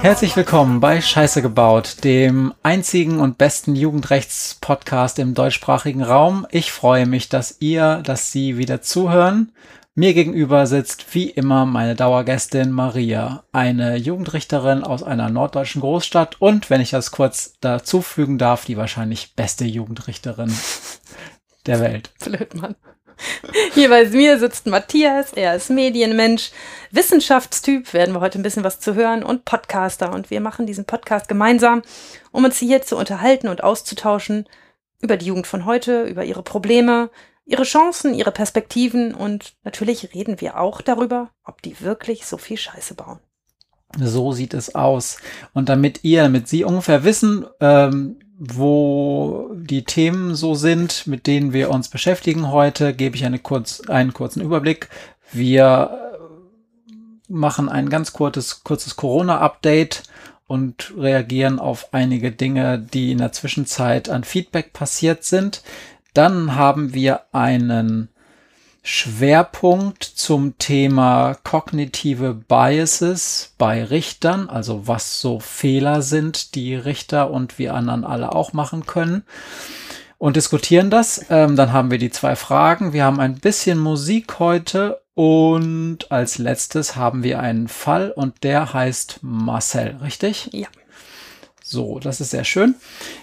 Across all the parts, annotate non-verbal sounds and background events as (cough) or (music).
Herzlich willkommen bei Scheiße gebaut, dem einzigen und besten Jugendrechts-Podcast im deutschsprachigen Raum. Ich freue mich, dass ihr, dass Sie wieder zuhören. Mir gegenüber sitzt wie immer meine Dauergästin Maria, eine Jugendrichterin aus einer norddeutschen Großstadt und, wenn ich das kurz dazufügen darf, die wahrscheinlich beste Jugendrichterin (laughs) der Welt. Blöd, Mann. (laughs) Hier bei mir sitzt Matthias, er ist Medienmensch, Wissenschaftstyp, werden wir heute ein bisschen was zu hören und Podcaster. Und wir machen diesen Podcast gemeinsam, um uns hier zu unterhalten und auszutauschen über die Jugend von heute, über ihre Probleme, ihre Chancen, ihre Perspektiven und natürlich reden wir auch darüber, ob die wirklich so viel Scheiße bauen. So sieht es aus. Und damit ihr, damit Sie ungefähr wissen, ähm, wo die Themen so sind, mit denen wir uns beschäftigen heute, gebe ich eine kurz, einen kurzen Überblick. Wir machen ein ganz kurzes, kurzes Corona-Update und reagieren auf einige Dinge, die in der Zwischenzeit an Feedback passiert sind. Dann haben wir einen Schwerpunkt zum Thema kognitive Biases bei Richtern, also was so Fehler sind, die Richter und wir anderen alle auch machen können und diskutieren das. Ähm, dann haben wir die zwei Fragen. Wir haben ein bisschen Musik heute und als letztes haben wir einen Fall und der heißt Marcel, richtig? Ja. So, das ist sehr schön.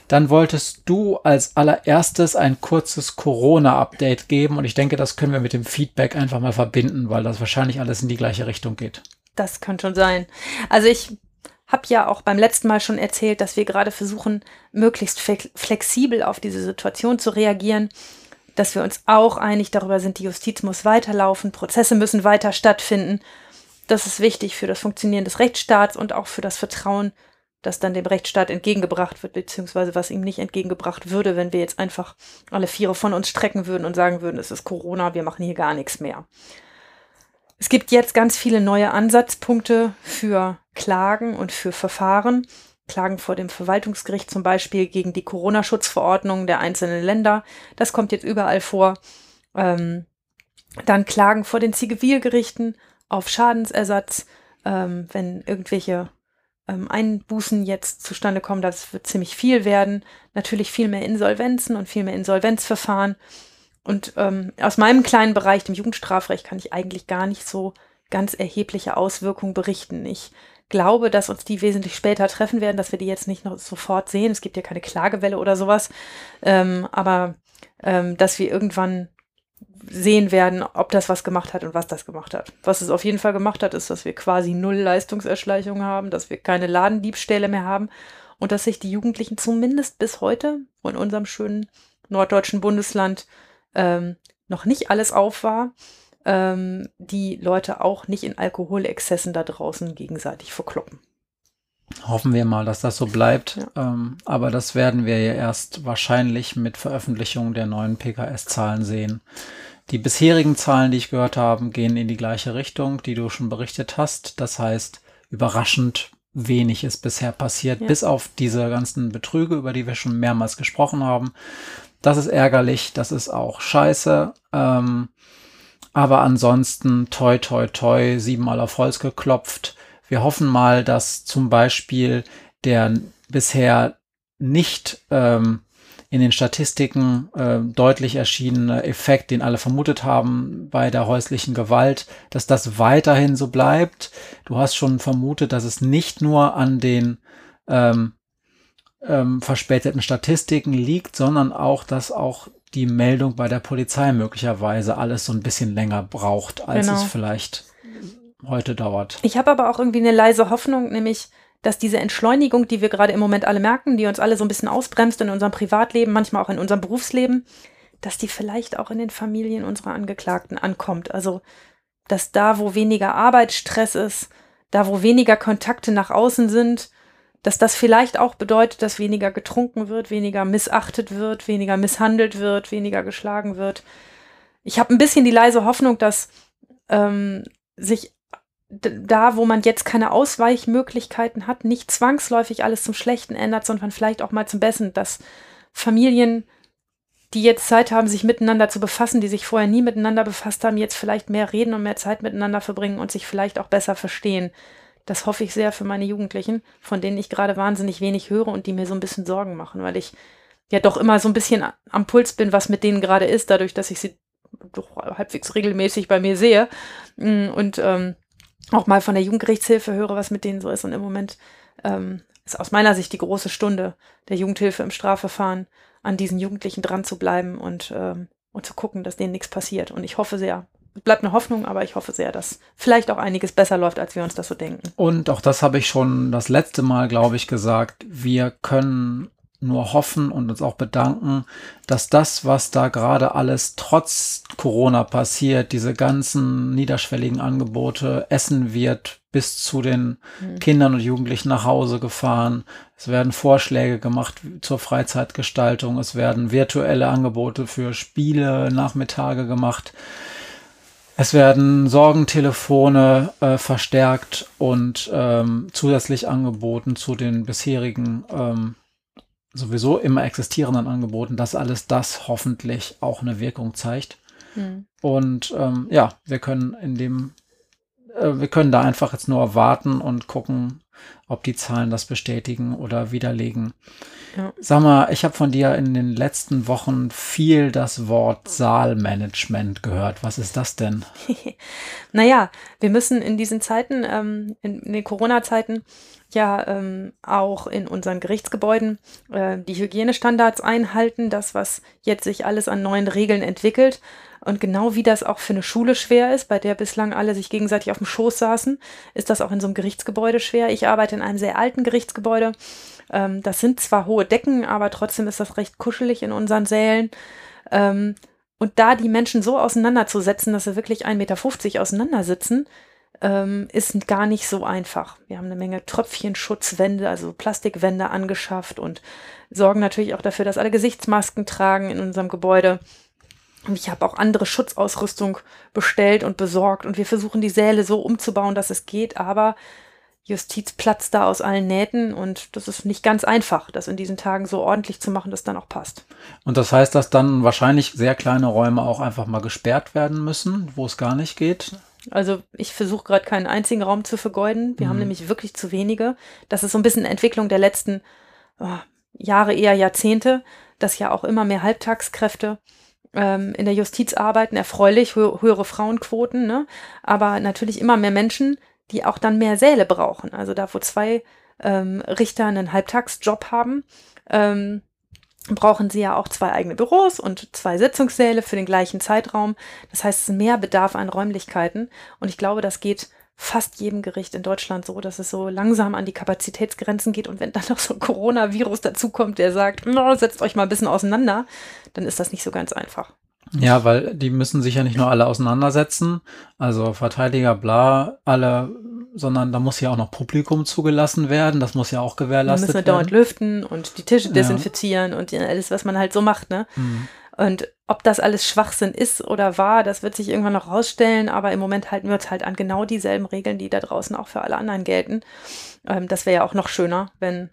Dann wolltest du als allererstes ein kurzes Corona-Update geben und ich denke, das können wir mit dem Feedback einfach mal verbinden, weil das wahrscheinlich alles in die gleiche Richtung geht. Das könnte schon sein. Also ich habe ja auch beim letzten Mal schon erzählt, dass wir gerade versuchen, möglichst flexibel auf diese Situation zu reagieren, dass wir uns auch einig darüber sind, die Justiz muss weiterlaufen, Prozesse müssen weiter stattfinden. Das ist wichtig für das Funktionieren des Rechtsstaats und auch für das Vertrauen das dann dem Rechtsstaat entgegengebracht wird, beziehungsweise was ihm nicht entgegengebracht würde, wenn wir jetzt einfach alle Viere von uns strecken würden und sagen würden, es ist Corona, wir machen hier gar nichts mehr. Es gibt jetzt ganz viele neue Ansatzpunkte für Klagen und für Verfahren. Klagen vor dem Verwaltungsgericht zum Beispiel gegen die Corona-Schutzverordnungen der einzelnen Länder. Das kommt jetzt überall vor. Ähm, dann Klagen vor den Zivilgerichten auf Schadensersatz, ähm, wenn irgendwelche ähm, Einbußen jetzt zustande kommen. Das wird ziemlich viel werden. Natürlich viel mehr Insolvenzen und viel mehr Insolvenzverfahren. Und ähm, aus meinem kleinen Bereich, dem Jugendstrafrecht, kann ich eigentlich gar nicht so ganz erhebliche Auswirkungen berichten. Ich glaube, dass uns die wesentlich später treffen werden, dass wir die jetzt nicht noch sofort sehen. Es gibt ja keine Klagewelle oder sowas. Ähm, aber ähm, dass wir irgendwann sehen werden, ob das was gemacht hat und was das gemacht hat. Was es auf jeden Fall gemacht hat, ist, dass wir quasi null Leistungserschleichung haben, dass wir keine Ladendiebstähle mehr haben und dass sich die Jugendlichen zumindest bis heute in unserem schönen norddeutschen Bundesland ähm, noch nicht alles auf war, ähm, die Leute auch nicht in Alkoholexzessen da draußen gegenseitig verkloppen. Hoffen wir mal, dass das so bleibt. Ja. Ähm, aber das werden wir ja erst wahrscheinlich mit Veröffentlichung der neuen PKS-Zahlen sehen. Die bisherigen Zahlen, die ich gehört habe, gehen in die gleiche Richtung, die du schon berichtet hast. Das heißt, überraschend wenig ist bisher passiert, ja. bis auf diese ganzen Betrüge, über die wir schon mehrmals gesprochen haben. Das ist ärgerlich, das ist auch scheiße. Ähm, aber ansonsten, toi, toi, toi, siebenmal auf Holz geklopft. Wir hoffen mal, dass zum Beispiel der bisher nicht ähm, in den Statistiken äh, deutlich erschienene Effekt, den alle vermutet haben bei der häuslichen Gewalt, dass das weiterhin so bleibt. Du hast schon vermutet, dass es nicht nur an den ähm, ähm, verspäteten Statistiken liegt, sondern auch, dass auch die Meldung bei der Polizei möglicherweise alles so ein bisschen länger braucht, als genau. es vielleicht heute dauert. Ich habe aber auch irgendwie eine leise Hoffnung, nämlich dass diese Entschleunigung, die wir gerade im Moment alle merken, die uns alle so ein bisschen ausbremst in unserem Privatleben, manchmal auch in unserem Berufsleben, dass die vielleicht auch in den Familien unserer Angeklagten ankommt. Also, dass da, wo weniger Arbeitsstress ist, da, wo weniger Kontakte nach außen sind, dass das vielleicht auch bedeutet, dass weniger getrunken wird, weniger missachtet wird, weniger misshandelt wird, weniger geschlagen wird. Ich habe ein bisschen die leise Hoffnung, dass ähm, sich da, wo man jetzt keine Ausweichmöglichkeiten hat, nicht zwangsläufig alles zum Schlechten ändert, sondern vielleicht auch mal zum Besten, dass Familien, die jetzt Zeit haben, sich miteinander zu befassen, die sich vorher nie miteinander befasst haben, jetzt vielleicht mehr reden und mehr Zeit miteinander verbringen und sich vielleicht auch besser verstehen. Das hoffe ich sehr für meine Jugendlichen, von denen ich gerade wahnsinnig wenig höre und die mir so ein bisschen Sorgen machen, weil ich ja doch immer so ein bisschen am Puls bin, was mit denen gerade ist, dadurch, dass ich sie doch halbwegs regelmäßig bei mir sehe mm, und ähm, auch mal von der Jugendgerichtshilfe höre, was mit denen so ist. Und im Moment ähm, ist aus meiner Sicht die große Stunde der Jugendhilfe im Strafverfahren, an diesen Jugendlichen dran zu bleiben und, ähm, und zu gucken, dass denen nichts passiert. Und ich hoffe sehr, bleibt eine Hoffnung, aber ich hoffe sehr, dass vielleicht auch einiges besser läuft, als wir uns das so denken. Und auch das habe ich schon das letzte Mal, glaube ich, gesagt. Wir können nur hoffen und uns auch bedanken, dass das, was da gerade alles trotz Corona passiert, diese ganzen niederschwelligen Angebote, Essen wird bis zu den mhm. Kindern und Jugendlichen nach Hause gefahren. Es werden Vorschläge gemacht zur Freizeitgestaltung. Es werden virtuelle Angebote für Spiele, Nachmittage gemacht. Es werden Sorgentelefone äh, verstärkt und ähm, zusätzlich angeboten zu den bisherigen ähm, sowieso immer existierenden Angeboten, dass alles das hoffentlich auch eine Wirkung zeigt. Mhm. Und ähm, ja, wir können in dem, äh, wir können da einfach jetzt nur warten und gucken, ob die Zahlen das bestätigen oder widerlegen. Ja. Sag mal, ich habe von dir in den letzten Wochen viel das Wort Saalmanagement gehört. Was ist das denn? (laughs) naja, wir müssen in diesen Zeiten, ähm, in, in den Corona-Zeiten, ja ähm, auch in unseren Gerichtsgebäuden äh, die Hygienestandards einhalten, das, was jetzt sich alles an neuen Regeln entwickelt. Und genau wie das auch für eine Schule schwer ist, bei der bislang alle sich gegenseitig auf dem Schoß saßen, ist das auch in so einem Gerichtsgebäude schwer. Ich arbeite in einem sehr alten Gerichtsgebäude. Ähm, das sind zwar hohe Decken, aber trotzdem ist das recht kuschelig in unseren Sälen. Ähm, und da die Menschen so auseinanderzusetzen, dass sie wirklich 1,50 Meter auseinandersitzen, ähm, ist gar nicht so einfach. Wir haben eine Menge Tröpfchenschutzwände, also Plastikwände angeschafft und sorgen natürlich auch dafür, dass alle Gesichtsmasken tragen in unserem Gebäude. Und ich habe auch andere Schutzausrüstung bestellt und besorgt und wir versuchen die Säle so umzubauen, dass es geht, aber Justiz platzt da aus allen Nähten und das ist nicht ganz einfach, das in diesen Tagen so ordentlich zu machen, dass dann auch passt. Und das heißt, dass dann wahrscheinlich sehr kleine Räume auch einfach mal gesperrt werden müssen, wo es gar nicht geht? Also ich versuche gerade keinen einzigen Raum zu vergeuden. Wir mhm. haben nämlich wirklich zu wenige. Das ist so ein bisschen Entwicklung der letzten oh, Jahre, eher Jahrzehnte, dass ja auch immer mehr Halbtagskräfte ähm, in der Justiz arbeiten. Erfreulich, hö höhere Frauenquoten, ne? aber natürlich immer mehr Menschen, die auch dann mehr Säle brauchen. Also da, wo zwei ähm, Richter einen Halbtagsjob haben, ähm, brauchen sie ja auch zwei eigene Büros und zwei Sitzungssäle für den gleichen Zeitraum. Das heißt, es ist mehr Bedarf an Räumlichkeiten. Und ich glaube, das geht fast jedem Gericht in Deutschland so, dass es so langsam an die Kapazitätsgrenzen geht. Und wenn dann noch so ein Coronavirus dazukommt, der sagt, no, setzt euch mal ein bisschen auseinander, dann ist das nicht so ganz einfach. Ja, weil die müssen sich ja nicht nur alle auseinandersetzen, also Verteidiger, bla, alle sondern da muss ja auch noch Publikum zugelassen werden. Das muss ja auch gewährleistet werden. Da müssen wir dauernd lüften und die Tische desinfizieren ja. und alles, was man halt so macht, ne? Mhm. Und ob das alles Schwachsinn ist oder war, das wird sich irgendwann noch rausstellen, aber im Moment halten wir uns halt an genau dieselben Regeln, die da draußen auch für alle anderen gelten. Ähm, das wäre ja auch noch schöner, wenn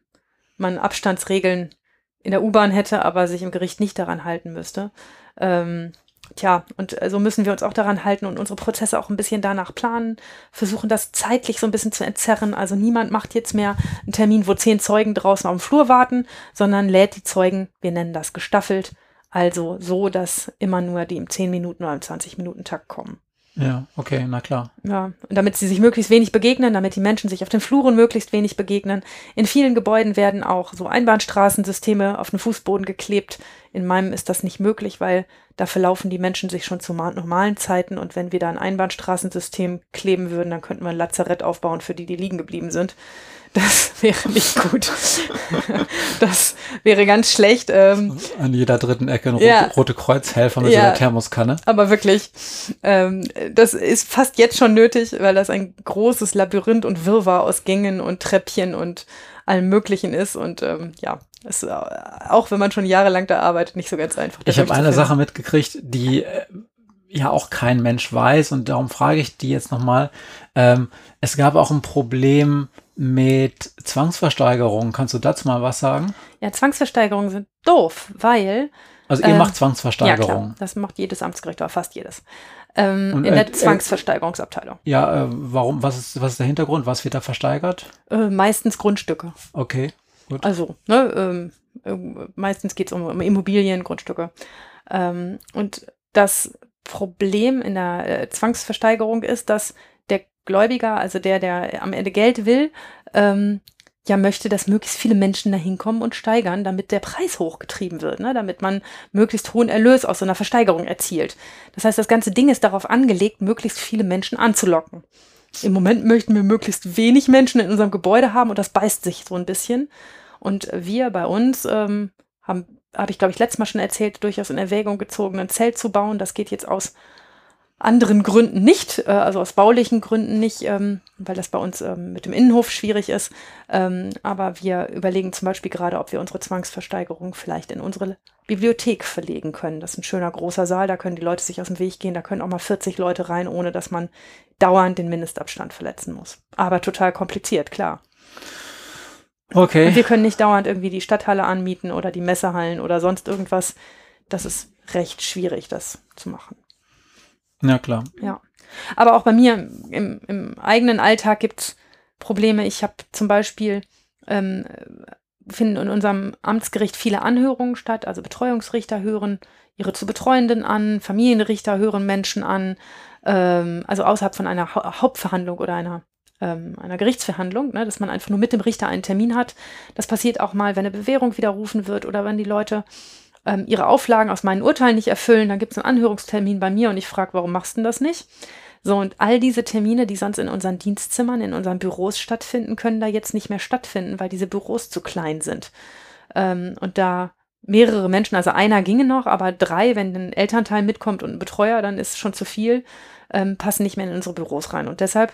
man Abstandsregeln in der U-Bahn hätte, aber sich im Gericht nicht daran halten müsste. Ähm, Tja, und äh, so müssen wir uns auch daran halten und unsere Prozesse auch ein bisschen danach planen, versuchen das zeitlich so ein bisschen zu entzerren. Also niemand macht jetzt mehr einen Termin, wo zehn Zeugen draußen auf dem Flur warten, sondern lädt die Zeugen, wir nennen das gestaffelt, also so, dass immer nur die im 10 Minuten oder im 20 Minuten Takt kommen. Ja, okay, na klar. Ja, und damit sie sich möglichst wenig begegnen, damit die Menschen sich auf den Fluren möglichst wenig begegnen. In vielen Gebäuden werden auch so Einbahnstraßensysteme auf den Fußboden geklebt. In meinem ist das nicht möglich, weil da verlaufen die Menschen sich schon zu normalen Zeiten und wenn wir da ein Einbahnstraßensystem kleben würden, dann könnten wir ein Lazarett aufbauen für die, die liegen geblieben sind. Das (laughs) wäre nicht gut. (laughs) Das wäre ganz schlecht. Ähm, An jeder dritten Ecke ein ja, rote Kreuzhelfer mit ja, so einer Thermoskanne. Aber wirklich, ähm, das ist fast jetzt schon nötig, weil das ein großes Labyrinth und Wirrwarr aus Gängen und Treppchen und allem Möglichen ist. Und ähm, ja, ist, auch wenn man schon jahrelang da arbeitet, nicht so ganz einfach. Ich habe eine Sache mitgekriegt, die äh, ja auch kein Mensch weiß und darum frage ich die jetzt nochmal. Ähm, es gab auch ein Problem mit Zwangsversteigerungen. Kannst du dazu mal was sagen? Ja, Zwangsversteigerungen sind doof, weil Also ihr Ähm, macht Ja, Zwangsversteigerung. klar. Das macht jedes Amtsgericht oder fast jedes. Ähm, Und, in äh, der äh, Zwangsversteigerungsabteilung. Ja, äh, warum, was ist, was ist der Hintergrund? Was wird da versteigert? Äh, meistens Grundstücke. Okay. Gut. Also, ne, ähm, ähm, meistens geht es um, um Immobilien, Grundstücke. Ähm, und das Problem in der äh, Zwangsversteigerung ist, dass der Gläubiger, also der, der am Ende Geld will, ähm, ja möchte, dass möglichst viele Menschen da hinkommen und steigern, damit der Preis hochgetrieben wird, ne? damit man möglichst hohen Erlös aus so einer Versteigerung erzielt. Das heißt, das ganze Ding ist darauf angelegt, möglichst viele Menschen anzulocken. Im Moment möchten wir möglichst wenig Menschen in unserem Gebäude haben und das beißt sich so ein bisschen. Und wir bei uns ähm, haben, habe ich glaube ich letztes Mal schon erzählt, durchaus in Erwägung gezogen, ein Zelt zu bauen. Das geht jetzt aus anderen Gründen nicht, äh, also aus baulichen Gründen nicht, ähm, weil das bei uns ähm, mit dem Innenhof schwierig ist. Ähm, aber wir überlegen zum Beispiel gerade, ob wir unsere Zwangsversteigerung vielleicht in unsere Bibliothek verlegen können. Das ist ein schöner großer Saal, da können die Leute sich aus dem Weg gehen, da können auch mal 40 Leute rein, ohne dass man dauernd den Mindestabstand verletzen muss. Aber total kompliziert, klar. Und Okay. wir können nicht dauernd irgendwie die Stadthalle anmieten oder die Messehallen oder sonst irgendwas. Das ist recht schwierig, das zu machen. Ja, klar. Ja. Aber auch bei mir im, im eigenen Alltag gibt es Probleme. Ich habe zum Beispiel, ähm, finden in unserem Amtsgericht viele Anhörungen statt. Also Betreuungsrichter hören ihre zu Betreuenden an, Familienrichter hören Menschen an. Ähm, also außerhalb von einer Hau Hauptverhandlung oder einer, ähm, einer Gerichtsverhandlung, ne, dass man einfach nur mit dem Richter einen Termin hat. Das passiert auch mal, wenn eine Bewährung widerrufen wird oder wenn die Leute ähm, ihre Auflagen aus meinen Urteilen nicht erfüllen, dann gibt es einen Anhörungstermin bei mir und ich frage, warum machst du das nicht? So, und all diese Termine, die sonst in unseren Dienstzimmern, in unseren Büros stattfinden, können da jetzt nicht mehr stattfinden, weil diese Büros zu klein sind. Ähm, und da mehrere Menschen, also einer ginge noch, aber drei, wenn ein Elternteil mitkommt und ein Betreuer, dann ist schon zu viel, ähm, passen nicht mehr in unsere Büros rein. Und deshalb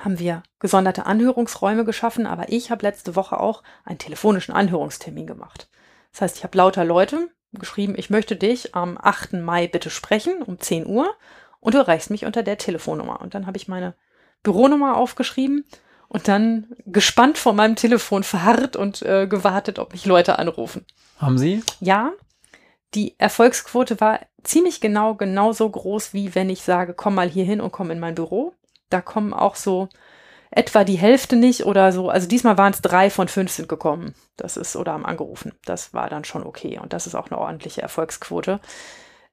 haben wir gesonderte Anhörungsräume geschaffen, aber ich habe letzte Woche auch einen telefonischen Anhörungstermin gemacht. Das heißt, ich habe lauter Leute geschrieben, ich möchte dich am 8. Mai bitte sprechen um 10 Uhr und du erreichst mich unter der Telefonnummer. Und dann habe ich meine Büronummer aufgeschrieben und dann gespannt vor meinem Telefon verharrt und äh, gewartet, ob mich Leute anrufen. Haben Sie? Ja, die Erfolgsquote war ziemlich genau genauso groß, wie wenn ich sage, komm mal hier hin und komm in mein Büro. Da kommen auch so etwa die Hälfte nicht oder so. Also diesmal waren es drei von fünf sind gekommen. Das ist oder haben angerufen. Das war dann schon okay. Und das ist auch eine ordentliche Erfolgsquote.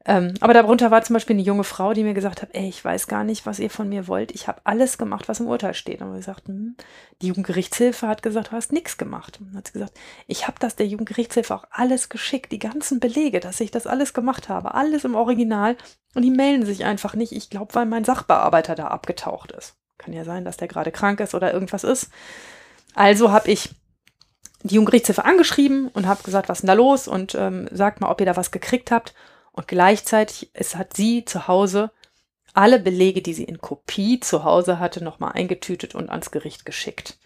Ähm, aber darunter war zum Beispiel eine junge Frau, die mir gesagt hat, ey, ich weiß gar nicht, was ihr von mir wollt. Ich habe alles gemacht, was im Urteil steht. Und wir gesagt, hm, die Jugendgerichtshilfe hat gesagt, du hast nichts gemacht. Und dann hat sie gesagt, ich habe das der Jugendgerichtshilfe auch alles geschickt, die ganzen Belege, dass ich das alles gemacht habe, alles im Original. Und die melden sich einfach nicht. Ich glaube, weil mein Sachbearbeiter da abgetaucht ist. Kann ja sein, dass der gerade krank ist oder irgendwas ist. Also habe ich die Jugendgerichtshilfe angeschrieben und habe gesagt, was ist denn da los? Und ähm, sagt mal, ob ihr da was gekriegt habt. Und gleichzeitig es hat sie zu Hause alle Belege, die sie in Kopie zu Hause hatte, nochmal eingetütet und ans Gericht geschickt.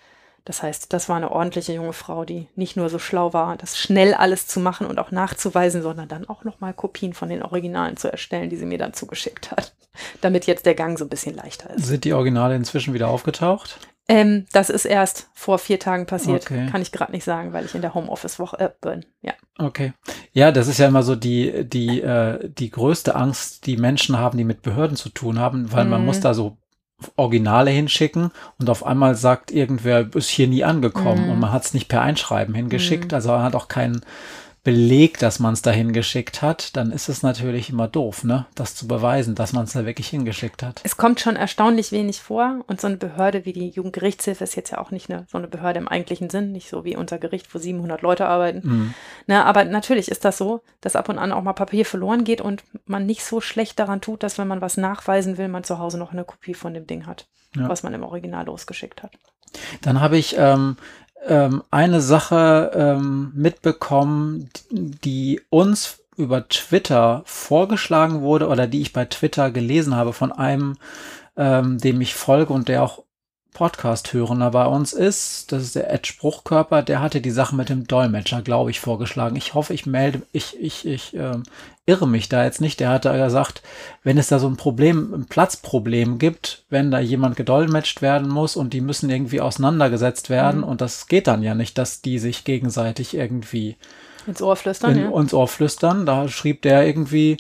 Das heißt, das war eine ordentliche junge Frau, die nicht nur so schlau war, das schnell alles zu machen und auch nachzuweisen, sondern dann auch nochmal Kopien von den Originalen zu erstellen, die sie mir dann zugeschickt hat, (laughs) damit jetzt der Gang so ein bisschen leichter ist. Sind die Originale inzwischen wieder aufgetaucht? Ähm, das ist erst vor vier Tagen passiert. Okay. Kann ich gerade nicht sagen, weil ich in der Homeoffice-Woche äh, bin. Ja. Okay. Ja, das ist ja immer so die, die, äh, die größte Angst, die Menschen haben, die mit Behörden zu tun haben, weil man Mhm. muss da so Originale hinschicken und auf einmal sagt irgendwer, ist hier nie angekommen Mhm. und man hat es nicht per Einschreiben hingeschickt, also man hat auch keinen Beleg, dass man es da hingeschickt hat, dann ist es natürlich immer doof, ne, das zu beweisen, dass man es da wirklich hingeschickt hat. Es kommt schon erstaunlich wenig vor und so eine Behörde wie die Jugendgerichtshilfe ist jetzt ja auch nicht eine, so eine Behörde im eigentlichen Sinn, nicht so wie unser Gericht, wo 700 Leute arbeiten. Mhm. Na, aber natürlich ist das so, dass ab und an auch mal Papier verloren geht und man nicht so schlecht daran tut, dass wenn man was nachweisen will, man zu Hause noch eine Kopie von dem Ding hat, Ja. was man im Original losgeschickt hat. Dann habe ich ähm, ähm, eine Sache ähm, mitbekommen, die uns über Twitter vorgeschlagen wurde oder die ich bei Twitter gelesen habe von einem, ähm, dem ich folge und der auch Podcast-Hörender bei uns ist. Das ist der Ed Spruchkörper. Der hatte die Sache mit dem Dolmetscher, glaube ich, vorgeschlagen. Ich hoffe, ich melde, ich, ich, ich ähm, irre mich da jetzt nicht. Der hatte gesagt, wenn es da so ein Problem, ein Platzproblem gibt, wenn da jemand gedolmetscht werden muss und die müssen irgendwie auseinandergesetzt werden Mhm. und das geht dann ja nicht, dass die sich gegenseitig irgendwie ins Ohr flüstern, in, ja. ins Ohr flüstern. Da schrieb der irgendwie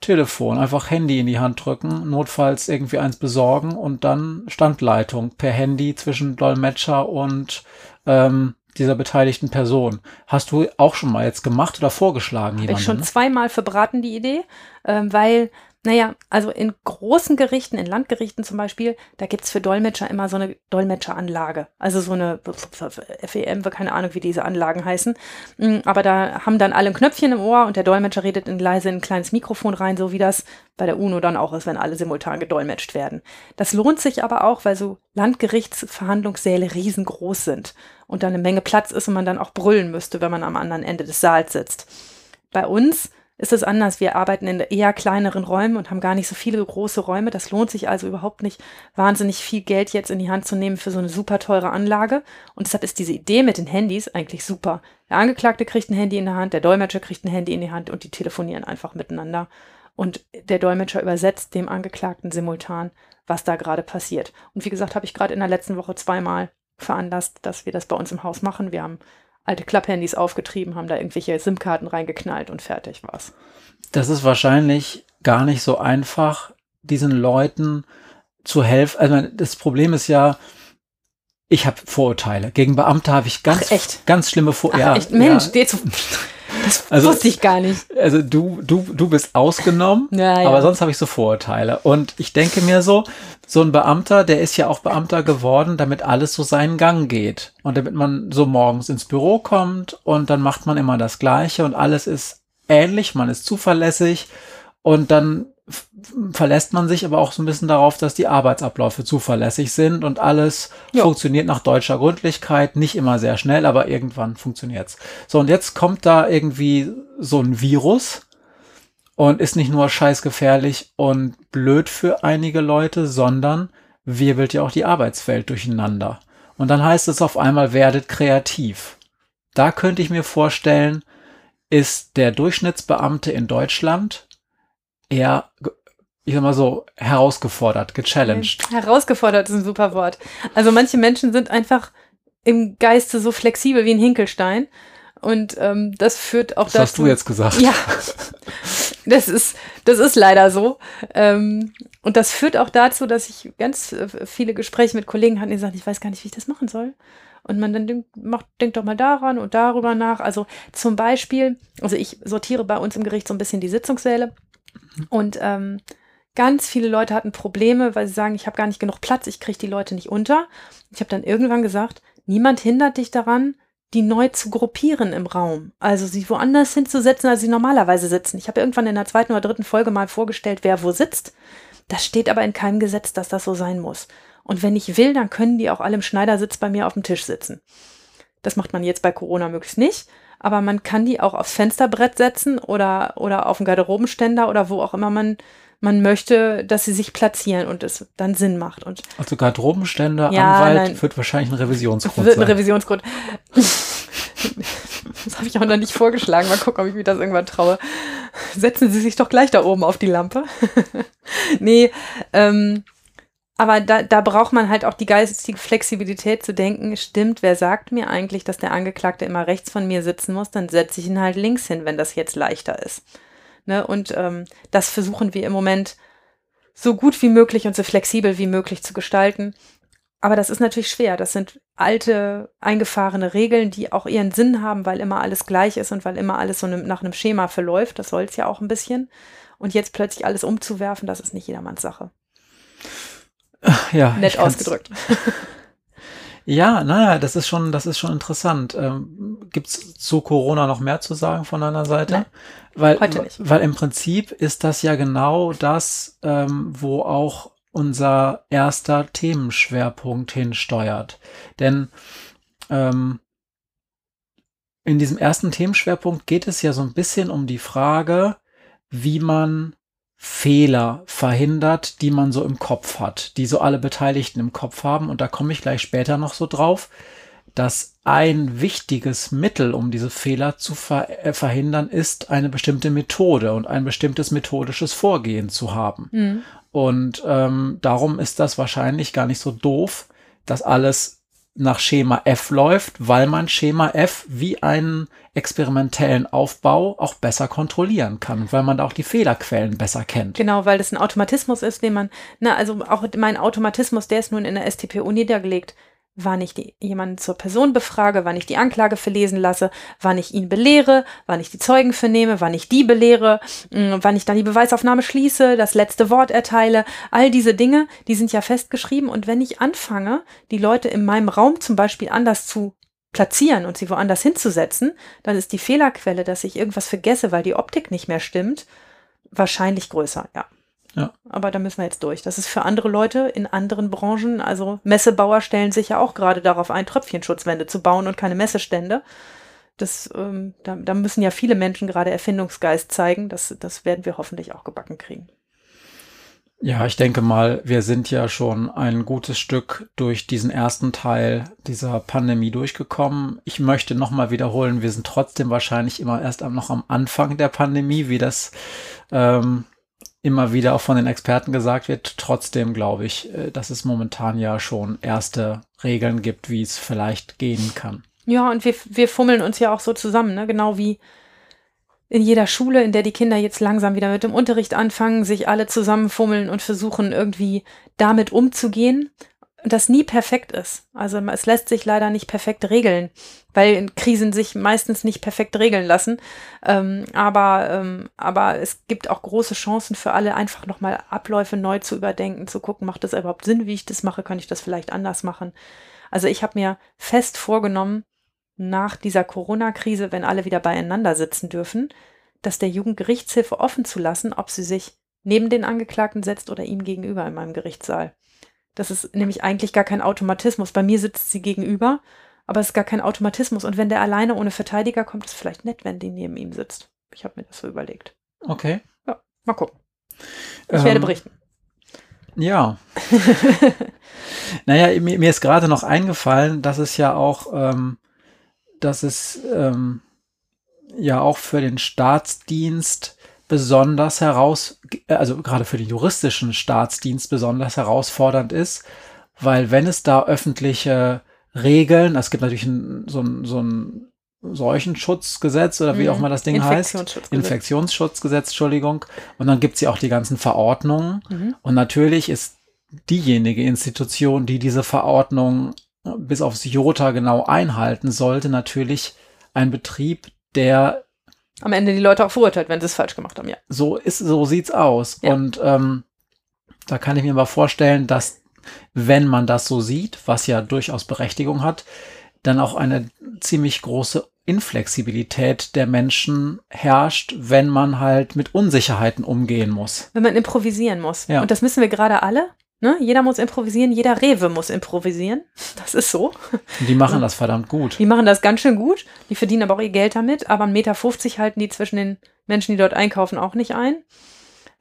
Telefon, einfach Handy in die Hand drücken, notfalls irgendwie eins besorgen und dann Standleitung per Handy zwischen Dolmetscher und ähm, dieser beteiligten Person. Hast du auch schon mal jetzt gemacht oder vorgeschlagen? Habe ich schon ne? zweimal verbraten, die Idee, ähm, weil naja, also in großen Gerichten, in Landgerichten zum Beispiel, da gibt es für Dolmetscher immer so eine Dolmetscheranlage. Also so eine FEM, keine Ahnung, wie diese Anlagen heißen. Mm, aber da haben dann alle ein Knöpfchen im Ohr und der Dolmetscher redet in leise in ein kleines Mikrofon rein, so wie das bei der UNO dann auch ist, wenn alle simultan gedolmetscht werden. Das lohnt sich aber auch, weil so Landgerichtsverhandlungssäle riesengroß sind und dann eine Menge Platz ist und man dann auch brüllen müsste, wenn man am anderen Ende des Saals sitzt. Bei uns ist es anders. Wir arbeiten in eher kleineren Räumen und haben gar nicht so viele große Räume. Das lohnt sich also überhaupt nicht, wahnsinnig viel Geld jetzt in die Hand zu nehmen für so eine super teure Anlage. Und deshalb ist diese Idee mit den Handys eigentlich super. Der Angeklagte kriegt ein Handy in der Hand, der Dolmetscher kriegt ein Handy in die Hand und die telefonieren einfach miteinander. Und der Dolmetscher übersetzt dem Angeklagten simultan, was da gerade passiert. Und wie gesagt, habe ich gerade in der letzten Woche zweimal veranlasst, dass wir das bei uns im Haus machen. Wir haben alte Klapphandys aufgetrieben, haben da irgendwelche SIM-Karten reingeknallt und fertig war's. Das ist wahrscheinlich gar nicht so einfach, diesen Leuten zu helfen. Also das Problem ist ja, ich habe Vorurteile. Gegen Beamte habe ich ganz, Ach, ganz schlimme Vorurteile. Ja? Mensch, ja. (laughs) Das also, wusste ich gar nicht. Also du, du, du bist ausgenommen, ja, ja. aber sonst habe ich so Vorurteile. Und ich denke mir so, so ein Beamter, der ist ja auch Beamter geworden, damit alles so seinen Gang geht. Und damit man so morgens ins Büro kommt und dann macht man immer das Gleiche und alles ist ähnlich, man ist zuverlässig und dann verlässt man sich aber auch so ein bisschen darauf, dass die Arbeitsabläufe zuverlässig sind und alles ja. funktioniert nach deutscher Gründlichkeit, nicht immer sehr schnell, aber irgendwann funktioniert's. So, und jetzt kommt da irgendwie so ein Virus und ist nicht nur scheißgefährlich und blöd für einige Leute, sondern wirbelt ja auch die Arbeitswelt durcheinander. Und dann heißt es auf einmal, werdet kreativ. Da könnte ich mir vorstellen, ist der Durchschnittsbeamte in Deutschland eher, ich sag mal so, herausgefordert, gechallenged. Herausgefordert ist ein super Wort. Also manche Menschen sind einfach im Geiste so flexibel wie ein Hinkelstein. Und ähm, das führt auch das dazu. Das hast du jetzt gesagt. Ja, (laughs) das ist, das ist leider so. Ähm, und das führt auch dazu, dass ich ganz äh, viele Gespräche mit Kollegen hatte, die sagen, ich weiß gar nicht, wie ich das machen soll. Und man dann denkt, macht, denkt doch mal daran und darüber nach. Also zum Beispiel, also ich sortiere bei uns im Gericht so ein bisschen die Sitzungssäle. Und ähm, ganz viele Leute hatten Probleme, weil sie sagen, ich habe gar nicht genug Platz, ich kriege die Leute nicht unter. Ich habe dann irgendwann gesagt, niemand hindert dich daran, die neu zu gruppieren im Raum. Also sie woanders hinzusetzen, als sie normalerweise sitzen. Ich habe irgendwann in der zweiten oder dritten Folge mal vorgestellt, wer wo sitzt. Das steht aber in keinem Gesetz, dass das so sein muss. Und wenn ich will, dann können die auch alle im Schneidersitz bei mir auf dem Tisch sitzen. Das macht man jetzt bei Corona möglichst nicht aber man kann die auch aufs Fensterbrett setzen oder, oder auf den Garderobenständer oder wo auch immer man, man möchte, dass sie sich platzieren und es dann Sinn macht. Und also Garderobenständer, ja, Anwalt nein, wird wahrscheinlich ein Revisionsgrund wird ein Revisionsgrund. (laughs) das habe ich auch noch nicht vorgeschlagen. Mal gucken, ob ich mir das irgendwann traue. Setzen Sie sich doch gleich da oben auf die Lampe. (laughs) nee, ähm, aber da, da braucht man halt auch die geistige Flexibilität zu denken, stimmt, wer sagt mir eigentlich, dass der Angeklagte immer rechts von mir sitzen muss, dann setze ich ihn halt links hin, wenn das jetzt leichter ist. Ne? Und ähm, das versuchen wir im Moment so gut wie möglich und so flexibel wie möglich zu gestalten. Aber das ist natürlich schwer. Das sind alte, eingefahrene Regeln, die auch ihren Sinn haben, weil immer alles gleich ist und weil immer alles so ne, nach einem Schema verläuft. Das soll es ja auch ein bisschen. Und jetzt plötzlich alles umzuwerfen, das ist nicht jedermanns Sache. Ja, Nett ausgedrückt. (laughs) Ja, naja, das ist schon, das ist schon interessant. Ähm, Gibt es zu Corona noch mehr zu sagen von deiner Seite? Nein, weil, heute nicht. Weil im Prinzip ist das ja genau das, ähm, wo auch unser erster Themenschwerpunkt hinsteuert. Denn ähm, in diesem ersten Themenschwerpunkt geht es ja so ein bisschen um die Frage, wie man Fehler verhindert, die man so im Kopf hat, die so alle Beteiligten im Kopf haben. Und da komme ich gleich später noch so drauf, dass ein wichtiges Mittel, um diese Fehler zu ver äh, verhindern, ist, eine bestimmte Methode und ein bestimmtes methodisches Vorgehen zu haben. Mhm. Und ähm, darum ist das wahrscheinlich gar nicht so doof, das alles nach Schema F läuft, weil man Schema F wie einen experimentellen Aufbau auch besser kontrollieren kann, weil man da auch die Fehlerquellen besser kennt. Genau, weil das ein Automatismus ist, den man, na, also auch mein Automatismus, der ist nun in der STPO niedergelegt wann ich die, jemanden zur Person befrage, wann ich die Anklage verlesen lasse, wann ich ihn belehre, wann ich die Zeugen vernehme, wann ich die belehre, mm, wann ich dann die Beweisaufnahme schließe, das letzte Wort erteile. All diese Dinge, die sind ja festgeschrieben. Und wenn ich anfange, die Leute in meinem Raum zum Beispiel anders zu platzieren und sie woanders hinzusetzen, dann ist die Fehlerquelle, dass ich irgendwas vergesse, weil die Optik nicht mehr stimmt, wahrscheinlich größer, ja. Ja. Aber da müssen wir jetzt durch. Das ist für andere Leute in anderen Branchen, also Messebauer stellen sich ja auch gerade darauf ein, Tröpfchenschutzwände zu bauen und keine Messestände. Das, ähm, da, da müssen ja viele Menschen gerade Erfindungsgeist zeigen. Das, das werden wir hoffentlich auch gebacken kriegen. Ja, ich denke mal, wir sind ja schon ein gutes Stück durch diesen ersten Teil dieser Pandemie durchgekommen. Ich möchte nochmal wiederholen, wir sind trotzdem wahrscheinlich immer erst noch am Anfang der Pandemie, wie das ähm, immer wieder auch von den Experten gesagt wird. Trotzdem glaube ich, äh, dass es momentan ja schon erste Regeln gibt, wie es vielleicht gehen kann. Ja, und wir, wir fummeln uns ja auch so zusammen, ne? genau wie in jeder Schule, in der die Kinder jetzt langsam wieder mit dem Unterricht anfangen, sich alle zusammenfummeln und versuchen irgendwie damit umzugehen das nie perfekt ist. Also es lässt sich leider nicht perfekt regeln, weil Krisen sich meistens nicht perfekt regeln lassen. Ähm, aber, ähm, aber es gibt auch große Chancen für alle, einfach nochmal Abläufe neu zu überdenken, zu gucken, macht das überhaupt Sinn, wie ich das mache, kann ich das vielleicht anders machen. Also ich habe mir fest vorgenommen, nach dieser Corona-Krise, wenn alle wieder beieinander sitzen dürfen, dass der Jugendgerichtshilfe offen zu lassen, ob sie sich neben den Angeklagten setzt oder ihm gegenüber in meinem Gerichtssaal. Das ist nämlich eigentlich gar kein Automatismus. Bei mir sitzt sie gegenüber, aber es ist gar kein Automatismus. Und wenn der alleine ohne Verteidiger kommt, ist es vielleicht nett, wenn die neben ihm sitzt. Ich habe mir das so überlegt. Okay. Ja, mal gucken. Ich ähm, werde berichten. Ja. (laughs) naja, mir, mir ist gerade noch eingefallen, dass es ja auch, ähm, dass es ähm, ja auch für den Staatsdienst besonders heraus, also gerade für den juristischen Staatsdienst besonders herausfordernd ist, weil wenn es da öffentliche Regeln, es gibt natürlich ein, so ein, so ein Seuchenschutzgesetz oder wie mhm. auch mal das Ding heißt. Infektionsschutzgesetz, Entschuldigung. Und dann gibt es ja auch die ganzen Verordnungen. Mhm. Und natürlich ist diejenige Institution, die diese Verordnung bis aufs Jota genau einhalten sollte, natürlich ein Betrieb, der am Ende die Leute auch verurteilt, wenn sie es falsch gemacht haben, ja. So ist, so sieht's aus. Ja. Und ähm, da kann ich mir mal vorstellen, dass wenn man das so sieht, was ja durchaus Berechtigung hat, dann auch eine ziemlich große Inflexibilität der Menschen herrscht, wenn man halt mit Unsicherheiten umgehen muss. Wenn man improvisieren muss. Ja. Und das müssen wir gerade alle. Ne? Jeder muss improvisieren, jeder Rewe muss improvisieren. Das ist so. Die machen das verdammt gut. Die machen das ganz schön gut. Die verdienen aber auch ihr Geld damit. Aber 1,50 Meter halten die zwischen den Menschen, die dort einkaufen, auch nicht ein.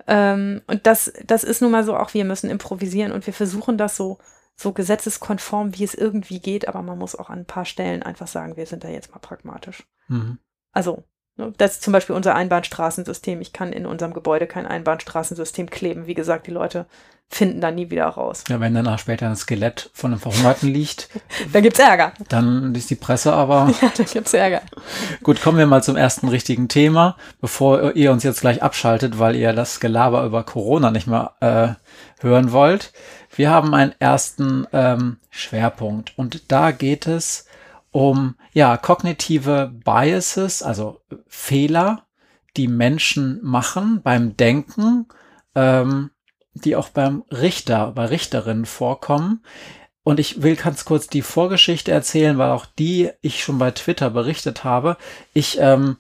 Ähm, und das, das ist nun mal so, auch wir müssen improvisieren und wir versuchen das so, so gesetzeskonform, wie es irgendwie geht. Aber man muss auch an ein paar Stellen einfach sagen, wir sind da jetzt mal pragmatisch. Mhm. Also das ist zum Beispiel unser Einbahnstraßensystem. Ich kann in unserem Gebäude kein Einbahnstraßensystem kleben. Wie gesagt, die Leute finden da nie wieder raus. Ja, wenn danach später ein Skelett von einem Verhungerten liegt. (laughs) da gibt's Ärger. Dann ist die Presse aber. (laughs) Ja, da gibt's Ärger. Gut, kommen wir mal zum ersten richtigen Thema, bevor ihr uns jetzt gleich abschaltet, weil ihr das Gelaber über Corona nicht mehr äh, hören wollt. Wir haben einen ersten ähm, Schwerpunkt und da geht es um ja kognitive Biases, also Fehler, die Menschen machen beim Denken, ähm, die auch beim Richter, bei Richterinnen vorkommen. Und ich will ganz kurz die Vorgeschichte erzählen, weil auch die ich schon bei Twitter berichtet habe. Ich ähm,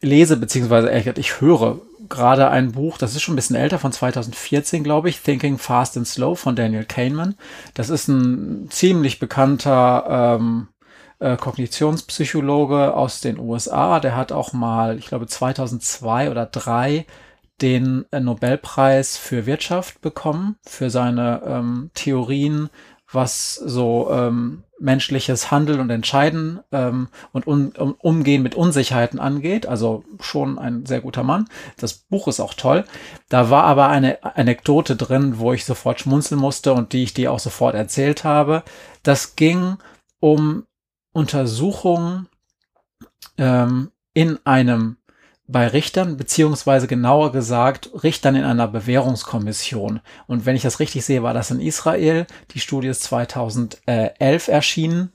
lese, beziehungsweise ich höre gerade ein Buch, das ist schon ein bisschen älter, von 2014, glaube ich, Thinking Fast and Slow von Daniel Kahneman. Das ist ein ziemlich bekannter ähm, äh, Kognitionspsychologe aus den USA. Der hat auch mal, ich glaube 2002 oder 2003 den äh, Nobelpreis für Wirtschaft bekommen für seine ähm, Theorien, was so ähm, menschliches Handeln und Entscheiden ähm, und un, um, Umgehen mit Unsicherheiten angeht. Also schon ein sehr guter Mann. Das Buch ist auch toll. Da war aber eine Anekdote drin, wo ich sofort schmunzeln musste und die ich dir auch sofort erzählt habe. Das ging um Untersuchungen ähm, in einem bei Richtern, beziehungsweise genauer gesagt Richtern in einer Bewährungskommission. Und wenn ich das richtig sehe, war das in Israel. Die Studie ist 2011 erschienen.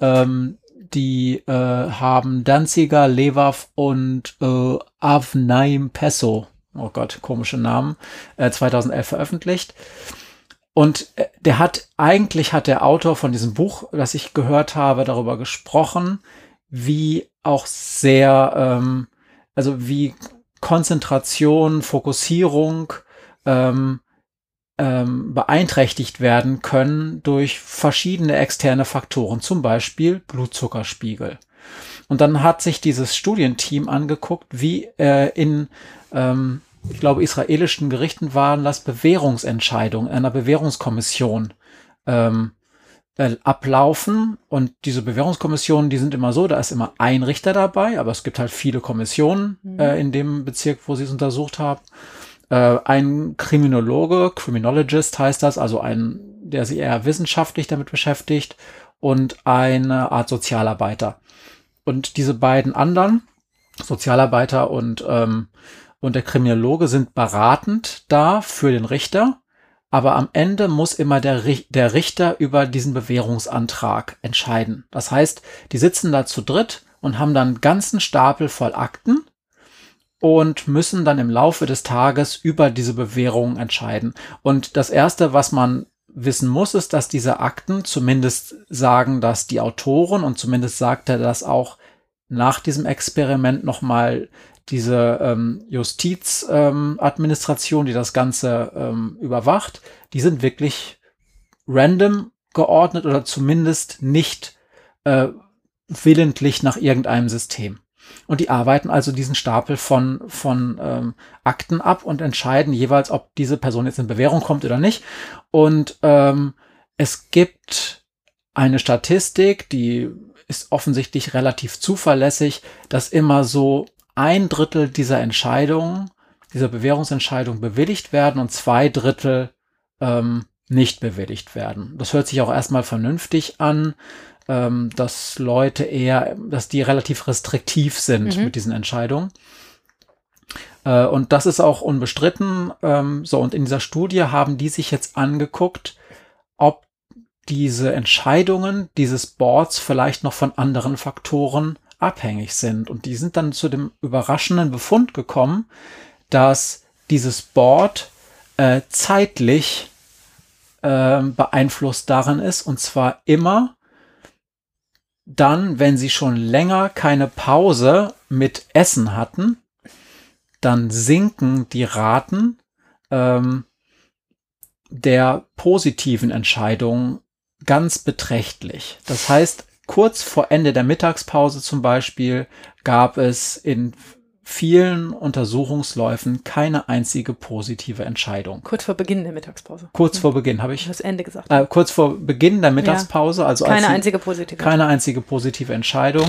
Ähm, die äh, haben Danziger, Levav und äh, Avnaim Pesso, oh Gott, komische Namen, äh, 2011 veröffentlicht. Und äh, der hat, eigentlich hat der Autor von diesem Buch, das ich gehört habe, darüber gesprochen, wie auch sehr ähm, also wie Konzentration, Fokussierung ähm, ähm, beeinträchtigt werden können durch verschiedene externe Faktoren, zum Beispiel Blutzuckerspiegel. Und dann hat sich dieses Studienteam angeguckt, wie äh, in, ähm, ich glaube, israelischen Gerichten waren das Bewährungsentscheidungen einer Bewährungskommission ähm, äh, ablaufen. Und diese Bewährungskommissionen, die sind immer so, da ist immer ein Richter dabei, aber es gibt halt viele Kommissionen mhm. äh, in dem Bezirk, wo sie es untersucht haben. Äh, ein Kriminologe, Criminologist heißt das, also ein, der sich eher wissenschaftlich damit beschäftigt und eine Art Sozialarbeiter. Und diese beiden anderen, Sozialarbeiter und, ähm, und der Kriminologe, sind beratend da für den Richter aber am Ende muss immer der, der Richter über diesen Bewährungsantrag entscheiden. Das heißt, die sitzen da zu dritt und haben dann einen ganzen Stapel voll Akten und müssen dann im Laufe des Tages über diese Bewährung entscheiden. Und das Erste, was man wissen muss, ist, dass diese Akten zumindest sagen, dass die Autoren und zumindest sagt er das auch nach diesem Experiment nochmal diese ähm, Justizadministration, ähm, die das Ganze ähm, überwacht, die sind wirklich random geordnet oder zumindest nicht äh, willentlich nach irgendeinem System. Und die arbeiten also diesen Stapel von, von ähm, Akten ab und entscheiden jeweils, ob diese Person jetzt in Bewährung kommt oder nicht. Und ähm, es gibt eine Statistik, die ist offensichtlich relativ zuverlässig, dass immer so ein Drittel dieser Entscheidungen, dieser Bewährungsentscheidung bewilligt werden und zwei Drittel ähm, nicht bewilligt werden. Das hört sich auch erstmal vernünftig an, ähm, dass Leute eher, dass die relativ restriktiv sind mhm. mit diesen Entscheidungen. Äh, und das ist auch unbestritten. Ähm, so, und in dieser Studie haben die sich jetzt angeguckt, ob diese Entscheidungen dieses Boards vielleicht noch von anderen Faktoren abhängig sind. Und die sind dann zu dem überraschenden Befund gekommen, dass dieses Board äh, zeitlich äh, beeinflusst darin ist. Und zwar immer dann, wenn sie schon länger keine Pause mit Essen hatten, dann sinken die Raten ähm, der positiven Entscheidungen ganz beträchtlich. Das heißt, kurz vor Ende der Mittagspause zum Beispiel gab es in vielen Untersuchungsläufen keine einzige positive Entscheidung. Kurz vor Beginn der Mittagspause. Kurz vor Beginn habe ich das Ende gesagt. Äh, kurz vor Beginn der Mittagspause, also keine als einzige positive. Keine einzige positive Entscheidung.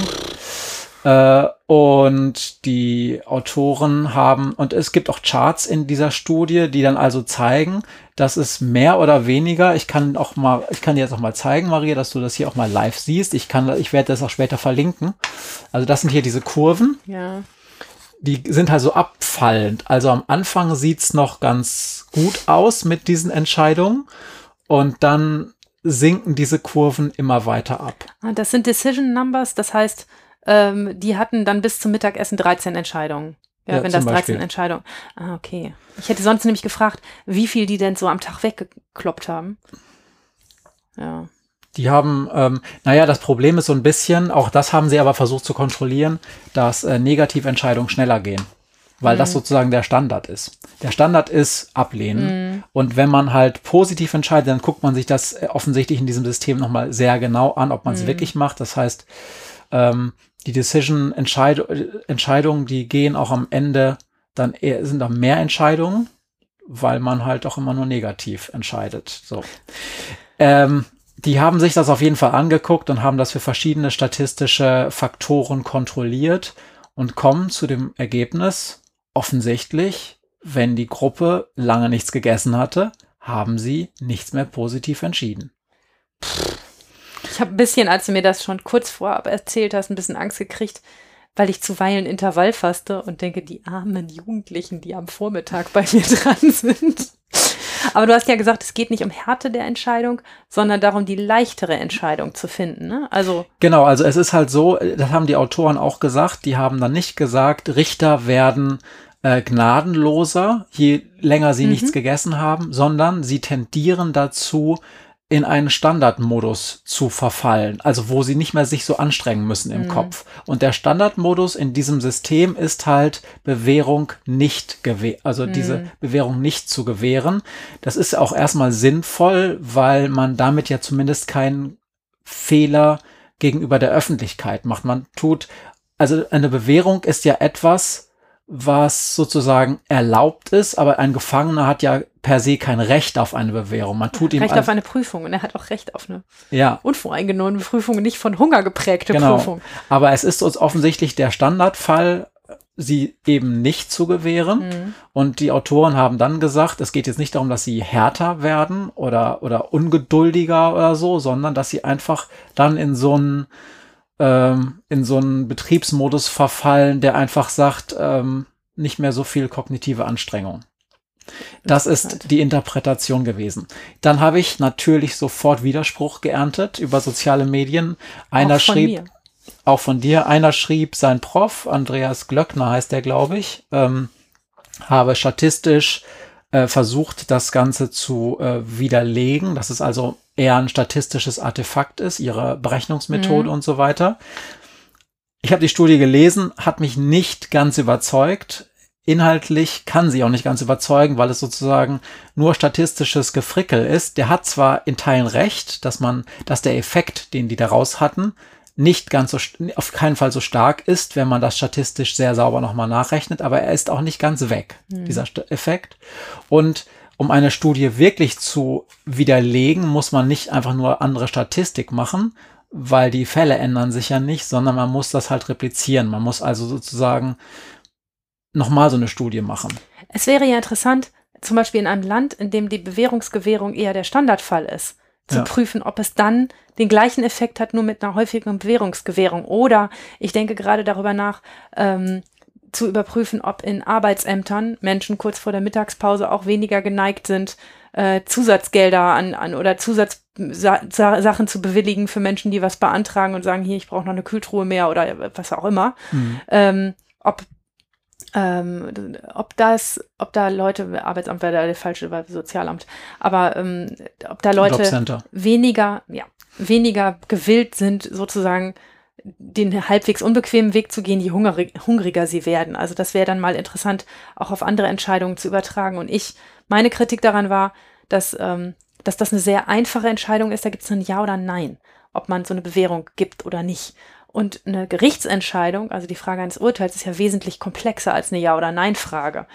Äh, und die Autoren haben, und es gibt auch Charts in dieser Studie, die dann also zeigen, dass es mehr oder weniger, ich kann auch mal, ich kann dir jetzt auch mal zeigen, Maria, dass du das hier auch mal live siehst. Ich kann, ich werde das auch später verlinken. Also das sind hier diese Kurven. Ja. Die sind halt so abfallend. Also am Anfang sieht's noch ganz gut aus mit diesen Entscheidungen. Und dann sinken diese Kurven immer weiter ab. Ah, das sind Decision Numbers, das heißt, ähm, die hatten dann bis zum Mittagessen 13 Entscheidungen. Ja, ja wenn das 13 Beispiel. Entscheidungen. Ah, okay. Ich hätte sonst nämlich gefragt, wie viel die denn so am Tag weggekloppt haben. Ja. Die haben, ähm, naja, das Problem ist so ein bisschen, auch das haben sie aber versucht zu kontrollieren, dass äh, Negativentscheidungen schneller gehen. Weil mhm. das sozusagen der Standard ist. Der Standard ist ablehnen. Mhm. Und wenn man halt positiv entscheidet, dann guckt man sich das äh, offensichtlich in diesem System nochmal sehr genau an, ob man es mhm. wirklich macht. Das heißt, ähm, die Decision-Entscheidungen, die gehen auch am Ende dann eher, sind da mehr Entscheidungen, weil man halt auch immer nur negativ entscheidet. So. Ähm, die haben sich das auf jeden Fall angeguckt und haben das für verschiedene statistische Faktoren kontrolliert und kommen zu dem Ergebnis, offensichtlich, wenn die Gruppe lange nichts gegessen hatte, haben sie nichts mehr positiv entschieden. Ich habe ein bisschen, als du mir das schon kurz vorab erzählt hast, ein bisschen Angst gekriegt, weil ich zuweilen Intervall faste und denke, die armen Jugendlichen, die am Vormittag bei mir (laughs) dran sind. Aber du hast ja gesagt, es geht nicht um Härte der Entscheidung, sondern darum, die leichtere Entscheidung zu finden. Ne? Also genau, also es ist halt so, das haben die Autoren auch gesagt, die haben dann nicht gesagt, Richter werden äh, gnadenloser, je länger sie mhm. nichts gegessen haben, sondern sie tendieren dazu, in einen Standardmodus zu verfallen, also wo sie nicht mehr sich so anstrengen müssen im mhm. Kopf. Und der Standardmodus in diesem System ist halt Bewährung nicht gewähren, also mhm. diese Bewährung nicht zu gewähren. Das ist auch erstmal sinnvoll, weil man damit ja zumindest keinen Fehler gegenüber der Öffentlichkeit macht. Man tut, also eine Bewährung ist ja etwas, was sozusagen erlaubt ist, aber ein Gefangener hat ja per se kein Recht auf eine Bewährung. Man tut ihm Recht auf eine Prüfung und er hat auch Recht auf eine ja. unvoreingenommene Prüfung, nicht von Hunger geprägte genau. Prüfung. Aber es ist uns offensichtlich der Standardfall, sie eben nicht zu gewähren. Mhm. Und die Autoren haben dann gesagt, es geht jetzt nicht darum, dass sie härter werden oder, oder ungeduldiger oder so, sondern dass sie einfach dann in so einen ähm, in so einen Betriebsmodus verfallen, der einfach sagt, ähm, nicht mehr so viel kognitive Anstrengung. Das ist die Interpretation gewesen. Dann habe ich natürlich sofort Widerspruch geerntet über soziale Medien. Einer schrieb, mir. auch von dir, einer schrieb, sein Prof, Andreas Glöckner heißt der, glaube ich, ähm, habe statistisch äh, versucht, das Ganze zu äh, widerlegen, dass es also eher ein statistisches Artefakt ist, ihre Berechnungsmethode mhm. und so weiter. Ich habe die Studie gelesen, hat mich nicht ganz überzeugt. Inhaltlich kann sie auch nicht ganz überzeugen, weil es sozusagen nur statistisches Gefrickel ist. Der hat zwar in Teilen recht, dass man, dass der Effekt, den die daraus hatten, nicht ganz so, auf keinen Fall so stark ist, wenn man das statistisch sehr sauber nochmal nachrechnet, aber er ist auch nicht ganz weg, mhm. dieser Effekt. Und um eine Studie wirklich zu widerlegen, muss man nicht einfach nur andere Statistik machen, weil die Fälle ändern sich ja nicht, sondern man muss das halt replizieren. Man muss also sozusagen nochmal so eine Studie machen. Es wäre ja interessant, zum Beispiel in einem Land, in dem die Bewährungsgewährung eher der Standardfall ist, zu ja. prüfen, ob es dann den gleichen Effekt hat, nur mit einer häufigen Bewährungsgewährung. Oder ich denke gerade darüber nach, ähm, zu überprüfen, ob in Arbeitsämtern Menschen kurz vor der Mittagspause auch weniger geneigt sind, äh, Zusatzgelder an, an oder Zusatzsachen zu bewilligen für Menschen, die was beantragen und sagen, hier, ich brauche noch eine Kühltruhe mehr oder was auch immer. Mhm. Ähm, ob ähm, ob das, ob da Leute, Arbeitsamt wäre da der falsche, weil Sozialamt, aber ähm, ob da Leute weniger, ja, weniger gewillt sind, sozusagen den halbwegs unbequemen Weg zu gehen, je hungrig, hungriger sie werden. Also das wäre dann mal interessant, auch auf andere Entscheidungen zu übertragen. Und ich, meine Kritik daran war, dass, ähm, dass das eine sehr einfache Entscheidung ist. Da gibt es ein Ja oder Nein, ob man so eine Bewährung gibt oder nicht. Und eine Gerichtsentscheidung, also die Frage eines Urteils, ist ja wesentlich komplexer als eine Ja- oder Nein-Frage.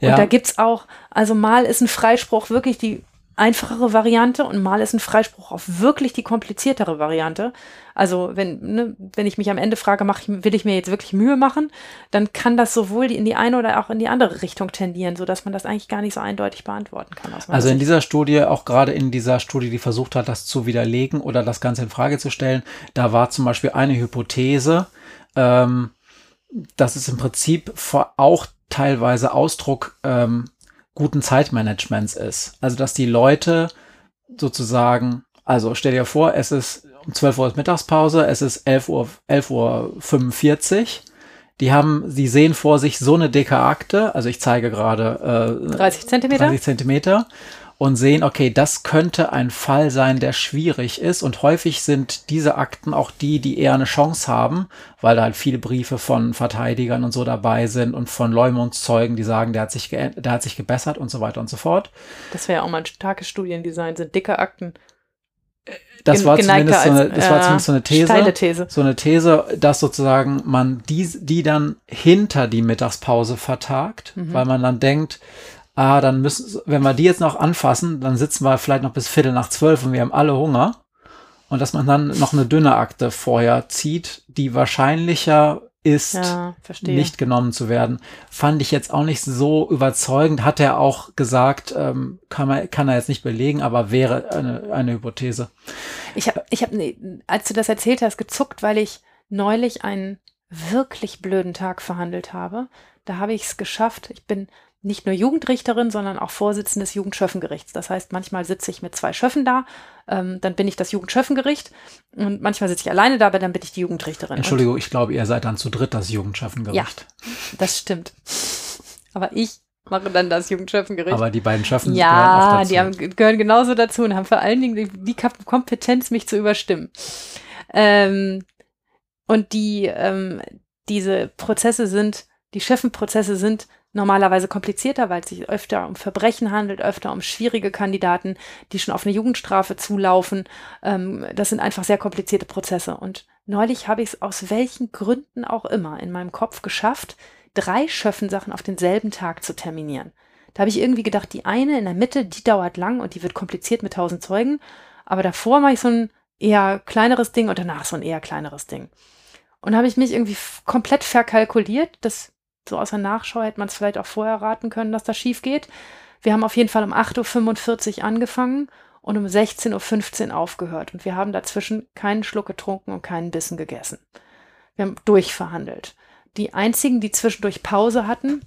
Und ja. da gibt's auch, also mal ist ein Freispruch wirklich die einfachere Variante und mal ist ein Freispruch auf wirklich die kompliziertere Variante. Also wenn, ne, wenn ich mich am Ende frage, mach ich, will ich mir jetzt wirklich Mühe machen, dann kann das sowohl in die eine oder auch in die andere Richtung tendieren, sodass man das eigentlich gar nicht so eindeutig beantworten kann. Also in dieser Studie, auch gerade in dieser Studie, die versucht hat, das zu widerlegen oder das Ganze in Frage zu stellen, da war zum Beispiel eine Hypothese, ähm, dass es im Prinzip auch teilweise Ausdruck ähm, guten Zeitmanagements ist. Also, dass die Leute sozusagen, also stell dir vor, es ist um 12 Uhr ist Mittagspause, es ist 11 Uhr, 11 Uhr 45. Die haben, sie sehen vor sich so eine dicke Akte, also ich zeige gerade äh, 30 Zentimeter. 30 Zentimeter und sehen, okay, das könnte ein Fall sein, der schwierig ist. Und häufig sind diese Akten auch die, die eher eine Chance haben, weil da halt viele Briefe von Verteidigern und so dabei sind und von Leumundszeugen, die sagen, der hat sich, der hat sich gebessert und so weiter und so fort. Das wäre ja auch mal ein starkes Studiendesign, sind dicke Akten. Das, war zumindest, so eine, das äh, war zumindest so eine These, These. So eine These, dass sozusagen man die, die dann hinter die Mittagspause vertagt, mhm. weil man dann denkt, ah, dann müssen, wenn wir die jetzt noch anfassen, dann sitzen wir vielleicht noch bis Viertel nach zwölf und wir haben alle Hunger. und dass man dann noch eine dünne Akte vorher zieht, die wahrscheinlicher ist, Ja, nicht genommen zu werden, fand ich jetzt auch nicht so überzeugend. Hat er auch gesagt, ähm, kann, man, kann er jetzt nicht belegen, aber wäre eine, eine Hypothese. Ich habe, ich hab, nee, als du das erzählt hast, gezuckt, weil ich neulich einen wirklich blöden Tag verhandelt habe. Da habe ich es geschafft. Ich bin nicht nur Jugendrichterin, sondern auch Vorsitzende des Jugendschöffengerichts. Das heißt, manchmal sitze ich mit zwei Schöffen da, ähm, dann bin ich das Jugendschöffengericht und manchmal sitze ich alleine da, aber dann bin ich die Jugendrichterin. Und Entschuldigung, ich glaube, ihr seid dann zu dritt das Jugendschaffengericht. das stimmt. Aber ich mache dann das Jugendschöffengericht. Aber die beiden Schöffen gehören Ja, auch dazu. die haben, gehören genauso dazu und haben vor allen Dingen die, die Kompetenz, mich zu überstimmen. Ähm, und die, ähm, diese Prozesse sind, die Chefenprozesse sind normalerweise komplizierter, weil es sich öfter um Verbrechen handelt, öfter um schwierige Kandidaten, die schon auf eine Jugendstrafe zulaufen. Ähm, das sind einfach sehr komplizierte Prozesse. Und neulich habe ich es aus welchen Gründen auch immer in meinem Kopf geschafft, drei Schöffensachen auf denselben Tag zu terminieren. Da habe ich irgendwie gedacht, die eine in der Mitte, die dauert lang und die wird kompliziert mit tausend Zeugen. Aber davor mache ich so ein eher kleineres Ding und danach so ein eher kleineres Ding. Und habe ich mich irgendwie komplett verkalkuliert. Das so aus der Nachschau hätte man es vielleicht auch vorher raten können, dass das schief geht. Wir haben auf jeden Fall um 8.45 Uhr angefangen und um 16.15 Uhr aufgehört. Und wir haben dazwischen keinen Schluck getrunken und keinen Bissen gegessen. Wir haben durchverhandelt. Die einzigen, die zwischendurch Pause hatten,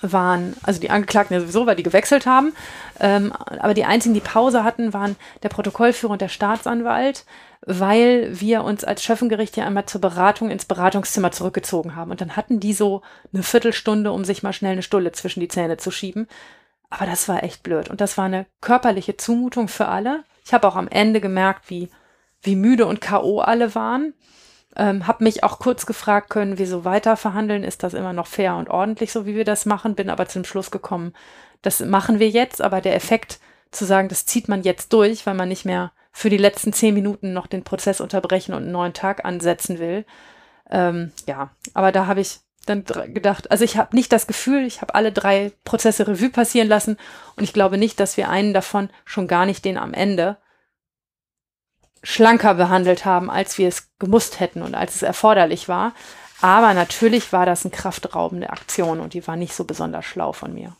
waren, also die Angeklagten ja sowieso, weil die gewechselt haben, ähm, aber die einzigen, die Pause hatten, waren der Protokollführer und der Staatsanwalt, weil wir uns als Schöffengericht ja einmal zur Beratung ins Beratungszimmer zurückgezogen haben. Und dann hatten die so eine Viertelstunde, um sich mal schnell eine Stulle zwischen die Zähne zu schieben. Aber das war echt blöd. Und das war eine körperliche Zumutung für alle. Ich habe auch am Ende gemerkt, wie, wie müde und K.O. alle waren. Ähm, habe mich auch kurz gefragt, können wir so weiter verhandeln? Ist das immer noch fair und ordentlich, so wie wir das machen? Bin aber zum Schluss gekommen, das machen wir jetzt, aber der Effekt zu sagen, das zieht man jetzt durch, weil man nicht mehr für die letzten zehn Minuten noch den Prozess unterbrechen und einen neuen Tag ansetzen will. Ähm, ja, aber da habe ich dann gedacht, also ich habe nicht das Gefühl, ich habe alle drei Prozesse Revue passieren lassen und ich glaube nicht, dass wir einen davon, schon gar nicht den am Ende, schlanker behandelt haben, als wir es gemusst hätten und als es erforderlich war. Aber natürlich war das eine kraftraubende Aktion und die war nicht so besonders schlau von mir.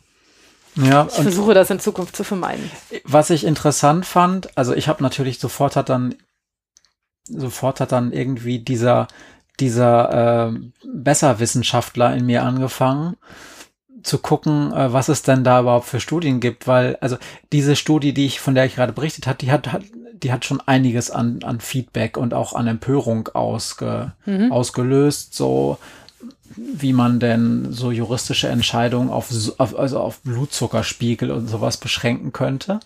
Ja, Ich versuche das in Zukunft zu vermeiden. was ich interessant fand, also ich habe natürlich sofort hat dann sofort hat dann irgendwie dieser dieser äh, Besserwissenschaftler in mir angefangen zu gucken, äh, was es denn da überhaupt für Studien gibt, weil also diese Studie, die ich von der ich gerade berichtet hat, die hat, hat die hat schon einiges an an Feedback und auch an Empörung ausge, Mhm. ausgelöst, so wie man denn so juristische Entscheidungen auf, auf also auf Blutzuckerspiegel und sowas beschränken könnte.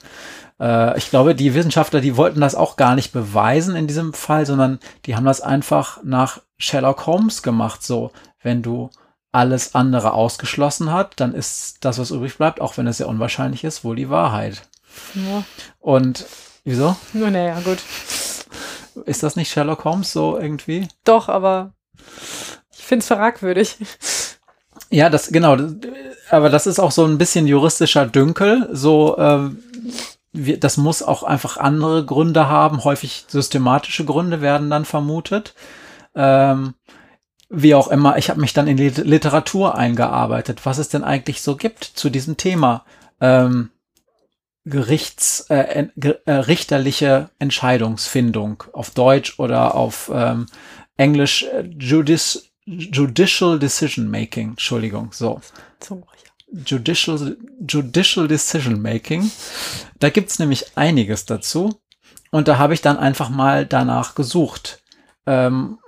Äh, ich glaube, die Wissenschaftler, die wollten das auch gar nicht beweisen in diesem Fall, sondern die haben das einfach nach Sherlock Holmes gemacht. So, wenn du alles andere ausgeschlossen hat, dann ist das, was übrig bleibt, auch wenn es sehr unwahrscheinlich ist, wohl die Wahrheit. Ja. Und wieso? Nur, naja, gut. Ist das nicht Sherlock Holmes so irgendwie? Doch, aber finde es fragwürdig. Ja, das genau. Aber das ist auch so ein bisschen juristischer Dünkel. So, ähm, wir, das muss auch einfach andere Gründe haben. Häufig systematische Gründe werden dann vermutet. Ähm, wie auch immer, ich habe mich dann in die Literatur eingearbeitet, was es denn eigentlich so gibt zu diesem Thema. Ähm, Gerichts, äh, äh, richterliche Entscheidungsfindung auf Deutsch oder auf ähm, Englisch äh, Judice, Judicial Decision Making, Entschuldigung, so. Zungenbrecher. Judicial, Judicial Decision Making. Da gibt's nämlich einiges dazu. Und da habe ich dann einfach mal danach gesucht. Ähm,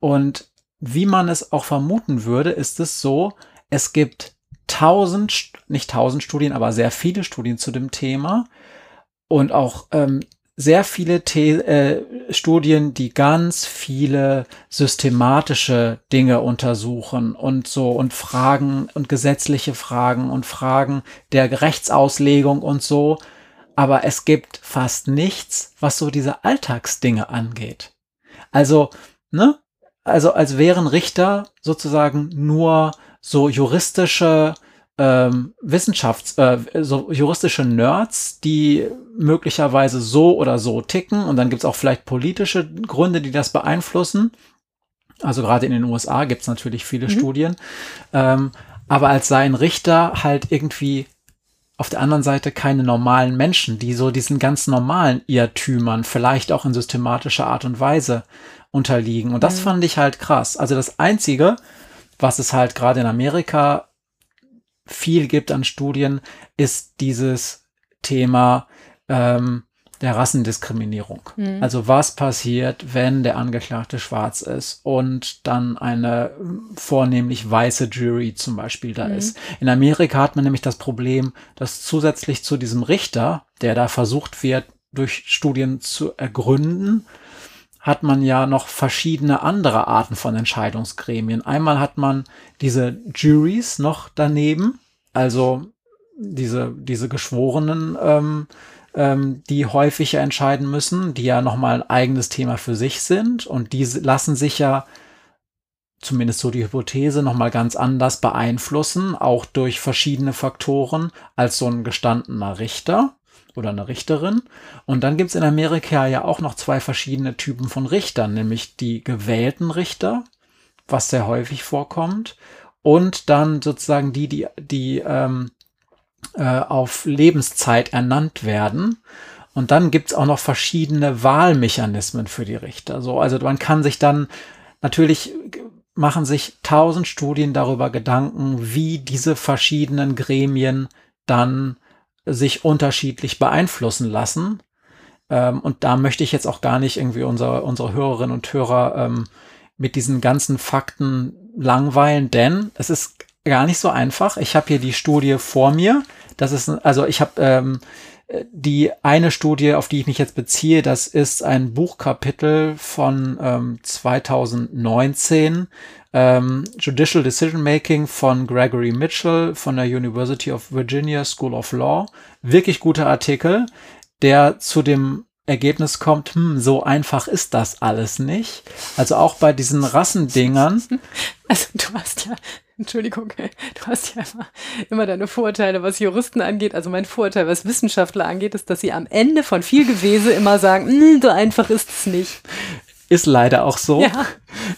und wie man es auch vermuten würde, ist es so, es gibt tausend, nicht tausend Studien, aber sehr viele Studien zu dem Thema. Und auch ähm, sehr viele The äh, Studien, die ganz viele systematische Dinge untersuchen und so und Fragen und gesetzliche Fragen und Fragen der Rechtsauslegung und so. Aber es gibt fast nichts, was so diese Alltagsdinge angeht. Also, ne? Also als wären Richter sozusagen nur so juristische ähm, Wissenschafts-, äh, so juristische Nerds, die möglicherweise so oder so ticken. Und dann gibt es auch vielleicht politische Gründe, die das beeinflussen. Also gerade in den USA gibt es natürlich viele mhm. Studien. Ähm, aber als seien Richter halt irgendwie auf der anderen Seite keine normalen Menschen, die so diesen ganz normalen Irrtümern vielleicht auch in systematischer Art und Weise unterliegen. Und das mhm. fand ich halt krass. Also das Einzige, was es halt gerade in Amerika viel gibt an Studien, ist dieses Thema ähm, der Rassendiskriminierung. Mhm. Also was passiert, wenn der Angeklagte schwarz ist und dann eine vornehmlich weiße Jury zum Beispiel da mhm. ist. In Amerika hat man nämlich das Problem, dass zusätzlich zu diesem Richter, der da versucht wird, durch Studien zu ergründen, hat man ja noch verschiedene andere Arten von Entscheidungsgremien. Einmal hat man diese Juries noch daneben, also diese, diese Geschworenen, ähm, ähm, die häufig entscheiden müssen, die ja nochmal ein eigenes Thema für sich sind und die lassen sich ja zumindest so die Hypothese nochmal ganz anders beeinflussen, auch durch verschiedene Faktoren als so ein gestandener Richter oder eine Richterin. Und dann gibt es in Amerika ja auch noch zwei verschiedene Typen von Richtern, nämlich die gewählten Richter, was sehr häufig vorkommt, und dann sozusagen die, die, die ähm, äh, auf Lebenszeit ernannt werden. Und dann gibt es auch noch verschiedene Wahlmechanismen für die Richter. So, also man kann sich dann natürlich machen sich tausend Studien darüber Gedanken, wie diese verschiedenen Gremien dann sich unterschiedlich beeinflussen lassen. Ähm, und da möchte ich jetzt auch gar nicht irgendwie unsere, unsere Hörerinnen und Hörer ähm, mit diesen ganzen Fakten langweilen, denn es ist gar nicht so einfach. Ich habe hier die Studie vor mir. Das ist, also ich habe ähm, die eine Studie, auf die ich mich jetzt beziehe, das ist ein Buchkapitel von ähm, 2019, ähm, Judicial Decision Making von Gregory Mitchell von der University of Virginia School of Law. Wirklich guter Artikel, der zu dem Ergebnis kommt, hm, so einfach ist das alles nicht. Also auch bei diesen Rassendingern. (laughs) Also du hast ja Entschuldigung, du hast ja immer, immer deine Vorurteile, was Juristen angeht. Also mein Vorurteil, was Wissenschaftler angeht, ist, dass sie am Ende von viel Gewese immer sagen, hm, so einfach ist es nicht. Ist leider auch so. Ja.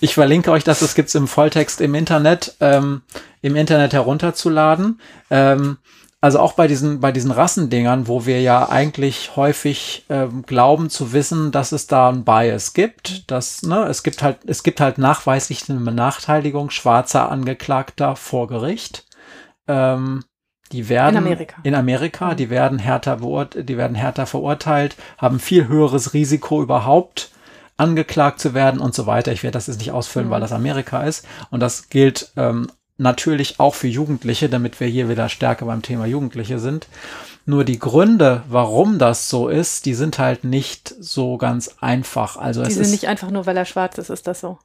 Ich verlinke euch das, das gibt's im Volltext im Internet, ähm, im Internet herunterzuladen. Ähm, also auch bei diesen, bei diesen Rassendingern, wo wir ja eigentlich häufig ähm, glauben zu wissen, dass es da ein Bias gibt, dass, ne, es gibt halt, es gibt halt nachweislich eine Benachteiligung schwarzer Angeklagter vor Gericht. Ähm, die werden in Amerika, in Amerika mhm. die werden härter die werden härter verurteilt, haben viel höheres Risiko überhaupt angeklagt zu werden und so weiter. Ich werde das jetzt nicht ausfüllen, mhm. weil das Amerika ist. Und das gilt ähm, natürlich auch für Jugendliche, damit wir hier wieder stärker beim Thema Jugendliche sind. Nur die Gründe, warum das so ist, die sind halt nicht so ganz einfach. Also die es sind ist, nicht einfach nur, weil er schwarz ist, ist das so?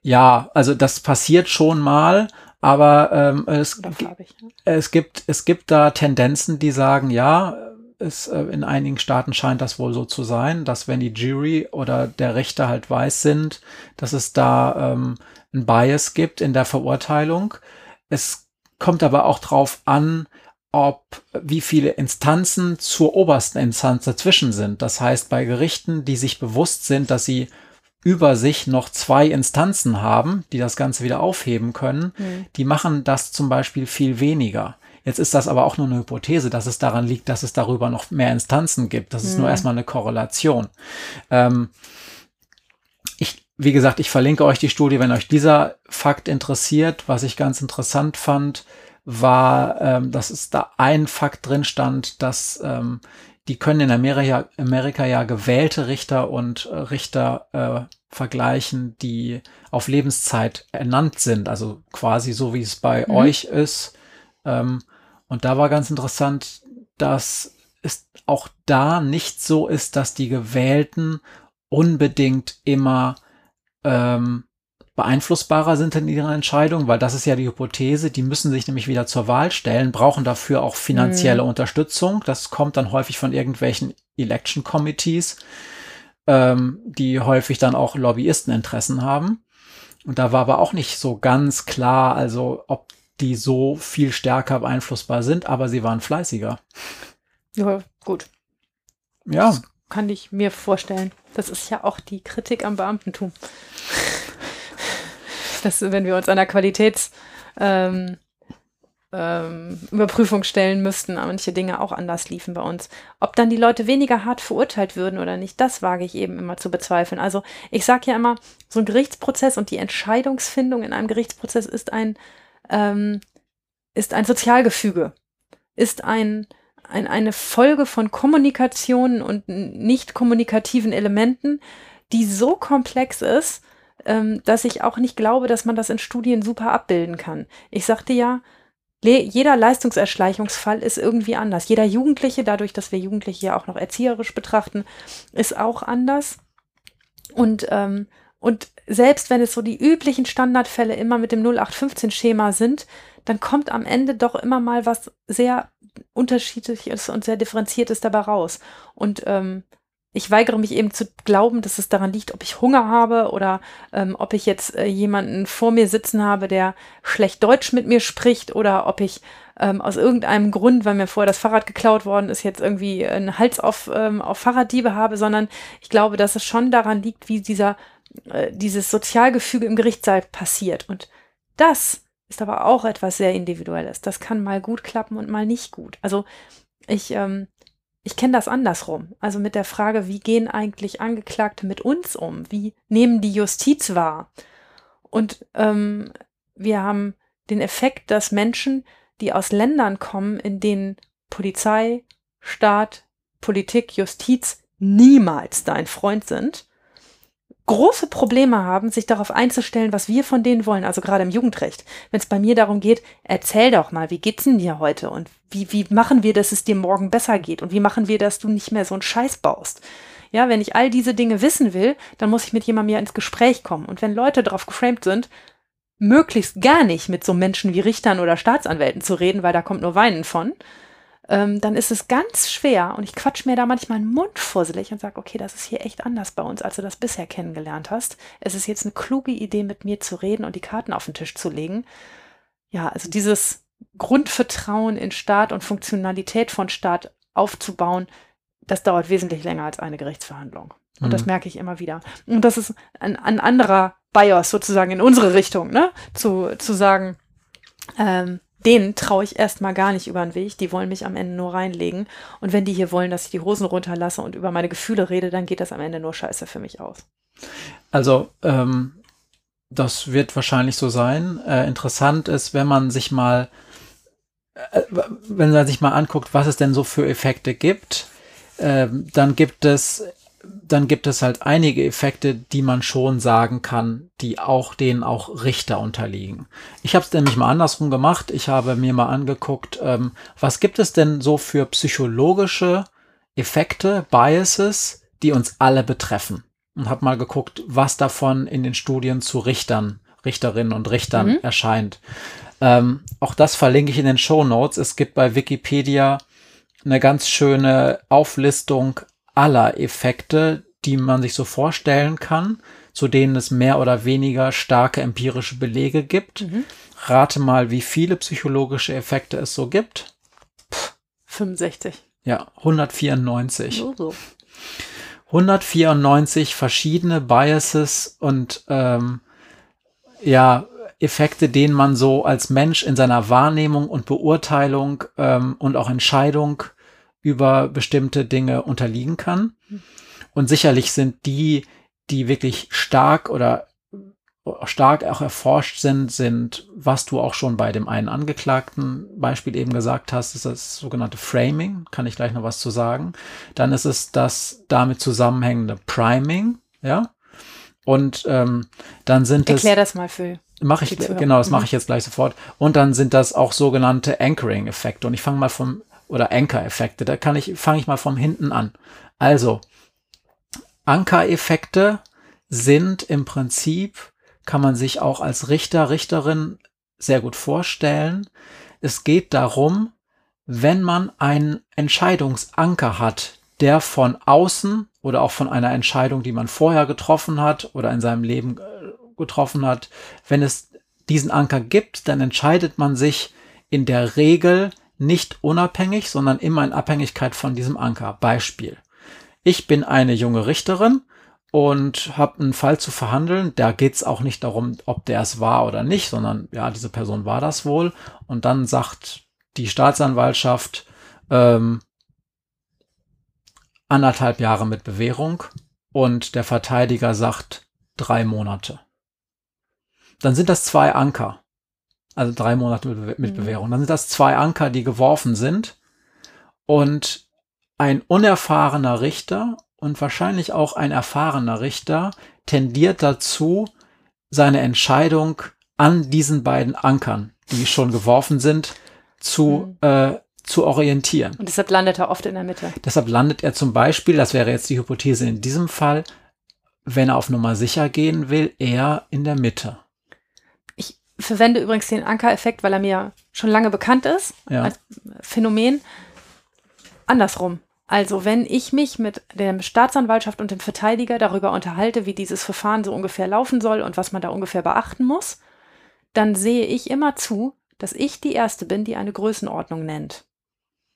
Ja, also das passiert schon mal, aber ähm, es, ja. es gibt es gibt da Tendenzen, die sagen, ja, es, äh, in einigen Staaten scheint das wohl so zu sein, dass wenn die Jury oder der Richter halt weiß sind, dass es da ähm, ein Bias gibt in der Verurteilung. Es kommt aber auch drauf an, ob wie viele Instanzen zur obersten Instanz dazwischen sind. Das heißt, bei Gerichten, die sich bewusst sind, dass sie über sich noch zwei Instanzen haben, die das Ganze wieder aufheben können, mhm. die machen das zum Beispiel viel weniger. Jetzt ist das aber auch nur eine Hypothese, dass es daran liegt, dass es darüber noch mehr Instanzen gibt. Das ist nur mhm. erstmal eine Korrelation. Ähm, wie gesagt, ich verlinke euch die Studie, wenn euch dieser Fakt interessiert. Was ich ganz interessant fand, war, ähm, dass es da ein Fakt drin stand, dass ähm, die können in Amerika, Amerika ja gewählte Richter und äh, Richter äh, vergleichen, die auf Lebenszeit ernannt sind, also quasi so wie es bei mhm. euch ist. Ähm, und da war ganz interessant, dass es auch da nicht so ist, dass die Gewählten unbedingt immer ähm, beeinflussbarer sind in ihrer Entscheidung, weil das ist ja die Hypothese, die müssen sich nämlich wieder zur Wahl stellen, brauchen dafür auch finanzielle mhm. Unterstützung. Das kommt dann häufig von irgendwelchen Election Committees, ähm, die häufig dann auch Lobbyisteninteressen haben. Und da war aber auch nicht so ganz klar, also ob die so viel stärker beeinflussbar sind, aber sie waren fleißiger. Ja, gut. Ja. Das kann ich mir vorstellen. Das ist ja auch die Kritik am Beamtentum. Dass, wenn wir uns an der Qualitäts, ähm, ähm, Überprüfung stellen müssten, manche Dinge auch anders liefen bei uns. Ob dann die Leute weniger hart verurteilt würden oder nicht, das wage ich eben immer zu bezweifeln. Also ich sage ja immer, so ein Gerichtsprozess und die Entscheidungsfindung in einem Gerichtsprozess ist ein, ähm, ist ein Sozialgefüge, ist ein, ein, eine Folge von Kommunikationen und nicht kommunikativen Elementen, die so komplex ist, ähm, dass ich auch nicht glaube, dass man das in Studien super abbilden kann. Ich sagte ja, jeder Leistungserschleichungsfall ist irgendwie anders. Jeder Jugendliche, dadurch, dass wir Jugendliche ja auch noch erzieherisch betrachten, ist auch anders. Und, ähm, und selbst wenn es so die üblichen Standardfälle immer mit dem 0815-Schema sind, dann kommt am Ende doch immer mal was sehr unterschiedliches und sehr differenziertes dabei raus. Und ähm, ich weigere mich eben zu glauben, dass es daran liegt, ob ich Hunger habe oder ähm, ob ich jetzt äh, jemanden vor mir sitzen habe, der schlecht Deutsch mit mir spricht oder ob ich ähm, aus irgendeinem Grund, weil mir vorher das Fahrrad geklaut worden ist, jetzt irgendwie einen Hals auf, ähm, auf Fahrraddiebe habe, sondern ich glaube, dass es schon daran liegt, wie dieser, äh, dieses Sozialgefüge im Gerichtssaal passiert. Und das ist aber auch etwas sehr Individuelles. Das kann mal gut klappen und mal nicht gut. Also ich ähm, ich kenne das andersrum. Also mit der Frage, wie gehen eigentlich Angeklagte mit uns um? Wie nehmen die Justiz wahr? Und ähm, wir haben den Effekt, dass Menschen, die aus Ländern kommen, in denen Polizei, Staat, Politik, Justiz niemals dein Freund sind, große Probleme haben, sich darauf einzustellen, was wir von denen wollen, also gerade im Jugendrecht. Wenn es bei mir darum geht, erzähl doch mal, wie geht's denn dir heute und wie, wie machen wir, dass es dir morgen besser geht und wie machen wir, dass du nicht mehr so einen Scheiß baust. Ja, wenn ich all diese Dinge wissen will, dann muss ich mit jemandem ja ins Gespräch kommen. Und wenn Leute darauf geframed sind, möglichst gar nicht mit so Menschen wie Richtern oder Staatsanwälten zu reden, weil da kommt nur Weinen von, ähm, dann ist es ganz schwer und ich quatsch mir da manchmal einen Mund fusselig und sage, okay, das ist hier echt anders bei uns, als du das bisher kennengelernt hast. Es ist jetzt eine kluge Idee, mit mir zu reden und die Karten auf den Tisch zu legen. Ja, also dieses Grundvertrauen in Staat und Funktionalität von Staat aufzubauen, das dauert wesentlich länger als eine Gerichtsverhandlung. Und mhm. das merke ich immer wieder. Und das ist ein, ein anderer BIOS sozusagen in unsere Richtung, ne? Zu, zu sagen, ähm, denen traue ich erstmal gar nicht über den Weg. Die wollen mich am Ende nur reinlegen. Und wenn die hier wollen, dass ich die Hosen runterlasse und über meine Gefühle rede, dann geht das am Ende nur scheiße für mich aus. Also, ähm, das wird wahrscheinlich so sein. Äh, interessant ist, wenn man sich mal, äh, wenn man sich mal anguckt, was es denn so für Effekte gibt, äh, dann gibt es dann gibt es halt einige Effekte, die man schon sagen kann, die auch denen auch Richter unterliegen. Ich habe es nämlich mal andersrum gemacht. Ich habe mir mal angeguckt, ähm, was gibt es denn so für psychologische Effekte, Biases, die uns alle betreffen. Und habe mal geguckt, was davon in den Studien zu Richtern, Richterinnen und Richtern mhm. erscheint. Ähm, auch das verlinke ich in den Show Notes. Es gibt bei Wikipedia eine ganz schöne Auflistung aller Effekte, die man sich so vorstellen kann, zu denen es mehr oder weniger starke empirische Belege gibt. Mhm. Rate mal, wie viele psychologische Effekte es so gibt. Pff, 65. Ja, 194. So, so. 194 verschiedene Biases und ähm, ja, Effekte, denen man so als Mensch in seiner Wahrnehmung und Beurteilung ähm, und auch Entscheidung über bestimmte Dinge unterliegen kann. Und sicherlich sind die, die wirklich stark oder stark auch erforscht sind, sind, was du auch schon bei dem einen Angeklagten Beispiel eben gesagt hast, ist das sogenannte Framing, kann ich gleich noch was zu sagen. Dann ist es das damit zusammenhängende Priming, ja. Und ähm, dann sind Erklär es. Erklär das mal für. Mache ich, genau, das mache mhm. ich jetzt gleich sofort. Und dann sind das auch sogenannte Anchoring-Effekte. Und ich fange mal vom oder Anker-Effekte. Da kann ich, fange ich mal von hinten an. Also, Anker-Effekte sind im Prinzip, kann man sich auch als Richter, Richterin sehr gut vorstellen. Es geht darum, wenn man einen Entscheidungsanker hat, der von außen oder auch von einer Entscheidung, die man vorher getroffen hat oder in seinem Leben äh, getroffen hat, wenn es diesen Anker gibt, dann entscheidet man sich in der Regel nicht unabhängig, sondern immer in Abhängigkeit von diesem Anker. Beispiel. Ich bin eine junge Richterin und habe einen Fall zu verhandeln. Da geht's auch nicht darum, ob der es war oder nicht, sondern ja, diese Person war das wohl. Und dann sagt die Staatsanwaltschaft ähm, anderthalb Jahre mit Bewährung und der Verteidiger sagt drei Monate. Dann sind das zwei Anker. Also drei Monate mit, mit mhm. Bewährung. Dann sind das zwei Anker, die geworfen sind. Und ein unerfahrener Richter und wahrscheinlich auch ein erfahrener Richter tendiert dazu, seine Entscheidung an diesen beiden Ankern, die schon geworfen sind, zu, mhm. äh, zu orientieren. Und deshalb landet er oft in der Mitte. Deshalb landet er zum Beispiel, das wäre jetzt die Hypothese in diesem Fall, wenn er auf Nummer sicher gehen will, eher in der Mitte. Ich verwende übrigens den Ankereffekt, weil er mir schon lange bekannt ist ja. als Phänomen. Andersrum. Also wenn ich mich mit der Staatsanwaltschaft und dem Verteidiger darüber unterhalte, wie dieses Verfahren so ungefähr laufen soll und was man da ungefähr beachten muss, dann sehe ich immer zu, dass ich die Erste bin, die eine Größenordnung nennt.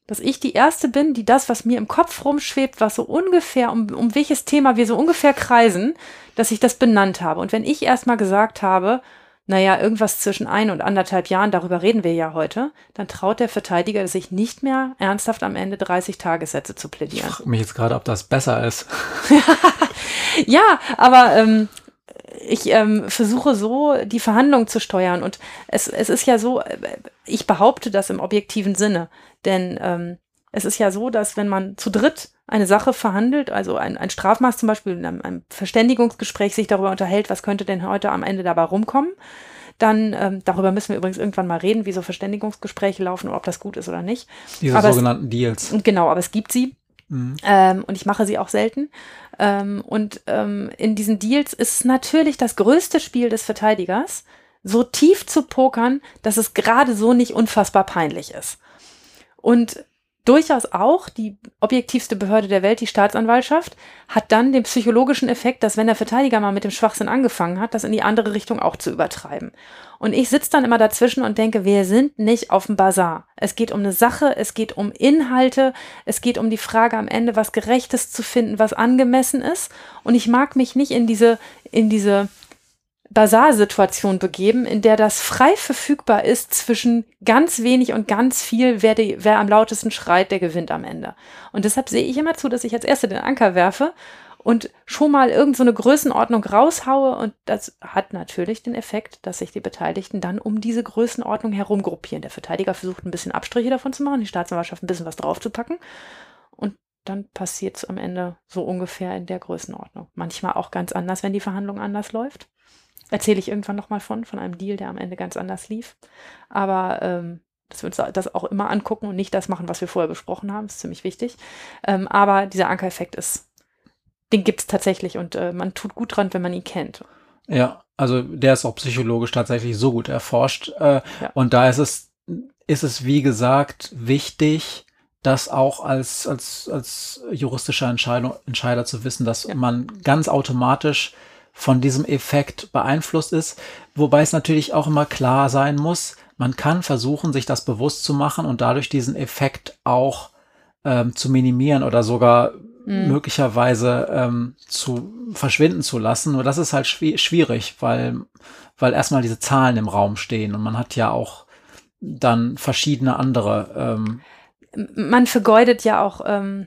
Dass ich die Erste bin, die das, was mir im Kopf rumschwebt, was so ungefähr, um, um welches Thema wir so ungefähr kreisen, dass ich das benannt habe. Und wenn ich erstmal gesagt habe, naja, irgendwas zwischen ein und anderthalb Jahren, darüber reden wir ja heute, dann traut der Verteidiger sich nicht mehr ernsthaft am Ende 30 Tagessätze zu plädieren. Ich frage mich jetzt gerade, ob das besser ist. (laughs) ja, aber ähm, ich ähm, versuche so die Verhandlungen zu steuern und es, es ist ja so, äh, ich behaupte das im objektiven Sinne, denn ähm, es ist ja so, dass wenn man zu dritt eine Sache verhandelt, also ein, ein Strafmaß zum Beispiel in einem, einem Verständigungsgespräch sich darüber unterhält, was könnte denn heute am Ende dabei rumkommen, dann, ähm, darüber müssen wir übrigens irgendwann mal reden, wie so Verständigungsgespräche laufen und ob das gut ist oder nicht. Diese aber sogenannten es, Deals. Genau, aber es gibt sie. Mhm. Ähm, und ich mache sie auch selten. Ähm, und ähm, in diesen Deals ist natürlich das größte Spiel des Verteidigers, so tief zu pokern, dass es gerade so nicht unfassbar peinlich ist. Und durchaus auch die objektivste Behörde der Welt, die Staatsanwaltschaft, hat dann den psychologischen Effekt, dass wenn der Verteidiger mal mit dem Schwachsinn angefangen hat, das in die andere Richtung auch zu übertreiben. Und ich sitze dann immer dazwischen und denke, wir sind nicht auf dem Bazar. Es geht um eine Sache, es geht um Inhalte, es geht um die Frage am Ende, was Gerechtes zu finden, was angemessen ist. Und ich mag mich nicht in diese, in diese Basarsituation begeben, in der das frei verfügbar ist zwischen ganz wenig und ganz viel, wer, die, wer am lautesten schreit, der gewinnt am Ende. Und deshalb sehe ich immer zu, dass ich als Erste den Anker werfe und schon mal irgendeine so Größenordnung raushaue. Und das hat natürlich den Effekt, dass sich die Beteiligten dann um diese Größenordnung herum gruppieren. Der Verteidiger versucht ein bisschen Abstriche davon zu machen, die Staatsanwaltschaft ein bisschen was draufzupacken. Und dann passiert es am Ende so ungefähr in der Größenordnung. Manchmal auch ganz anders, wenn die Verhandlung anders läuft. Erzähle ich irgendwann nochmal von, von einem Deal, der am Ende ganz anders lief. Aber ähm, dass wir uns das auch immer angucken und nicht das machen, was wir vorher besprochen haben, ist ziemlich wichtig. Ähm, aber dieser Ankereffekt ist, den gibt es tatsächlich und äh, man tut gut dran, wenn man ihn kennt. Ja, also der ist auch psychologisch tatsächlich so gut erforscht. Äh, ja. Und da ist es, ist es, wie gesagt, wichtig, das auch als, als, als juristischer Entscheidung, Entscheider zu wissen, dass ja. man ganz automatisch von diesem Effekt beeinflusst ist, wobei es natürlich auch immer klar sein muss, man kann versuchen, sich das bewusst zu machen und dadurch diesen Effekt auch ähm, zu minimieren oder sogar mhm. möglicherweise ähm, zu verschwinden zu lassen. Nur das ist halt schwi schwierig, weil, weil erstmal diese Zahlen im Raum stehen und man hat ja auch dann verschiedene andere. Ähm, man vergeudet ja auch ähm,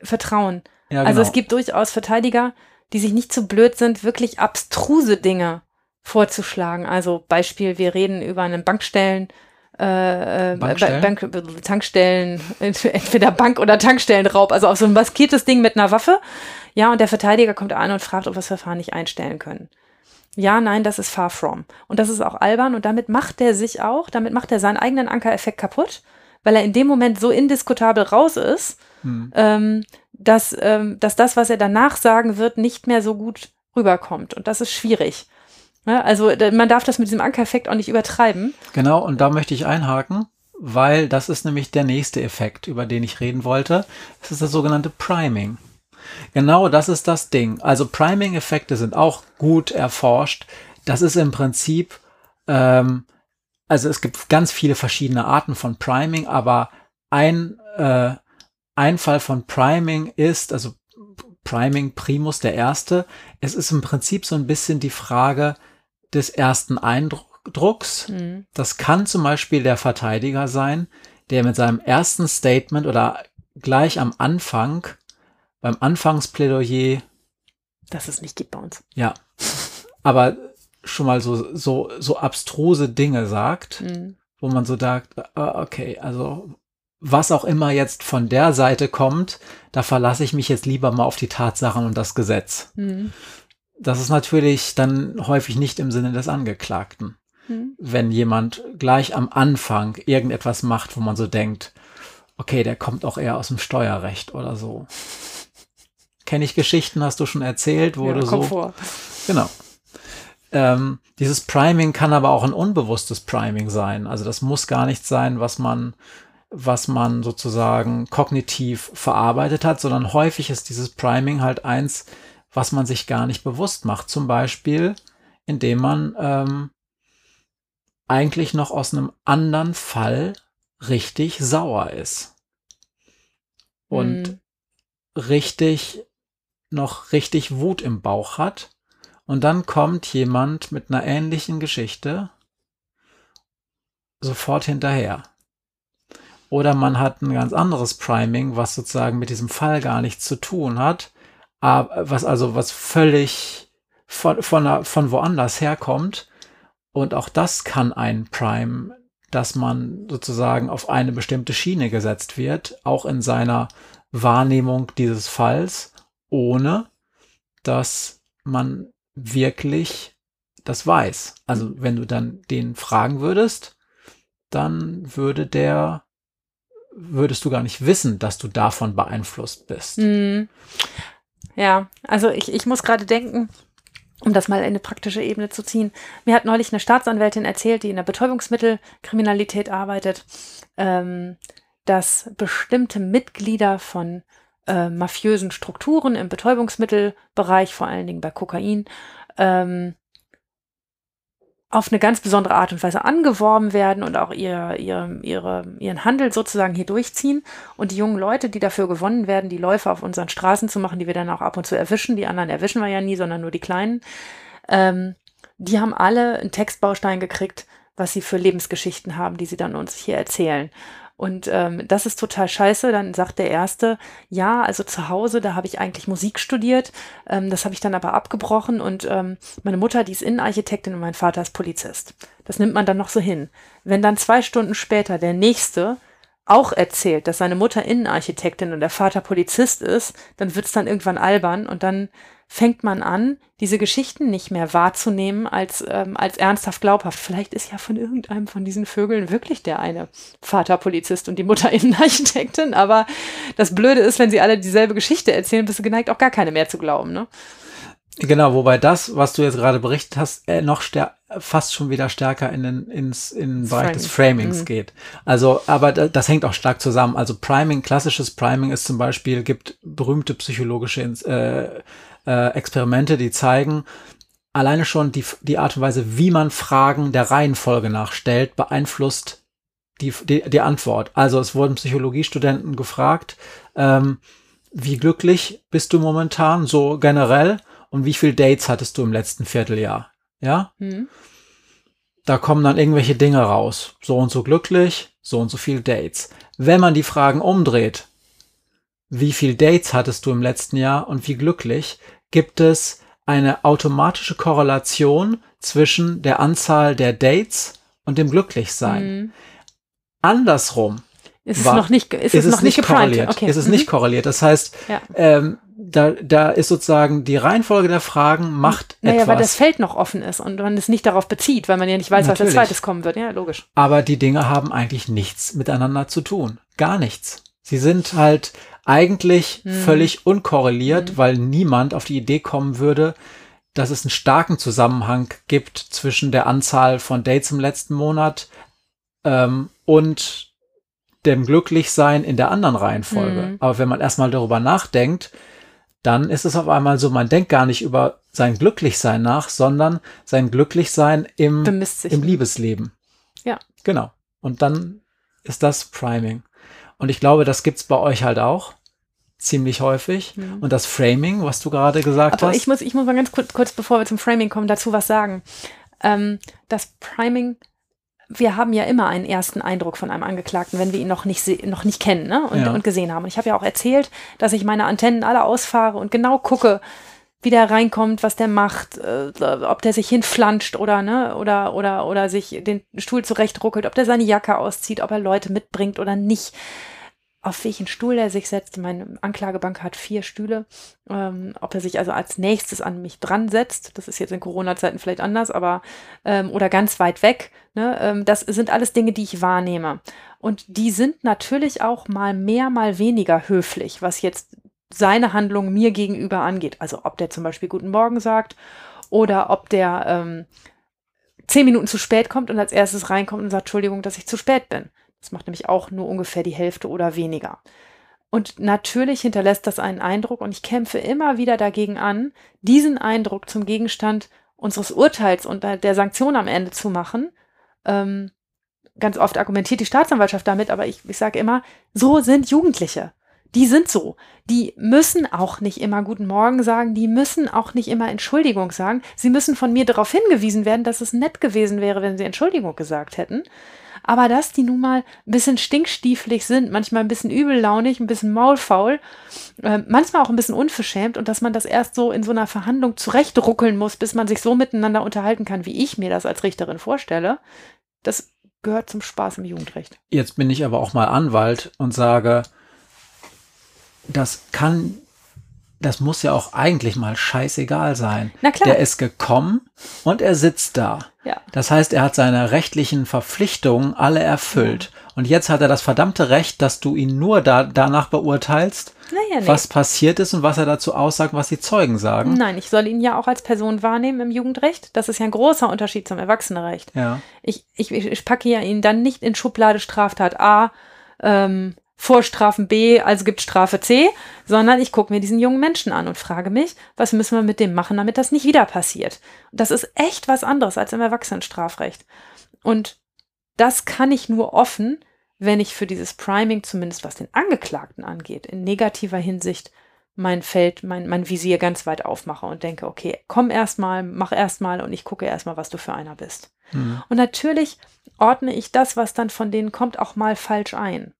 Vertrauen. Ja, genau. Also es gibt durchaus Verteidiger, die sich nicht zu blöd sind, wirklich abstruse Dinge vorzuschlagen. Also Beispiel, wir reden über einen Bankstellen, äh, äh Bankstellen? Bank, Tankstellen, (laughs) entweder Bank- oder Tankstellenraub, also auf so ein maskiertes Ding mit einer Waffe. Ja, und der Verteidiger kommt an und fragt, ob wir das Verfahren nicht einstellen können. Ja, nein, das ist far from. Und das ist auch albern und damit macht er sich auch, damit macht er seinen eigenen Ankereffekt kaputt, weil er in dem Moment so indiskutabel raus ist, hm. ähm, dass, ähm, dass das, was er danach sagen wird, nicht mehr so gut rüberkommt. Und das ist schwierig. Ja, also man darf das mit diesem Ankereffekt auch nicht übertreiben. Genau, und da möchte ich einhaken, weil das ist nämlich der nächste Effekt, über den ich reden wollte. Das ist das sogenannte Priming. Genau das ist das Ding. Also Priming-Effekte sind auch gut erforscht. Das ist im Prinzip Ähm, also es gibt ganz viele verschiedene Arten von Priming, aber ein, äh, ein Fall von Priming ist, also Priming Primus der erste, es ist im Prinzip so ein bisschen die Frage des ersten Eindrucks. Mhm. Das kann zum Beispiel der Verteidiger sein, der mit seinem ersten Statement oder gleich am Anfang, beim Anfangsplädoyer, dass es nicht gibt bei uns. Ja. Aber schon mal so, so, so abstruse Dinge sagt, mhm. wo man so sagt, ah, okay, also was auch immer jetzt von der Seite kommt, da verlasse ich mich jetzt lieber mal auf die Tatsachen und das Gesetz. Mhm. Das ist natürlich dann häufig nicht im Sinne des Angeklagten. Mhm. Wenn jemand gleich am Anfang irgendetwas macht, wo man so denkt, okay, der kommt auch eher aus dem Steuerrecht oder so. Kenne ich Geschichten, hast du schon erzählt, wo ja, du so. Vor. Genau. Ähm, dieses Priming kann aber auch ein unbewusstes Priming sein. Also das muss gar nicht sein, was man, was man sozusagen kognitiv verarbeitet hat, sondern häufig ist dieses Priming halt eins, was man sich gar nicht bewusst macht. Zum Beispiel, indem man ähm, eigentlich noch aus einem anderen Fall richtig sauer ist. Und hm. richtig, noch richtig Wut im Bauch hat und dann kommt jemand mit einer ähnlichen Geschichte sofort hinterher. Oder man hat ein ganz anderes Priming, was sozusagen mit diesem Fall gar nichts zu tun hat, was also was völlig von, von, von woanders herkommt. Und auch das kann ein Prime, dass man sozusagen auf eine bestimmte Schiene gesetzt wird, auch in seiner Wahrnehmung dieses Falls, ohne dass man wirklich das weiß. Also wenn du dann den fragen würdest, dann würde der, würdest du gar nicht wissen, dass du davon beeinflusst bist. Mhm. Ja, also ich, ich muss gerade denken, um das mal in eine praktische Ebene zu ziehen. Mir hat neulich eine Staatsanwältin erzählt, die in der Betäubungsmittelkriminalität arbeitet, ähm, dass bestimmte Mitglieder von äh, mafiösen Strukturen im Betäubungsmittelbereich, vor allen Dingen bei Kokain, ähm, auf eine ganz besondere Art und Weise angeworben werden und auch ihr, ihr, ihre, ihren Handel sozusagen hier durchziehen. Und die jungen Leute, die dafür gewonnen werden, die Läufe auf unseren Straßen zu machen, die wir dann auch ab und zu erwischen, die anderen erwischen wir ja nie, sondern nur die Kleinen, ähm, die haben alle einen Textbaustein gekriegt, was sie für Lebensgeschichten haben, die sie dann uns hier erzählen. Und ähm, das ist total scheiße. Dann sagt der Erste, ja, also zu Hause, da habe ich eigentlich Musik studiert. Ähm, das habe ich dann aber abgebrochen. Und ähm, meine Mutter, die ist Innenarchitektin und mein Vater ist Polizist. Das nimmt man dann noch so hin. Wenn dann zwei Stunden später der Nächste auch erzählt, dass seine Mutter Innenarchitektin und der Vater Polizist ist, dann wird es dann irgendwann albern und dann fängt man an, diese Geschichten nicht mehr wahrzunehmen als, ähm, als ernsthaft glaubhaft. Vielleicht ist ja von irgendeinem von diesen Vögeln wirklich der eine Vater Polizist und die Mutter Innenarchitektin, (laughs) aber das Blöde ist, wenn sie alle dieselbe Geschichte erzählen, bist du geneigt, auch gar keine mehr zu glauben, ne? Genau, wobei das, was du jetzt gerade berichtet hast, äh, noch fast schon wieder stärker in den ins in den Bereich Framing. des Framings mhm. geht. Also, aber das hängt auch stark zusammen. Also Priming, klassisches Priming ist zum Beispiel gibt berühmte psychologische äh, äh, Experimente, die zeigen, alleine schon die, die Art und Weise, wie man Fragen der Reihenfolge nachstellt, beeinflusst die, die, die Antwort. Also es wurden Psychologiestudenten gefragt, ähm, wie glücklich bist du momentan, so generell, und wie viel Dates hattest du im letzten Vierteljahr? Ja? Mhm. Da kommen dann irgendwelche Dinge raus. So und so glücklich, so und so viel Dates. Wenn man die Fragen umdreht, wie viel Dates hattest du im letzten Jahr und wie glücklich, gibt es eine automatische Korrelation zwischen der Anzahl der Dates und dem Glücklichsein. Mhm. Andersrum ist es war, noch nicht, ist, ist es noch nicht, korreliert. Okay. Ist es mhm. nicht korreliert. Das heißt, ja. ähm, da, da ist sozusagen die Reihenfolge der Fragen macht naja, etwas. weil das Feld noch offen ist und man es nicht darauf bezieht, weil man ja nicht weiß, Natürlich. was als zweites kommen wird. Ja, logisch. Aber die Dinge haben eigentlich nichts miteinander zu tun. Gar nichts. Sie sind halt eigentlich hm. völlig unkorreliert, hm. weil niemand auf die Idee kommen würde, dass es einen starken Zusammenhang gibt zwischen der Anzahl von Dates im letzten Monat ähm, und dem Glücklichsein in der anderen Reihenfolge. Hm. Aber wenn man erstmal darüber nachdenkt, dann ist es auf einmal so, man denkt gar nicht über sein Glücklichsein nach, sondern sein Glücklichsein im, im Liebesleben. Ja. Genau. Und dann ist das Priming. Und ich glaube, das gibt's bei euch halt auch ziemlich häufig. Mhm. Und das Framing, was du gerade gesagt Aber hast. ich muss, ich muss mal ganz kurz, kurz, bevor wir zum Framing kommen, dazu was sagen. Ähm, das Priming, wir haben ja immer einen ersten Eindruck von einem Angeklagten, wenn wir ihn noch nicht, noch nicht kennen ne? und, Ja. und gesehen haben. Und ich habe ja auch erzählt, dass ich meine Antennen alle ausfahre und genau gucke, wie der reinkommt, was der macht, äh, ob der sich hinflanscht oder, ne, oder, oder, oder sich den Stuhl zurechtruckelt, ob der seine Jacke auszieht, ob er Leute mitbringt oder nicht auf welchen Stuhl er sich setzt. Meine Anklagebank hat vier Stühle. Ähm, ob er sich also als nächstes an mich dran setzt, das ist jetzt in Corona-Zeiten vielleicht anders, aber ähm, oder ganz weit weg. Ne? Ähm, das sind alles Dinge, die ich wahrnehme. Und die sind natürlich auch mal mehr, mal weniger höflich, was jetzt seine Handlung mir gegenüber angeht. Also ob der zum Beispiel Guten Morgen sagt oder ob der ähm, zehn Minuten zu spät kommt und als erstes reinkommt und sagt, Entschuldigung, dass ich zu spät bin. Das macht nämlich auch nur ungefähr die Hälfte oder weniger. Und natürlich hinterlässt das einen Eindruck und ich kämpfe immer wieder dagegen an, diesen Eindruck zum Gegenstand unseres Urteils und der Sanktion am Ende zu machen. Ähm, ganz oft argumentiert die Staatsanwaltschaft damit, aber ich, ich sage immer, so sind Jugendliche. Die sind so. Die müssen auch nicht immer Guten Morgen sagen, die müssen auch nicht immer Entschuldigung sagen. Sie müssen von mir darauf hingewiesen werden, dass es nett gewesen wäre, wenn sie Entschuldigung gesagt hätten. Aber dass die nun mal ein bisschen stinkstiefelig sind, manchmal ein bisschen übellaunig, ein bisschen maulfaul, äh, manchmal auch ein bisschen unverschämt und dass man das erst so in so einer Verhandlung zurechtruckeln muss, bis man sich so miteinander unterhalten kann, wie ich mir das als Richterin vorstelle, das gehört zum Spaß im Jugendrecht. Jetzt bin ich aber auch mal Anwalt und sage, das kann, das muss ja auch eigentlich mal scheißegal sein. Na klar. Der ist gekommen und er sitzt da. Ja. Das heißt, er hat seine rechtlichen Verpflichtungen alle erfüllt. Und jetzt hat er das verdammte Recht, dass du ihn nur da, danach beurteilst, Naja, nee. was passiert ist und was er dazu aussagt, was die Zeugen sagen. Nein, ich soll ihn ja auch als Person wahrnehmen im Jugendrecht. Das ist ja ein großer Unterschied zum Erwachsenenrecht. Ja. Ich, ich, ich packe ja ihn dann nicht in Schublade Straftat A, ähm, Vorstrafen B, also gibt Strafe C, sondern ich gucke mir diesen jungen Menschen an und frage mich, was müssen wir mit dem machen, damit das nicht wieder passiert. Das ist echt was anderes als im Erwachsenenstrafrecht. Und das kann ich nur offen, wenn ich für dieses Priming, zumindest was den Angeklagten angeht, in negativer Hinsicht mein Feld, mein, mein Visier ganz weit aufmache und denke, okay, komm erstmal, mach erstmal und ich gucke erstmal, was du für einer bist. Hm. Und natürlich ordne ich das, was dann von denen kommt, auch mal falsch ein.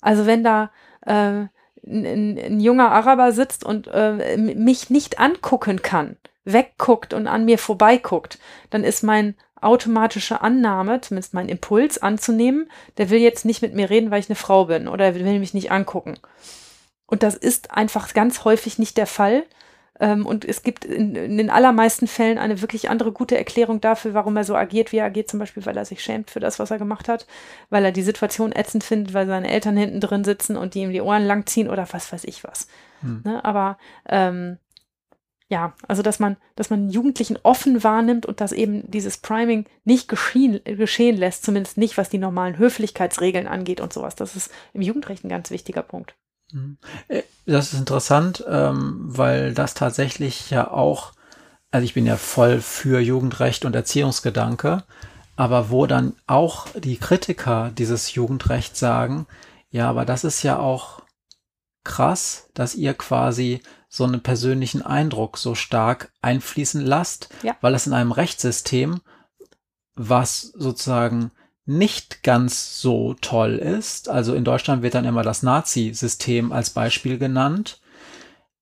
Also wenn da äh, ein, ein, junger Araber sitzt und äh, mich nicht angucken kann, wegguckt und an mir vorbeiguckt, dann ist mein automatische Annahme, zumindest mein Impuls anzunehmen, der will jetzt nicht mit mir reden, weil ich eine Frau bin oder er will mich nicht angucken. Und das ist einfach ganz häufig nicht der Fall. Ähm, und es gibt in, in den allermeisten Fällen eine wirklich andere gute Erklärung dafür, warum er so agiert, wie er agiert. Zum Beispiel, weil er sich schämt für das, was er gemacht hat, weil er die Situation ätzend findet, weil seine Eltern hinten drin sitzen und die ihm die Ohren langziehen oder was weiß ich was. Hm. Ne? Aber ähm, ja, also dass man, dass man Jugendlichen offen wahrnimmt und dass eben dieses Priming nicht geschehen, geschehen lässt, zumindest nicht, was die normalen Höflichkeitsregeln angeht und sowas. Das ist im Jugendrecht ein ganz wichtiger Punkt. Äh, Das ist interessant, ähm, weil das tatsächlich ja auch, also ich bin ja voll für Jugendrecht und Erziehungsgedanke, aber wo dann auch die Kritiker dieses Jugendrechts sagen, ja, aber das ist ja auch krass, dass ihr quasi so einen persönlichen Eindruck so stark einfließen lasst, Ja. weil es in einem Rechtssystem, was sozusagen nicht ganz so toll ist, also in Deutschland wird dann immer das Nazi-System als Beispiel genannt,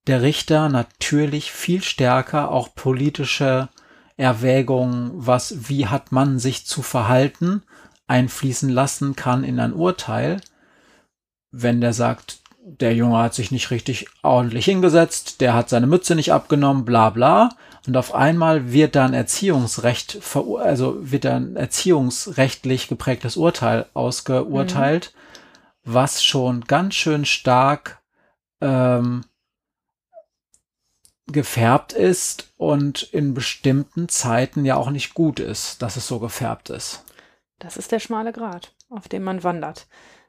der Richter natürlich viel stärker auch politische Erwägungen, was, wie hat man sich zu verhalten, einfließen lassen kann in ein Urteil, wenn der sagt, der Junge hat sich nicht richtig ordentlich hingesetzt, der hat seine Mütze nicht abgenommen, bla bla. Und auf einmal wird dann Erziehungsrecht, also wird dann erziehungsrechtlich geprägtes Urteil ausgeurteilt, was schon ganz schön stark ähm, gefärbt ist und in bestimmten Zeiten ja auch nicht gut ist, dass es so gefärbt ist. Das ist der schmale Grat, auf dem man wandert.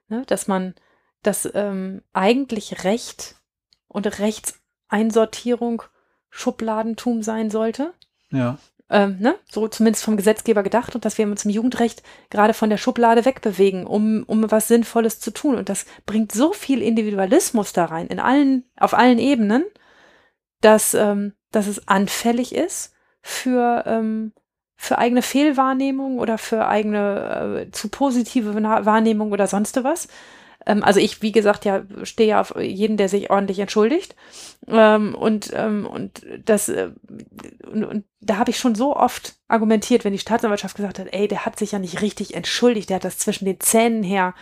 Ne? Dass man das ähm, eigentlich Recht und Rechtseinsortierung Schubladentum sein sollte. Ja. Ähm, ne? So zumindest vom Gesetzgeber gedacht und dass wir uns im Jugendrecht gerade von der Schublade wegbewegen, um, um was Sinnvolles zu tun. Und das bringt so viel Individualismus da rein, in allen, auf allen Ebenen, dass, ähm, dass es anfällig ist für, ähm, für eigene Fehlwahrnehmung oder für eigene äh, zu positive Wahrnehmung oder sonst was. Ähm, also ich, wie gesagt, ja, stehe ja auf jeden, der sich ordentlich entschuldigt. Ähm, und, ähm, und das, äh, und, und da habe ich schon so oft argumentiert, wenn die Staatsanwaltschaft gesagt hat, ey, der hat sich ja nicht richtig entschuldigt, der hat das zwischen den Zähnen her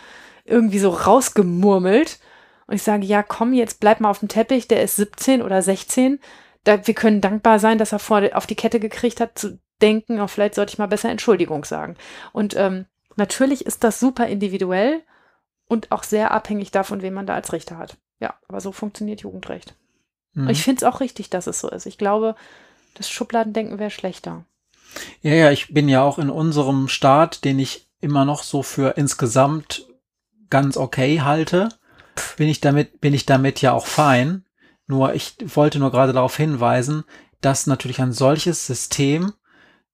irgendwie so rausgemurmelt. Und ich sage, ja, komm, jetzt bleib mal auf dem Teppich, der ist 17 oder 16. Da, wir können dankbar sein, dass er vor, auf die Kette gekriegt hat, zu denken, oh, vielleicht sollte ich mal besser Entschuldigung sagen. Und ähm, natürlich ist das super individuell und auch sehr abhängig davon, wen man da als Richter hat. Ja, aber so funktioniert Jugendrecht. Mhm. Und ich finde es auch richtig, dass es so ist. Ich glaube, das Schubladendenken wäre schlechter. Ja, ja, ich bin ja auch in unserem Staat, den ich immer noch so für insgesamt ganz okay halte, bin ich damit, bin ich damit ja auch fein. Nur ich wollte nur gerade darauf hinweisen, dass natürlich ein solches System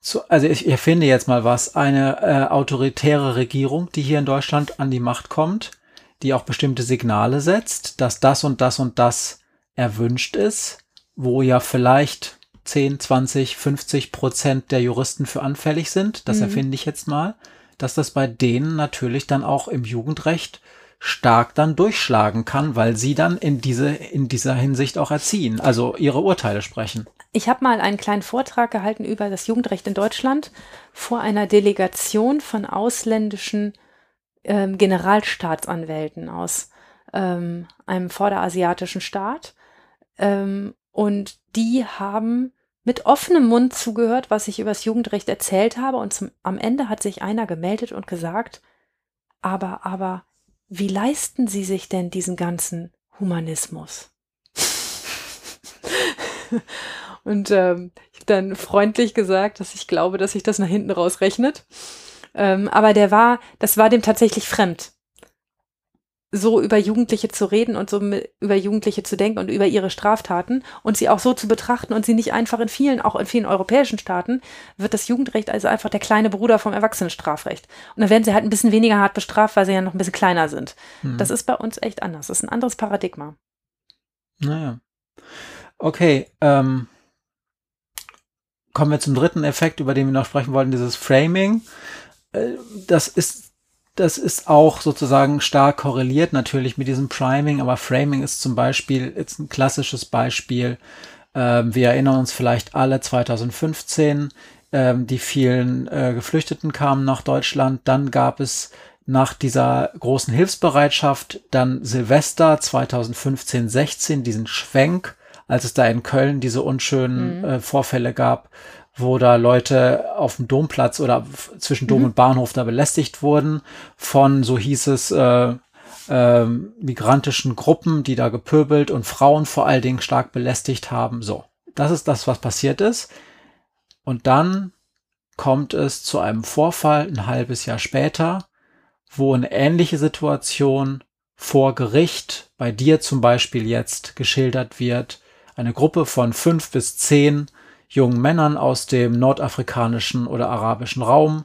zu, also ich erfinde jetzt mal was, eine äh, autoritäre Regierung, die hier in Deutschland an die Macht kommt, die auch bestimmte Signale setzt, dass das und das und das erwünscht ist, wo ja vielleicht 10, 20, 50 Prozent der Juristen für anfällig sind, das mhm. erfinde ich jetzt mal, dass das bei denen natürlich dann auch im Jugendrecht stark dann durchschlagen kann, weil sie dann in diese in dieser Hinsicht auch erziehen, also ihre Urteile sprechen. Ich habe mal einen kleinen Vortrag gehalten über das Jugendrecht in Deutschland vor einer Delegation von ausländischen ähm, Generalstaatsanwälten aus ähm, einem vorderasiatischen Staat. Ähm, und die haben mit offenem Mund zugehört, was ich über das Jugendrecht erzählt habe. Und zum, am Ende hat sich einer gemeldet und gesagt, aber, aber, wie leisten Sie sich denn diesen ganzen Humanismus? (laughs) Und ähm, ich habe dann freundlich gesagt, dass ich glaube, dass sich das nach hinten raus rechnet. Ähm, aber der war, das war dem tatsächlich fremd. So über Jugendliche zu reden und so über Jugendliche zu denken und über ihre Straftaten und sie auch so zu betrachten und sie nicht einfach in vielen, auch in vielen europäischen Staaten, wird das Jugendrecht also einfach der kleine Bruder vom Erwachsenenstrafrecht. Und dann werden sie halt ein bisschen weniger hart bestraft, weil sie ja noch ein bisschen kleiner sind. Hm. Das ist bei uns echt anders. Das ist ein anderes Paradigma. Naja. Okay, ähm, kommen wir zum dritten Effekt, über den wir noch sprechen wollten, dieses Framing. Äh, das ist, das ist auch sozusagen stark korreliert natürlich mit diesem Priming, aber Framing ist zum Beispiel jetzt ein klassisches Beispiel. Ähm, wir erinnern uns vielleicht alle 2015, ähm, die vielen äh, Geflüchteten kamen nach Deutschland. Dann gab es nach dieser großen Hilfsbereitschaft dann Silvester 2015, 16 diesen Schwenk als es da in Köln diese unschönen mhm. äh, Vorfälle gab, wo da Leute auf dem Domplatz oder zwischen Dom mhm. und Bahnhof da belästigt wurden von, so hieß es, äh, äh, migrantischen Gruppen, die da gepöbelt und Frauen vor allen Dingen stark belästigt haben. So, das ist das, was passiert ist. Und dann kommt es zu einem Vorfall ein halbes Jahr später, wo eine ähnliche Situation vor Gericht bei dir zum Beispiel jetzt geschildert wird, eine Gruppe von fünf bis zehn jungen Männern aus dem nordafrikanischen oder arabischen Raum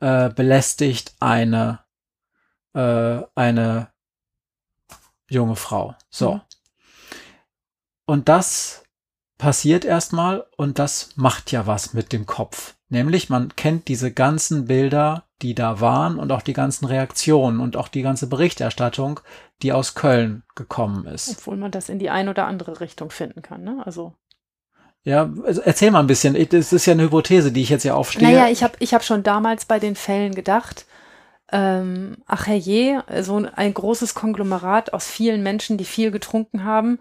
äh, belästigt eine, äh, eine junge Frau. So. Mhm. Und das passiert erstmal und das macht ja was mit dem Kopf. Nämlich man kennt diese ganzen Bilder, die da waren und auch die ganzen Reaktionen und auch die ganze Berichterstattung, die aus Köln gekommen ist. Obwohl man das in die eine oder andere Richtung finden kann, ne? Also. Ja, also erzähl mal ein bisschen. Das ist ja eine Hypothese, die ich jetzt ja aufstehe. Naja, ich habe ich hab schon damals bei den Fällen gedacht, ähm, ach herrje, so ein großes Konglomerat aus vielen Menschen, die viel getrunken haben,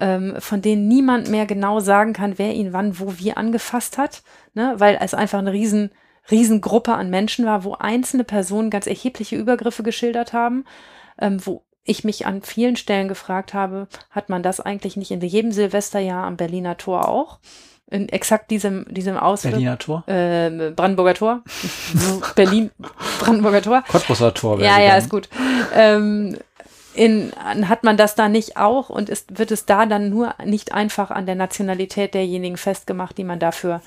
ähm, von denen niemand mehr genau sagen kann, wer ihn wann, wo, wie angefasst hat, ne? weil es einfach eine riesen, Riesengruppe an Menschen war, wo einzelne Personen ganz erhebliche Übergriffe geschildert haben, ähm, wo ich mich an vielen Stellen gefragt habe, hat man das eigentlich nicht in jedem Silvesterjahr am Berliner Tor auch? In exakt diesem, diesem Ausdruck. Berliner Tor? Äh, Brandenburger Tor. Berlin, Brandenburger Tor. Cottbusser Tor. Ja, ja, ist gut. Ähm, in, hat man das da nicht auch und ist, wird es da dann nur nicht einfach an der Nationalität derjenigen festgemacht, die man dafür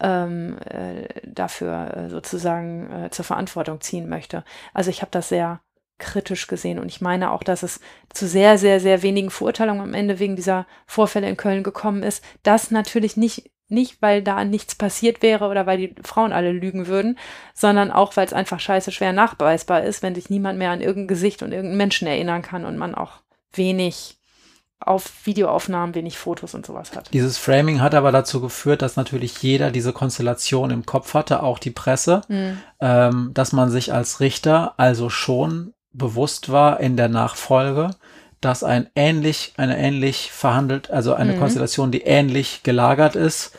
ähm, äh, dafür äh, sozusagen äh, zur Verantwortung ziehen möchte. Also ich habe das sehr kritisch gesehen und ich meine auch, dass es zu sehr, sehr, sehr wenigen Verurteilungen am Ende wegen dieser Vorfälle in Köln gekommen ist. Das natürlich nicht nicht, weil da nichts passiert wäre oder weil die Frauen alle lügen würden, sondern auch, weil es einfach scheiße schwer nachweisbar ist, wenn sich niemand mehr an irgendein Gesicht und irgendeinen Menschen erinnern kann und man auch wenig auf Videoaufnahmen, wenig Fotos und sowas hat. Dieses Framing hat aber dazu geführt, dass natürlich jeder diese Konstellation im Kopf hatte, auch die Presse, mhm. ähm, dass man sich als Richter also schon bewusst war in der Nachfolge, dass ein ähnlich, eine ähnlich verhandelt, also eine mhm. Konstellation, die ähnlich gelagert ist,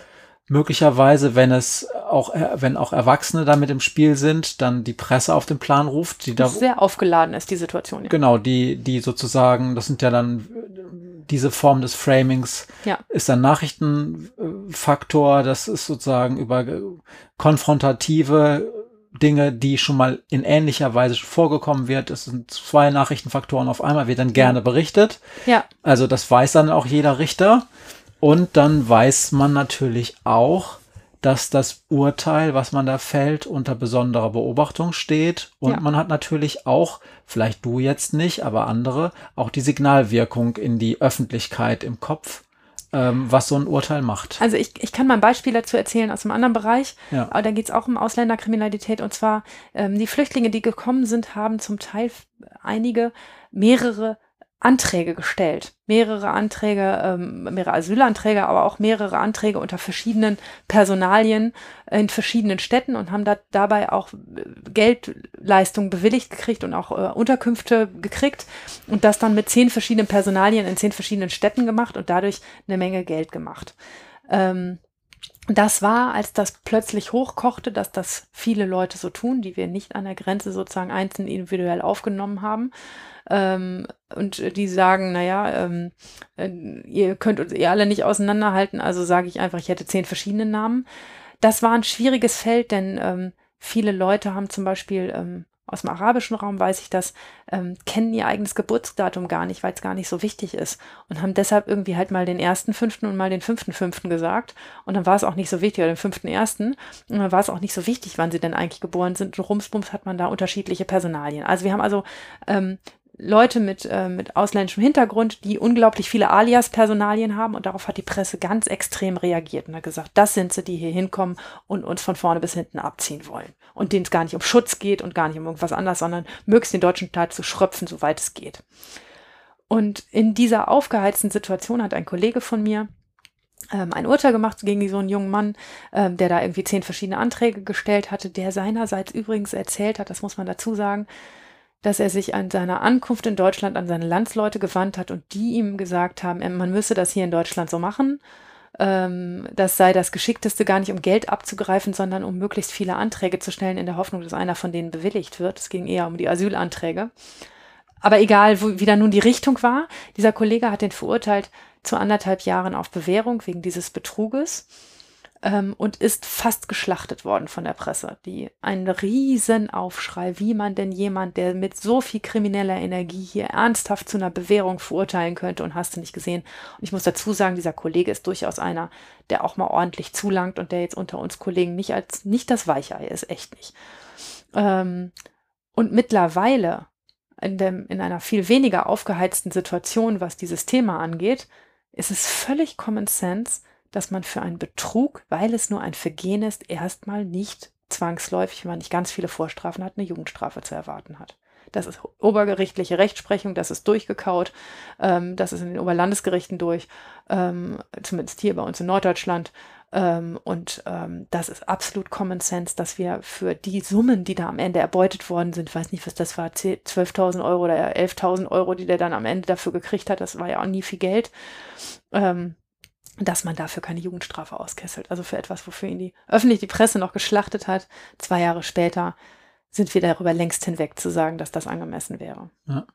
möglicherweise, wenn es auch, wenn auch Erwachsene damit im Spiel sind, dann die Presse auf den Plan ruft, die da sehr aufgeladen ist die Situation. Ja. Genau, die, die sozusagen, das sind ja dann diese Form des Framings ja. ist ein Nachrichtenfaktor, das ist sozusagen über konfrontative Dinge, die schon mal in ähnlicher Weise vorgekommen wird. Es sind zwei Nachrichtenfaktoren auf einmal, wird dann gerne berichtet. Ja. Also das weiß dann auch jeder Richter. Und dann weiß man natürlich auch, dass das Urteil, was man da fällt, unter besonderer Beobachtung steht. Und ja. man hat natürlich auch, vielleicht du jetzt nicht, aber andere, auch die Signalwirkung in die Öffentlichkeit im Kopf ähm, was so ein Urteil macht. Also ich, ich kann mal ein Beispiel dazu erzählen aus einem anderen Bereich, ja. aber da geht es auch um Ausländerkriminalität und zwar ähm, die Flüchtlinge, die gekommen sind, haben zum Teil einige mehrere Anträge gestellt. Mehrere Anträge, ähm, mehrere Asylanträge, aber auch mehrere Anträge unter verschiedenen Personalien in verschiedenen Städten und haben da dabei auch äh, Geldleistungen bewilligt gekriegt und auch äh, Unterkünfte gekriegt und das dann mit zehn verschiedenen Personalien in zehn verschiedenen Städten gemacht und dadurch eine Menge Geld gemacht. Ähm, das war, als das plötzlich hochkochte, dass das viele Leute so tun, die wir nicht an der Grenze sozusagen einzeln individuell aufgenommen haben ähm, und die sagen, naja, ähm, äh, ihr könnt uns eh alle nicht auseinanderhalten, also sage ich einfach, ich hätte zehn verschiedene Namen. Das war ein schwieriges Feld, denn ähm, viele Leute haben zum Beispiel ähm, aus dem arabischen Raum weiß ich das, ähm, kennen ihr eigenes Geburtsdatum gar nicht, weil es gar nicht so wichtig ist und haben deshalb irgendwie halt mal den ersten fünften und mal den fünften fünften gesagt und dann war es auch nicht so wichtig, oder den fünften ersten und dann war es auch nicht so wichtig, wann sie denn eigentlich geboren sind und rumsbums hat man da unterschiedliche Personalien. Also wir haben also ähm, Leute mit, äh, mit ausländischem Hintergrund, die unglaublich viele Alias-Personalien haben und darauf hat die Presse ganz extrem reagiert und hat gesagt, das sind sie, die hier hinkommen und uns von vorne bis hinten abziehen wollen und denen es gar nicht um Schutz geht und gar nicht um irgendwas anderes, sondern möglichst den deutschen Staat zu schröpfen, soweit es geht. Und in dieser aufgeheizten Situation hat ein Kollege von mir ähm, ein Urteil gemacht gegen so einen jungen Mann, ähm, der da irgendwie zehn verschiedene Anträge gestellt hatte, der seinerseits übrigens erzählt hat, das muss man dazu sagen, dass er sich an seiner Ankunft in Deutschland an seine Landsleute gewandt hat und die ihm gesagt haben, man müsse das hier in Deutschland so machen. Ähm, das sei das Geschickteste, gar nicht um Geld abzugreifen, sondern um möglichst viele Anträge zu stellen, in der Hoffnung, dass einer von denen bewilligt wird. Es ging eher um die Asylanträge. Aber egal, wo, wie da nun die Richtung war, dieser Kollege hat den verurteilt zu anderthalb Jahren auf Bewährung wegen dieses Betruges ähm, und ist fast geschlachtet worden von der Presse. Die ein Riesenaufschrei, wie man denn jemand, der mit so viel krimineller Energie hier ernsthaft zu einer Bewährung verurteilen könnte und hast du nicht gesehen. Und ich muss dazu sagen, dieser Kollege ist durchaus einer, der auch mal ordentlich zulangt und der jetzt unter uns Kollegen nicht als nicht das Weichei ist, echt nicht. Ähm, und mittlerweile in, dem, in einer viel weniger aufgeheizten Situation, was dieses Thema angeht, ist es völlig Common Sense, dass man für einen Betrug, weil es nur ein Vergehen ist, erstmal nicht zwangsläufig, wenn man nicht ganz viele Vorstrafen hat, eine Jugendstrafe zu erwarten hat. Das ist obergerichtliche Rechtsprechung, das ist durchgekaut, ähm, das ist in den Oberlandesgerichten durch, ähm, zumindest hier bei uns in Norddeutschland. Ähm, und ähm, das ist absolut Common Sense, dass wir für die Summen, die da am Ende erbeutet worden sind, weiß nicht, was das war, 12.000 Euro oder 11.000 Euro, die der dann am Ende dafür gekriegt hat, das war ja auch nie viel Geld. Ähm, dass man dafür keine Jugendstrafe auskesselt. Also für etwas, wofür ihn die öffentlich die Presse noch geschlachtet hat. Zwei Jahre später sind wir darüber längst hinweg zu sagen, dass das angemessen wäre. Ja.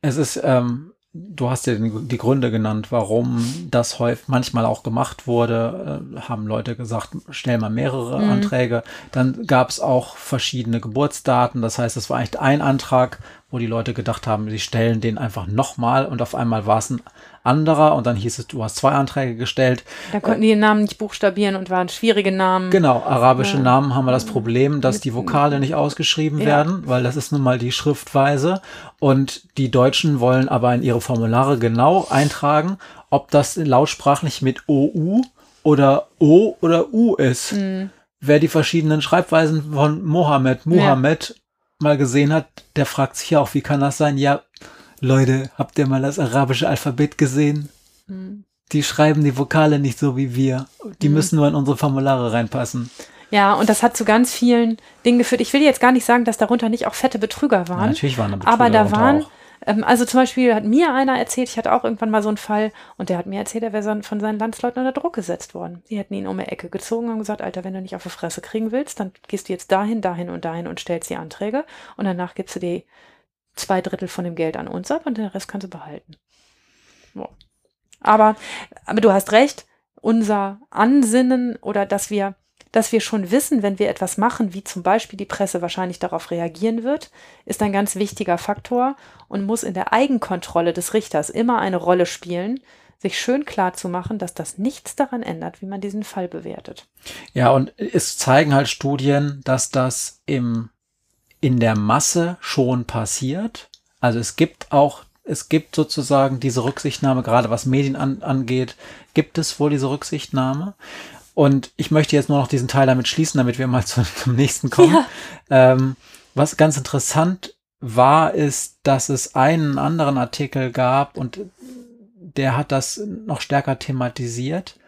Es ist, ähm, du hast ja die Gründe genannt, warum das häufig manchmal auch gemacht wurde. Äh, haben Leute gesagt, stell mal mehrere mhm. Anträge. Dann gab es auch verschiedene Geburtsdaten. Das heißt, es war eigentlich ein Antrag, wo die Leute gedacht haben, sie stellen den einfach nochmal und auf einmal war es ein anderer und dann hieß es, du hast zwei Anträge gestellt. Da konnten die den Namen nicht buchstabieren und waren schwierige Namen. Genau, arabische ja. Namen haben wir das Problem, dass die Vokale nicht ausgeschrieben ja. werden, weil das ist nun mal die Schriftweise und die Deutschen wollen aber in ihre Formulare genau eintragen, ob das lautsprachlich mit OU oder O oder U ist. Mhm. Wer die verschiedenen Schreibweisen von Mohammed, Mohammed. Mal gesehen hat, der fragt sich ja auch, wie kann das sein? Ja, Leute, habt ihr mal das arabische Alphabet gesehen? Mhm. Die schreiben die Vokale nicht so wie wir. Die mhm. müssen nur in unsere Formulare reinpassen. Ja, und das hat zu ganz vielen Dingen geführt. Ich will jetzt gar nicht sagen, dass darunter nicht auch fette Betrüger waren. Ja, natürlich waren da Betrüger Aber da waren auch. Ähm, also zum Beispiel hat mir einer erzählt, ich hatte auch irgendwann mal so einen Fall und der hat mir erzählt, er wäre von seinen Landsleuten unter Druck gesetzt worden. Die hätten ihn um die Ecke gezogen und gesagt, Alter, wenn du nicht auf die Fresse kriegen willst, dann gehst du jetzt dahin, dahin und dahin und stellst die Anträge und danach gibst du die zwei Drittel von dem Geld an uns ab und den Rest kannst du behalten. So. Aber, aber du hast recht, unser Ansinnen oder dass wir dass wir schon wissen, wenn wir etwas machen, wie zum Beispiel die Presse wahrscheinlich darauf reagieren wird, ist ein ganz wichtiger Faktor und muss in der Eigenkontrolle des Richters immer eine Rolle spielen, sich schön klar zu machen, dass das nichts daran ändert, wie man diesen Fall bewertet. Ja, und es zeigen halt Studien, dass das im, in der Masse schon passiert. Also es gibt auch, es gibt sozusagen diese Rücksichtnahme, gerade was Medien an, angeht, gibt es wohl diese Rücksichtnahme. Und ich möchte jetzt nur noch diesen Teil damit schließen, damit wir mal (laughs) zum, zum nächsten kommen. Ja. Ähm, was ganz interessant war, ist, dass es einen anderen Artikel gab und der hat das noch stärker thematisiert.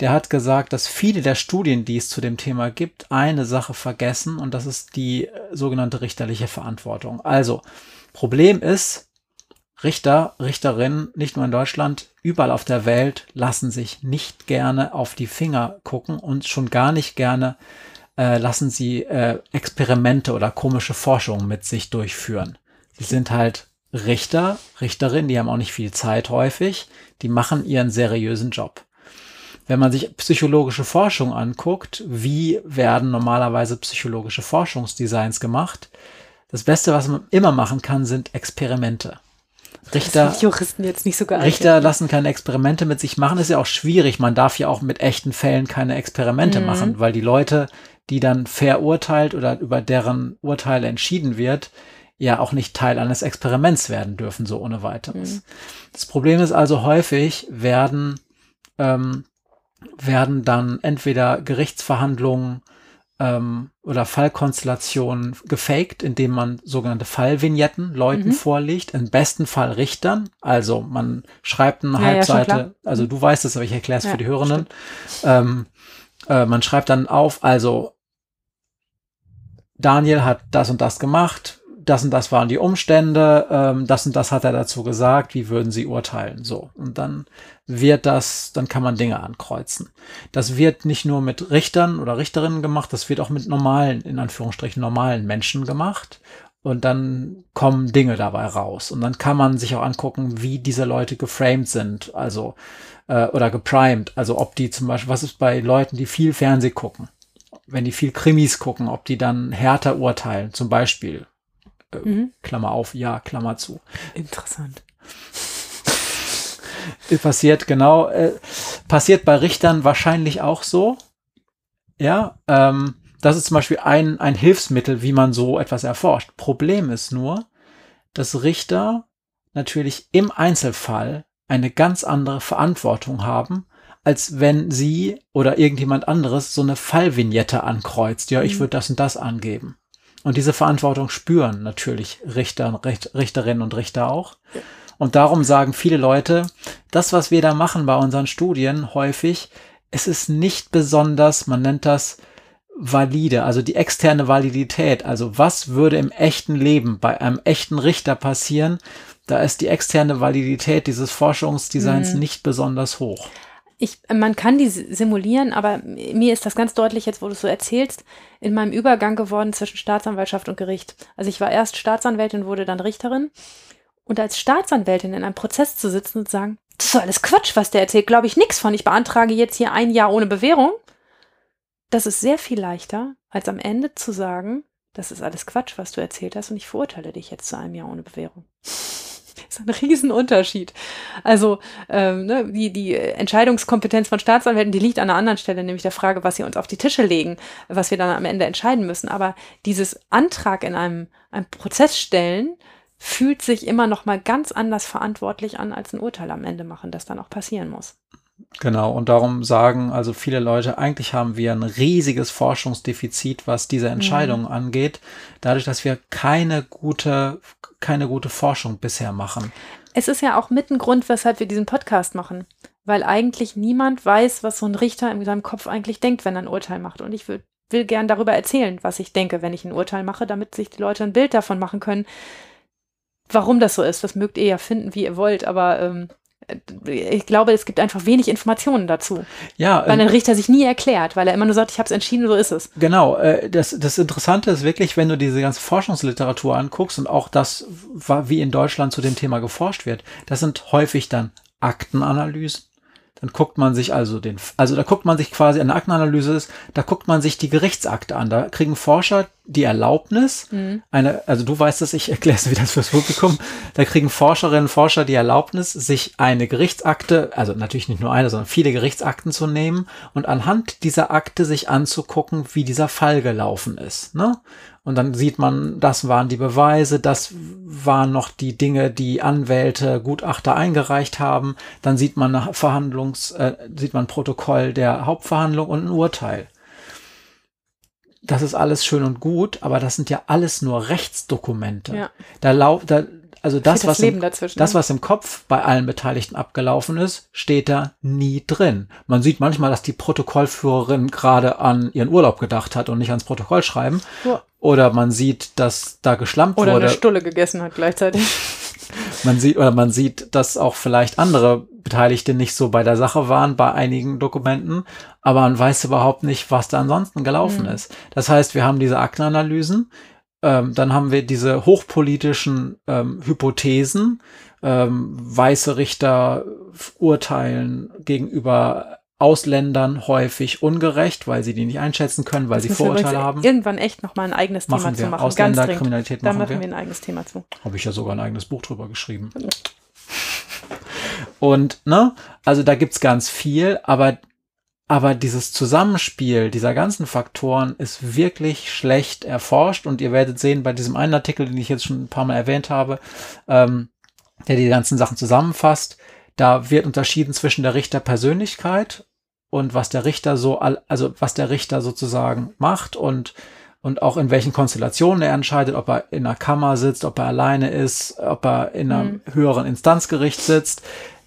Der hat gesagt, dass viele der Studien, die es zu dem Thema gibt, eine Sache vergessen und das ist die äh, sogenannte richterliche Verantwortung. Also, Problem ist, Richter, Richterinnen, nicht nur in Deutschland, überall auf der Welt lassen sich nicht gerne auf die Finger gucken und schon gar nicht gerne äh, lassen sie äh, Experimente oder komische Forschungen mit sich durchführen. Sie sind halt Richter, Richterinnen, die haben auch nicht viel Zeit häufig, die machen ihren seriösen Job. Wenn man sich psychologische Forschung anguckt, wie werden normalerweise psychologische Forschungsdesigns gemacht? Das Beste, was man immer machen kann, sind Experimente. Richter, Juristen jetzt nicht so Richter lassen keine Experimente mit sich machen. Ist ja auch schwierig. Man darf ja auch mit echten Fällen keine Experimente mhm. machen, weil die Leute, die dann verurteilt oder über deren Urteile entschieden wird, ja auch nicht Teil eines Experiments werden dürfen, so ohne weiteres. Mhm. Das Problem ist also häufig werden, ähm, werden dann entweder Gerichtsverhandlungen ähm, oder Fallkonstellationen gefaked, indem man sogenannte Fallvignetten Leuten mhm. vorlegt, im besten Fall Richtern. Also man schreibt eine ja, Halbseite, ja, also du weißt es, aber ich erkläre es ja, für die Hörenden. Ähm, äh, man schreibt dann auf, also Daniel hat das und das gemacht, das und das waren die Umstände, ähm, das und das hat er dazu gesagt, wie würden sie urteilen? So. Und dann wird das, dann kann man Dinge ankreuzen. Das wird nicht nur mit Richtern oder Richterinnen gemacht, das wird auch mit normalen, in Anführungsstrichen normalen Menschen gemacht. Und dann kommen Dinge dabei raus. Und dann kann man sich auch angucken, wie diese Leute geframed sind, also äh, oder geprimed. Also ob die zum Beispiel, was ist bei Leuten, die viel Fernseh gucken? Wenn die viel Krimis gucken, ob die dann härter urteilen, zum Beispiel äh, mhm. Klammer auf, ja, Klammer zu. Interessant. passiert, genau. Äh, passiert bei Richtern wahrscheinlich auch so. Ja, ähm, das ist zum Beispiel ein, ein Hilfsmittel, wie man so etwas erforscht. Problem ist nur, dass Richter natürlich im Einzelfall eine ganz andere Verantwortung haben, als wenn sie oder irgendjemand anderes so eine Fallvignette ankreuzt. Ja, ich mhm. würde das und das angeben. Und diese Verantwortung spüren natürlich Richter, Richt, Richterinnen und Richter auch. Und darum sagen viele Leute, das, was wir da machen bei unseren Studien häufig, es ist nicht besonders, man nennt das valide, also die externe Validität. Also was würde im echten Leben bei einem echten Richter passieren? Da ist die externe Validität dieses Forschungsdesigns mhm. nicht besonders hoch ich, man kann die simulieren, aber mir ist das ganz deutlich jetzt, wo du es so erzählst, in meinem Übergang geworden zwischen Staatsanwaltschaft und Gericht. Also ich war erst Staatsanwältin, wurde dann Richterin. Und als Staatsanwältin in einem Prozess zu sitzen und zu sagen, das ist alles Quatsch, was der erzählt, glaube ich nichts von. Ich beantrage jetzt hier ein Jahr ohne Bewährung. Das ist sehr viel leichter, als am Ende zu sagen, das ist alles Quatsch, was du erzählt hast und ich verurteile dich jetzt zu einem Jahr ohne Bewährung. Ist ein Riesenunterschied. Also ähm, ne, die, die Entscheidungskompetenz von Staatsanwälten, die liegt an einer anderen Stelle, nämlich der Frage, was sie uns auf die Tische legen, was wir dann am Ende entscheiden müssen. Aber dieses Antrag in einem, einem Prozess stellen, fühlt sich immer noch mal ganz anders verantwortlich an, als ein Urteil am Ende machen, das dann auch passieren muss. Genau, und darum sagen also viele Leute, eigentlich haben wir ein riesiges Forschungsdefizit, was diese Entscheidungen mhm. angeht, dadurch, dass wir keine gute, keine gute Forschung bisher machen. Es ist ja auch mit ein Grund, weshalb wir diesen Podcast machen, weil eigentlich niemand weiß, was so ein Richter in seinem Kopf eigentlich denkt, wenn er ein Urteil macht. Und ich will, will gern darüber erzählen, was ich denke, wenn ich ein Urteil mache, damit sich die Leute ein Bild davon machen können, warum das so ist. Das mögt ihr ja finden, wie ihr wollt, aber ähm, ich glaube, es gibt einfach wenig Informationen dazu. Ja, weil ein Richter sich nie erklärt, weil er immer nur sagt, ich habe es entschieden, so ist es. Genau. Äh, das, das Interessante ist wirklich, wenn du diese ganze Forschungsliteratur anguckst und auch das, wie in Deutschland zu dem Thema geforscht wird, das sind häufig dann Aktenanalysen dann guckt man sich also den, also da guckt man sich quasi eine Aktenanalyse ist, da guckt man sich die Gerichtsakte an. Da kriegen Forscher die Erlaubnis, mhm. eine, also du weißt es, ich erkläre es (laughs) wieder fürs Publikum, da kriegen Forscherinnen und Forscher die Erlaubnis, sich eine Gerichtsakte, also natürlich nicht nur eine, sondern viele Gerichtsakten zu nehmen und anhand dieser Akte sich anzugucken, wie dieser Fall gelaufen ist. Ne? Und dann sieht man, das waren die Beweise, das waren noch die Dinge, die Anwälte, Gutachter eingereicht haben. Dann sieht man nach Verhandlungs, äh, sieht man Protokoll der Hauptverhandlung und ein Urteil. Das ist alles schön und gut, aber das sind ja alles nur Rechtsdokumente. Ja. Da, lau da also das, das was, im, das, ne? was im Kopf bei allen Beteiligten abgelaufen ist, steht da nie drin. Man sieht manchmal, dass die Protokollführerin gerade an ihren Urlaub gedacht hat und nicht ans Protokoll schreiben. Ja. Oder man sieht, dass da geschlampt oder wurde. Oder eine Stulle gegessen hat gleichzeitig. (laughs) man sieht, oder man sieht, dass auch vielleicht andere Beteiligte nicht so bei der Sache waren bei einigen Dokumenten, aber man weiß überhaupt nicht, was da ansonsten gelaufen mhm. ist. Das heißt, wir haben diese Aktenanalysen, ähm, dann haben wir diese hochpolitischen ähm, Hypothesen. Ähm, weiße Richter urteilen gegenüber Ausländern häufig ungerecht, weil sie die nicht einschätzen können, weil das sie Vorurteile haben. Irgendwann echt noch mal ein eigenes machen Thema wir. zu machen. Ausländerkriminalität machen, machen wir. Da machen wir ein eigenes Thema zu. Habe ich ja sogar ein eigenes Buch drüber geschrieben. (laughs) Und, ne, also da gibt's ganz viel, aber aber dieses Zusammenspiel dieser ganzen Faktoren ist wirklich schlecht erforscht und ihr werdet sehen bei diesem einen Artikel, den ich jetzt schon ein paar Mal erwähnt habe, ähm, der die ganzen Sachen zusammenfasst, da wird unterschieden zwischen der Richterpersönlichkeit und was der Richter so, also was der Richter sozusagen macht und und auch in welchen Konstellationen er entscheidet, ob er in einer Kammer sitzt, ob er alleine ist, ob er in einem mhm. höheren Instanzgericht sitzt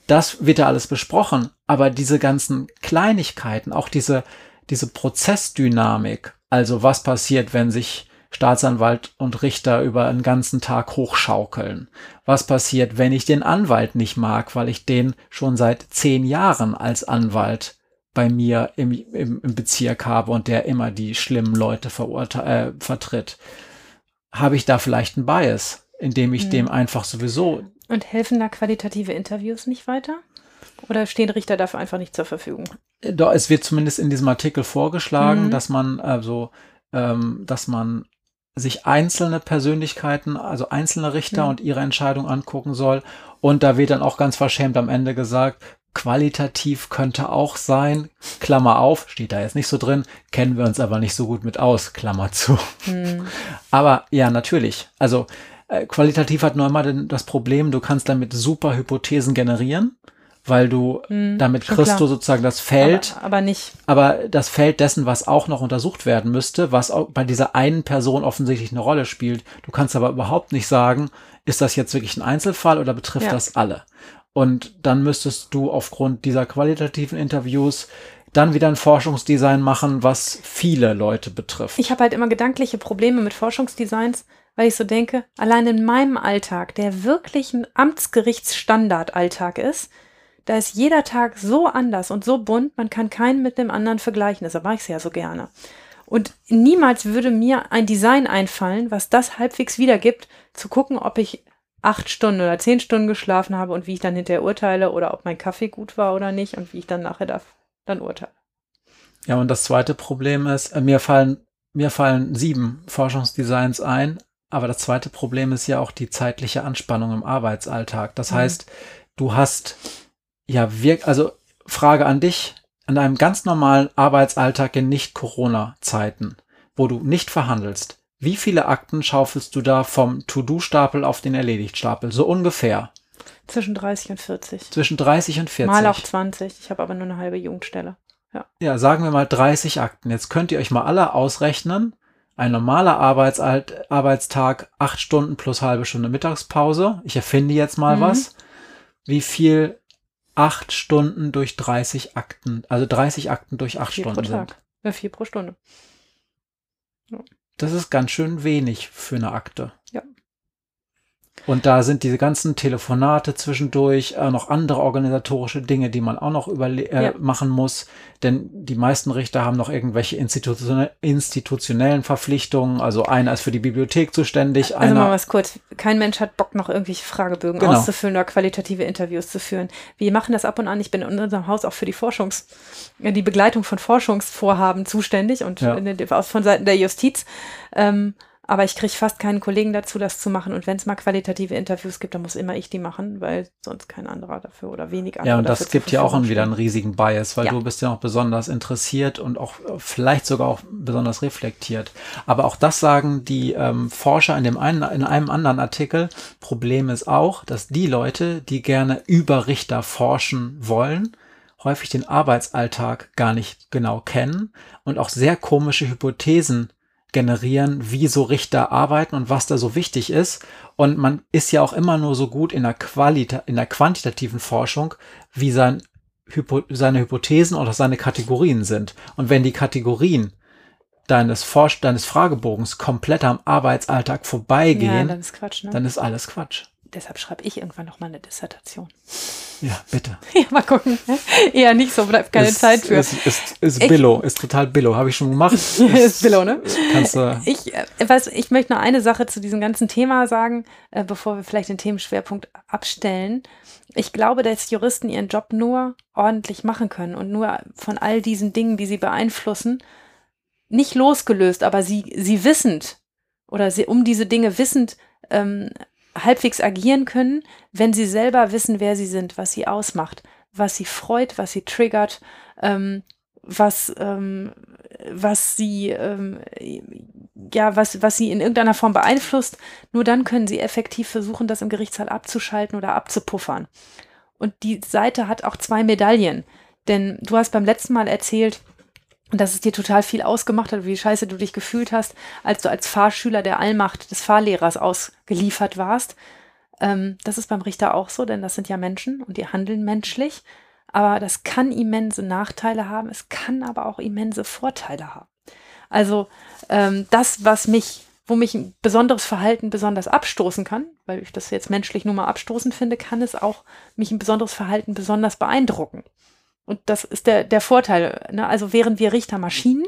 das wird ja alles besprochen, aber diese ganzen Kleinigkeiten, auch diese, diese Prozessdynamik, also was passiert, wenn sich Staatsanwalt und Richter über einen ganzen Tag hochschaukeln? Was passiert, wenn ich den Anwalt nicht mag, weil ich den schon seit zehn Jahren als Anwalt bei mir im, im, im Bezirk habe und der immer die schlimmen Leute äh, vertritt? Habe ich da vielleicht einen Bias, indem ich hm. dem einfach sowieso und helfen da qualitative Interviews nicht weiter? Oder stehen Richter dafür einfach nicht zur Verfügung? Doch, es wird zumindest in diesem Artikel vorgeschlagen, mhm. dass man also, ähm, dass man sich einzelne Persönlichkeiten, also einzelne Richter mhm. und ihre Entscheidung angucken soll. Und da wird dann auch ganz verschämt am Ende gesagt, qualitativ könnte auch sein, Klammer auf, steht da jetzt nicht so drin, kennen wir uns aber nicht so gut mit aus, Klammer zu. Mhm. (laughs) Aber ja, natürlich. Also äh, qualitativ hat nur immer das Problem, du kannst damit super Hypothesen generieren, weil du hm, damit kriegst du sozusagen das Feld. Aber, aber, nicht. Aber das Feld dessen, was auch noch untersucht werden müsste, was auch bei dieser einen Person offensichtlich eine Rolle spielt. Du kannst aber überhaupt nicht sagen, ist das jetzt wirklich ein Einzelfall oder betrifft ja. das alle? Und dann müsstest du aufgrund dieser qualitativen Interviews dann wieder ein Forschungsdesign machen, was viele Leute betrifft. Ich habe halt immer gedankliche Probleme mit Forschungsdesigns, weil ich so denke, allein in meinem Alltag, der wirklich ein Amtsgerichtsstandardalltag ist, da ist jeder Tag so anders und so bunt, man kann keinen mit dem anderen vergleichen. Deshalb mache ich es ja so gerne. Und niemals würde mir ein Design einfallen, was das halbwegs wiedergibt, zu gucken, ob ich acht Stunden oder zehn Stunden geschlafen habe und wie ich dann hinterher urteile oder ob mein Kaffee gut war oder nicht und wie ich dann nachher darf, dann urteile. Ja, und das zweite Problem ist, äh, mir fallen mir fallen sieben Forschungsdesigns ein, aber das zweite Problem ist ja auch die zeitliche Anspannung im Arbeitsalltag. Das mhm. heißt, du hast ja wirk, also Frage an dich, an einem ganz normalen Arbeitsalltag in Nicht-Corona-Zeiten, wo du nicht verhandelst, wie viele Akten schaufelst du da vom To-Do-Stapel auf den Erledigt-Stapel? So ungefähr. Zwischen 30 und 40. Zwischen 30 und 40. Mal auch 20. Ich habe aber nur eine halbe Jugendstelle. Ja. ja, sagen wir mal 30 Akten. Jetzt könnt ihr euch mal alle ausrechnen. Ein normaler Arbeitsalt Arbeitstag, acht Stunden plus halbe Stunde Mittagspause. Ich erfinde jetzt mal mhm. was. Wie viel acht Stunden durch 30 Akten, also 30 Akten durch acht vier Stunden pro Tag. sind? Ja, vier pro Stunde. Ja. Das ist ganz schön wenig für eine Akte. Und da sind diese ganzen Telefonate zwischendurch, äh, noch andere organisatorische Dinge, die man auch noch überle äh, ja. machen muss. Denn die meisten Richter haben noch irgendwelche institutionell institutionellen Verpflichtungen. Also einer ist für die Bibliothek zuständig. Also mal was kurz. Kein Mensch hat Bock, noch irgendwelche Fragebögen genau. auszufüllen oder qualitative Interviews zu führen. Wir machen das ab und an. Ich bin in unserem Haus auch für die Forschungs, die Begleitung von Forschungsvorhaben zuständig und ja. von Seiten der Justiz. Ähm, aber ich kriege fast keinen Kollegen dazu, das zu machen. Und wenn es mal qualitative Interviews gibt, dann muss immer ich die machen, weil sonst kein anderer dafür oder wenig anderer. Ja, und das gibt ja auch wieder einen riesigen Bias, weil ja. du bist ja auch besonders interessiert und auch vielleicht sogar auch besonders reflektiert. Aber auch das sagen die ähm, Forscher in dem einen, in einem anderen Artikel. Problem ist auch, dass die Leute, die gerne über Richter forschen wollen, häufig den Arbeitsalltag gar nicht genau kennen und auch sehr komische Hypothesen generieren, wie so Richter arbeiten und was da so wichtig ist. Und man ist ja auch immer nur so gut in der, Qualita in der quantitativen Forschung, wie sein, Hypo seine Hypothesen oder seine Kategorien sind. Und wenn die Kategorien deines, Forsch deines Fragebogens komplett am Arbeitsalltag vorbeigehen, ja, dann, ist Quatsch, ne? dann ist alles Quatsch. Deshalb schreibe ich irgendwann noch mal eine Dissertation. Ja, bitte. (laughs) Ja, mal gucken. Eher nicht so, bleibt keine ist, Zeit für. Ist, ist, ist Billo, ist total Billo. Habe ich schon gemacht. (laughs) ist Billo, ne? Kannst du. Ich, äh, weiß, ich möchte noch eine Sache zu diesem ganzen Thema sagen, äh, bevor wir vielleicht den Themenschwerpunkt abstellen. Ich glaube, dass Juristen ihren Job nur ordentlich machen können und nur von all diesen Dingen, die sie beeinflussen, nicht losgelöst, aber sie, sie wissend oder sie um diese Dinge wissend ähm, halbwegs agieren können, wenn sie selber wissen, wer sie sind, was sie ausmacht, was sie freut, was sie triggert, ähm, was, ähm, was sie, ähm, ja, was, was sie in irgendeiner Form beeinflusst. Nur dann können sie effektiv versuchen, das im Gerichtssaal abzuschalten oder abzupuffern. Und die Seite hat auch zwei Medaillen. Denn du hast beim letzten Mal erzählt, dass es dir total viel ausgemacht hat, wie scheiße du dich gefühlt hast, als du als Fahrschüler der Allmacht des Fahrlehrers ausgeliefert warst. Ähm, das ist beim Richter auch so, denn das sind ja Menschen und die handeln menschlich. Aber das kann immense Nachteile haben, es kann aber auch immense Vorteile haben. Also ähm, das, was mich, wo mich ein besonderes Verhalten besonders abstoßen kann, weil ich das jetzt menschlich nur mal abstoßend finde, kann es auch mich ein besonderes Verhalten besonders beeindrucken. Und das ist der, der Vorteil. Ne? Also wären wir Richtermaschinen,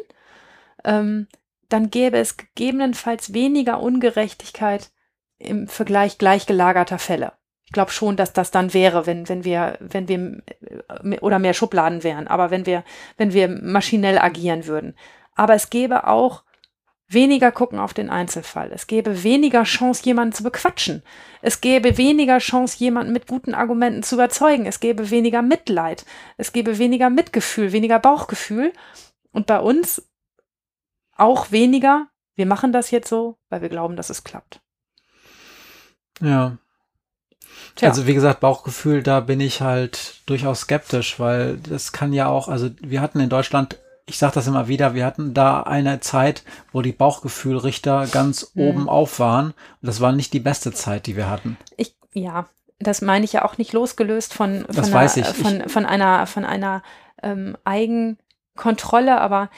ähm, dann gäbe es gegebenenfalls weniger Ungerechtigkeit im Vergleich gleichgelagerter Fälle. Ich glaube schon, dass das dann wäre, wenn, wenn wir, wenn wir äh, oder mehr Schubladen wären, aber wenn wir, wenn wir maschinell agieren würden. Aber es gäbe auch weniger gucken auf den Einzelfall. Es gäbe weniger Chance, jemanden zu bequatschen. Es gäbe weniger Chance, jemanden mit guten Argumenten zu überzeugen. Es gäbe weniger Mitleid. Es gäbe weniger Mitgefühl, weniger Bauchgefühl. Und bei uns auch weniger. Wir machen das jetzt so, weil wir glauben, dass es klappt. Ja. Tja. Also wie gesagt, Bauchgefühl, da bin ich halt durchaus skeptisch, weil das kann ja auch, also wir hatten in Deutschland ich sage das immer wieder, wir hatten da eine Zeit, wo die Bauchgefühlrichter ganz mhm. oben auf waren. Und das war nicht die beste Zeit, die wir hatten. Ich, ja, das meine ich ja auch nicht losgelöst von, von, einer, von, ich, von einer, von einer ähm, Eigenkontrolle, aber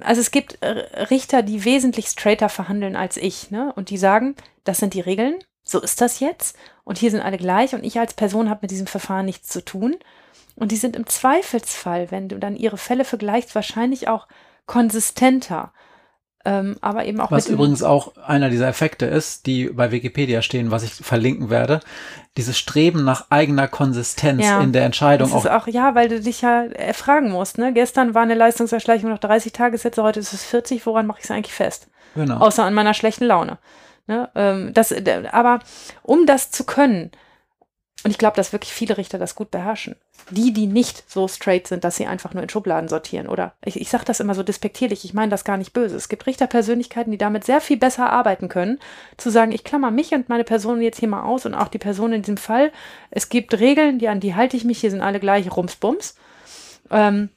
also es gibt Richter, die wesentlich straighter verhandeln als ich, ne? Und die sagen, das sind die Regeln, so ist das jetzt und hier sind alle gleich und ich als Person habe mit diesem Verfahren nichts zu tun. Und die sind im Zweifelsfall, wenn du dann ihre Fälle vergleichst, wahrscheinlich auch konsistenter. Ähm, aber eben auch Was übrigens auch einer dieser Effekte ist, die bei Wikipedia stehen, was ich verlinken werde. Dieses Streben nach eigener Konsistenz Ja. in der Entscheidung. Das ist Auch, ja, weil du dich ja äh, fragen musst. Ne? Gestern war eine Leistungserschleichung noch 30 Tagessätze, heute ist es 40. Woran mache ich es eigentlich fest? genau. Außer an meiner schlechten Laune. Ne? Ähm, das, aber um das zu können, und ich glaube, dass wirklich viele Richter das gut beherrschen, die, die nicht so straight sind, dass sie einfach nur in Schubladen sortieren. Oder ich, ich sage das immer so despektierlich, ich meine das gar nicht böse. Es gibt Richterpersönlichkeiten, die damit sehr viel besser arbeiten können, zu sagen, ich klammer mich und meine Person jetzt hier mal aus und auch die Person in diesem Fall. Es gibt Regeln, die, an die halte ich mich, hier sind alle gleich, Rumsbums. Ähm,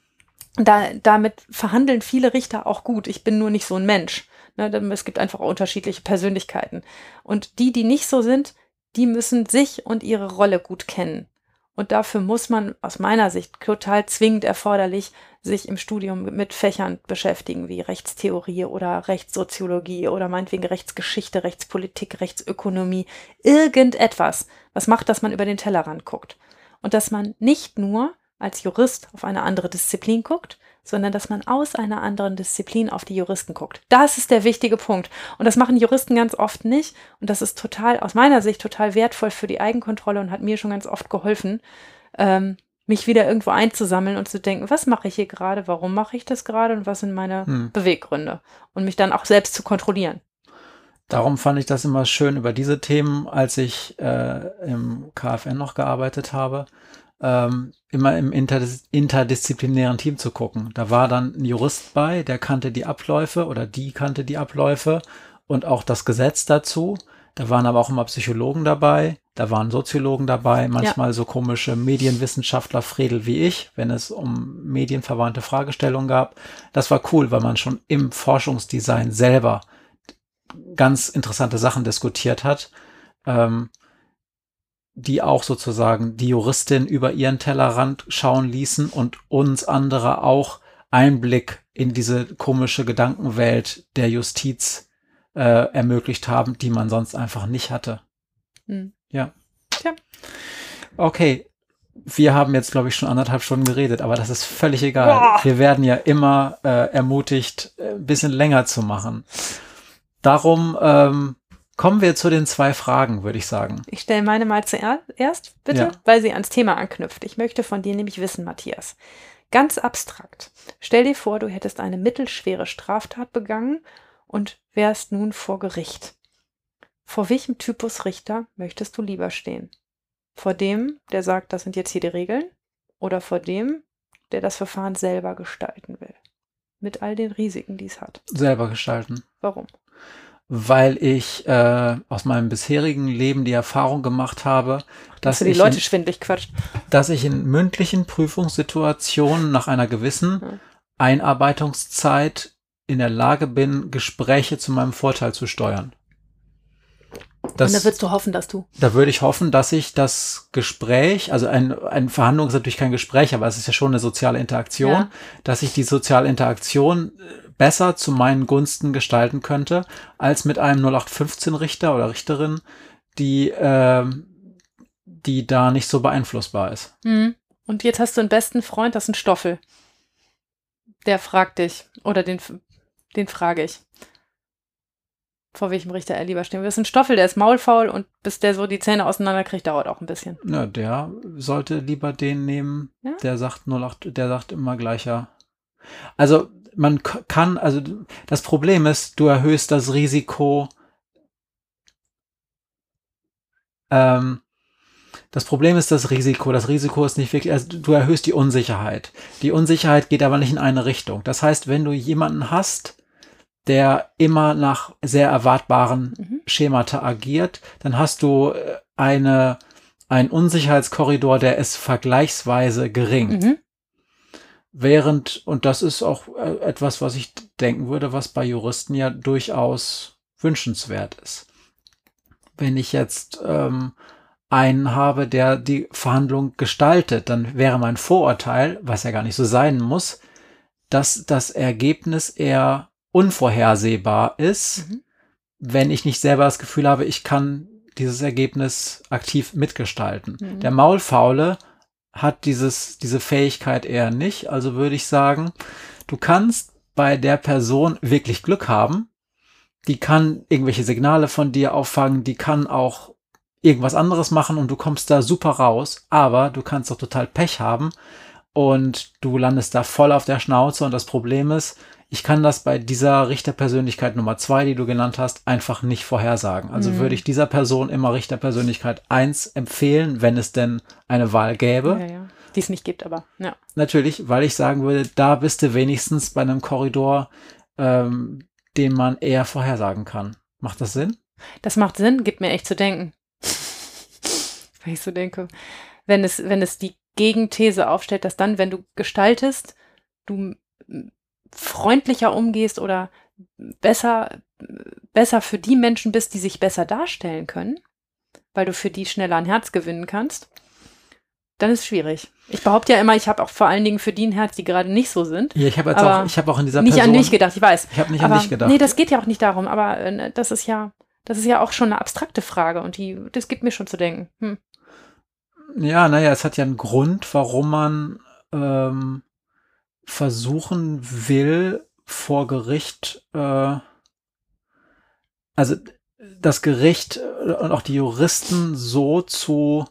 da, damit verhandeln viele Richter auch gut. Ich bin nur nicht so ein Mensch. Ne, es gibt einfach unterschiedliche Persönlichkeiten. Und die, die nicht so sind, die müssen sich und ihre Rolle gut kennen. Und dafür muss man aus meiner Sicht total zwingend erforderlich sich im Studium mit Fächern beschäftigen, wie Rechtstheorie oder Rechtssoziologie oder meinetwegen Rechtsgeschichte, Rechtspolitik, Rechtsökonomie, irgendetwas, was macht, dass man über den Tellerrand guckt. Und dass man nicht nur als Jurist auf eine andere Disziplin guckt, sondern dass man aus einer anderen Disziplin auf die Juristen guckt. Das ist der wichtige Punkt. Und das machen Juristen ganz oft nicht. Und das ist total, aus meiner Sicht, total wertvoll für die Eigenkontrolle und hat mir schon ganz oft geholfen, ähm, mich wieder irgendwo einzusammeln und zu denken, was mache ich hier gerade, warum mache ich das gerade und was sind meine Hm. Beweggründe. Und mich dann auch selbst zu kontrollieren. Darum fand ich das immer schön über diese Themen, als ich äh, im KfN noch gearbeitet habe, ähm, immer im interdis interdisziplinären Team zu gucken. Da war dann ein Jurist bei, der kannte die Abläufe oder die kannte die Abläufe und auch das Gesetz dazu. Da waren aber auch immer Psychologen dabei, da waren Soziologen dabei, manchmal so komische Medienwissenschaftler Fredel wie ich, wenn es um medienverwandte Fragestellungen gab. Das war cool, weil man schon im Forschungsdesign selber ganz interessante Sachen diskutiert hat, ähm, die auch sozusagen die Juristin über ihren Tellerrand schauen ließen und uns andere auch Einblick in diese komische Gedankenwelt der Justiz äh, ermöglicht haben, die man sonst einfach nicht hatte. Hm. Ja. Tja. Okay. Wir haben jetzt, glaube ich, schon anderthalb Stunden geredet, aber das ist völlig egal. Boah. Wir werden ja immer äh, ermutigt, äh, ein bisschen länger zu machen. Darum ähm, kommen wir zu den zwei Fragen, würde ich sagen. Ich stelle meine mal zuerst, bitte, Ja. weil sie ans Thema anknüpft. Ich möchte von dir nämlich wissen, Matthias. Ganz abstrakt. Stell dir vor, du hättest eine mittelschwere Straftat begangen und wärst nun vor Gericht. Vor welchem Typus Richter möchtest du lieber stehen? Vor dem, der sagt, das sind jetzt hier die Regeln? Oder vor dem, der das Verfahren selber gestalten will? Mit all den Risiken, die es hat. Selber gestalten. Warum? Weil ich äh, aus meinem bisherigen Leben die Erfahrung gemacht habe, dass Dass die ich, Leute in, schwindlig quatscht. dass ich in mündlichen Prüfungssituationen nach einer gewissen. Einarbeitungszeit in der Lage bin, Gespräche zu meinem Vorteil zu steuern. Das, und da würdest du hoffen, dass du. da würde ich hoffen, dass ich das Gespräch, also ein, ein Verhandlung ist natürlich kein Gespräch, aber es ist ja schon eine soziale Interaktion, Ja. dass ich die soziale Interaktion äh, besser zu meinen Gunsten gestalten könnte, als mit einem 0815-Richter oder Richterin, die, ähm, die da nicht so beeinflussbar ist. Mhm. Und jetzt hast du einen besten Freund, das ist ein Stoffel. Der fragt dich, oder den, den frage ich, vor welchem Richter er lieber stehen will. Das ist ein Stoffel, der ist maulfaul und bis der so die Zähne auseinanderkriegt, dauert auch ein bisschen. Ja, der sollte lieber den nehmen, Ja? der sagt 08, der sagt immer gleicher. Also man kann, also das Problem ist, du erhöhst das Risiko. Ähm, das Problem ist das Risiko. Das Risiko ist nicht wirklich, also du erhöhst die Unsicherheit. Die Unsicherheit geht aber nicht in eine Richtung. Das heißt, wenn du jemanden hast, der immer nach sehr erwartbaren Mhm. Schemata agiert, dann hast du äh, eine, einen Unsicherheitskorridor, der ist vergleichsweise gering. Mhm. Während, und das ist auch äh, etwas, was ich denken würde, was bei Juristen ja durchaus wünschenswert ist. Wenn ich jetzt ähm, einen habe, der die Verhandlung gestaltet, dann wäre mein Vorurteil, was ja gar nicht so sein muss, dass das Ergebnis eher unvorhersehbar ist, Mhm. wenn ich nicht selber das Gefühl habe, ich kann dieses Ergebnis aktiv mitgestalten. Mhm. Der Maulfaule hat dieses, diese Fähigkeit eher nicht. Also würde ich sagen, du kannst bei der Person wirklich Glück haben. Die kann irgendwelche Signale von dir auffangen, die kann auch irgendwas anderes machen und du kommst da super raus, aber du kannst auch total Pech haben und du landest da voll auf der Schnauze und das Problem ist, ich kann das bei dieser Richterpersönlichkeit Nummer zwei, die du genannt hast, einfach nicht vorhersagen. Also mhm. würde ich dieser Person immer Richterpersönlichkeit eins empfehlen, wenn es denn eine Wahl gäbe. Ja, ja. Die es nicht gibt, aber ja. Natürlich, weil ich sagen würde, da bist du wenigstens bei einem Korridor, ähm, den man eher vorhersagen kann. Macht das Sinn? Das macht Sinn, gibt mir echt zu denken. (laughs) wenn ich so denke, wenn es, wenn es die Gegenthese aufstellt, dass dann, wenn du gestaltest, du freundlicher umgehst oder besser, besser für die Menschen bist, die sich besser darstellen können, weil du für die schneller ein Herz gewinnen kannst, dann ist es schwierig. Ich behaupte ja immer, ich habe auch vor allen Dingen für die ein Herz, die gerade nicht so sind. Ja, ich habe jetzt auch, ich habe auch in dieser nicht Person, an dich gedacht, ich weiß. Ich habe nicht aber, an dich gedacht. Nee, das geht ja auch nicht darum, aber äh, das ist ja, das ist ja auch schon eine abstrakte Frage und die, das gibt mir schon zu denken. Hm. Ja, naja, es hat ja einen Grund, warum man ähm, versuchen will, vor Gericht, äh, also das Gericht und auch die Juristen so zu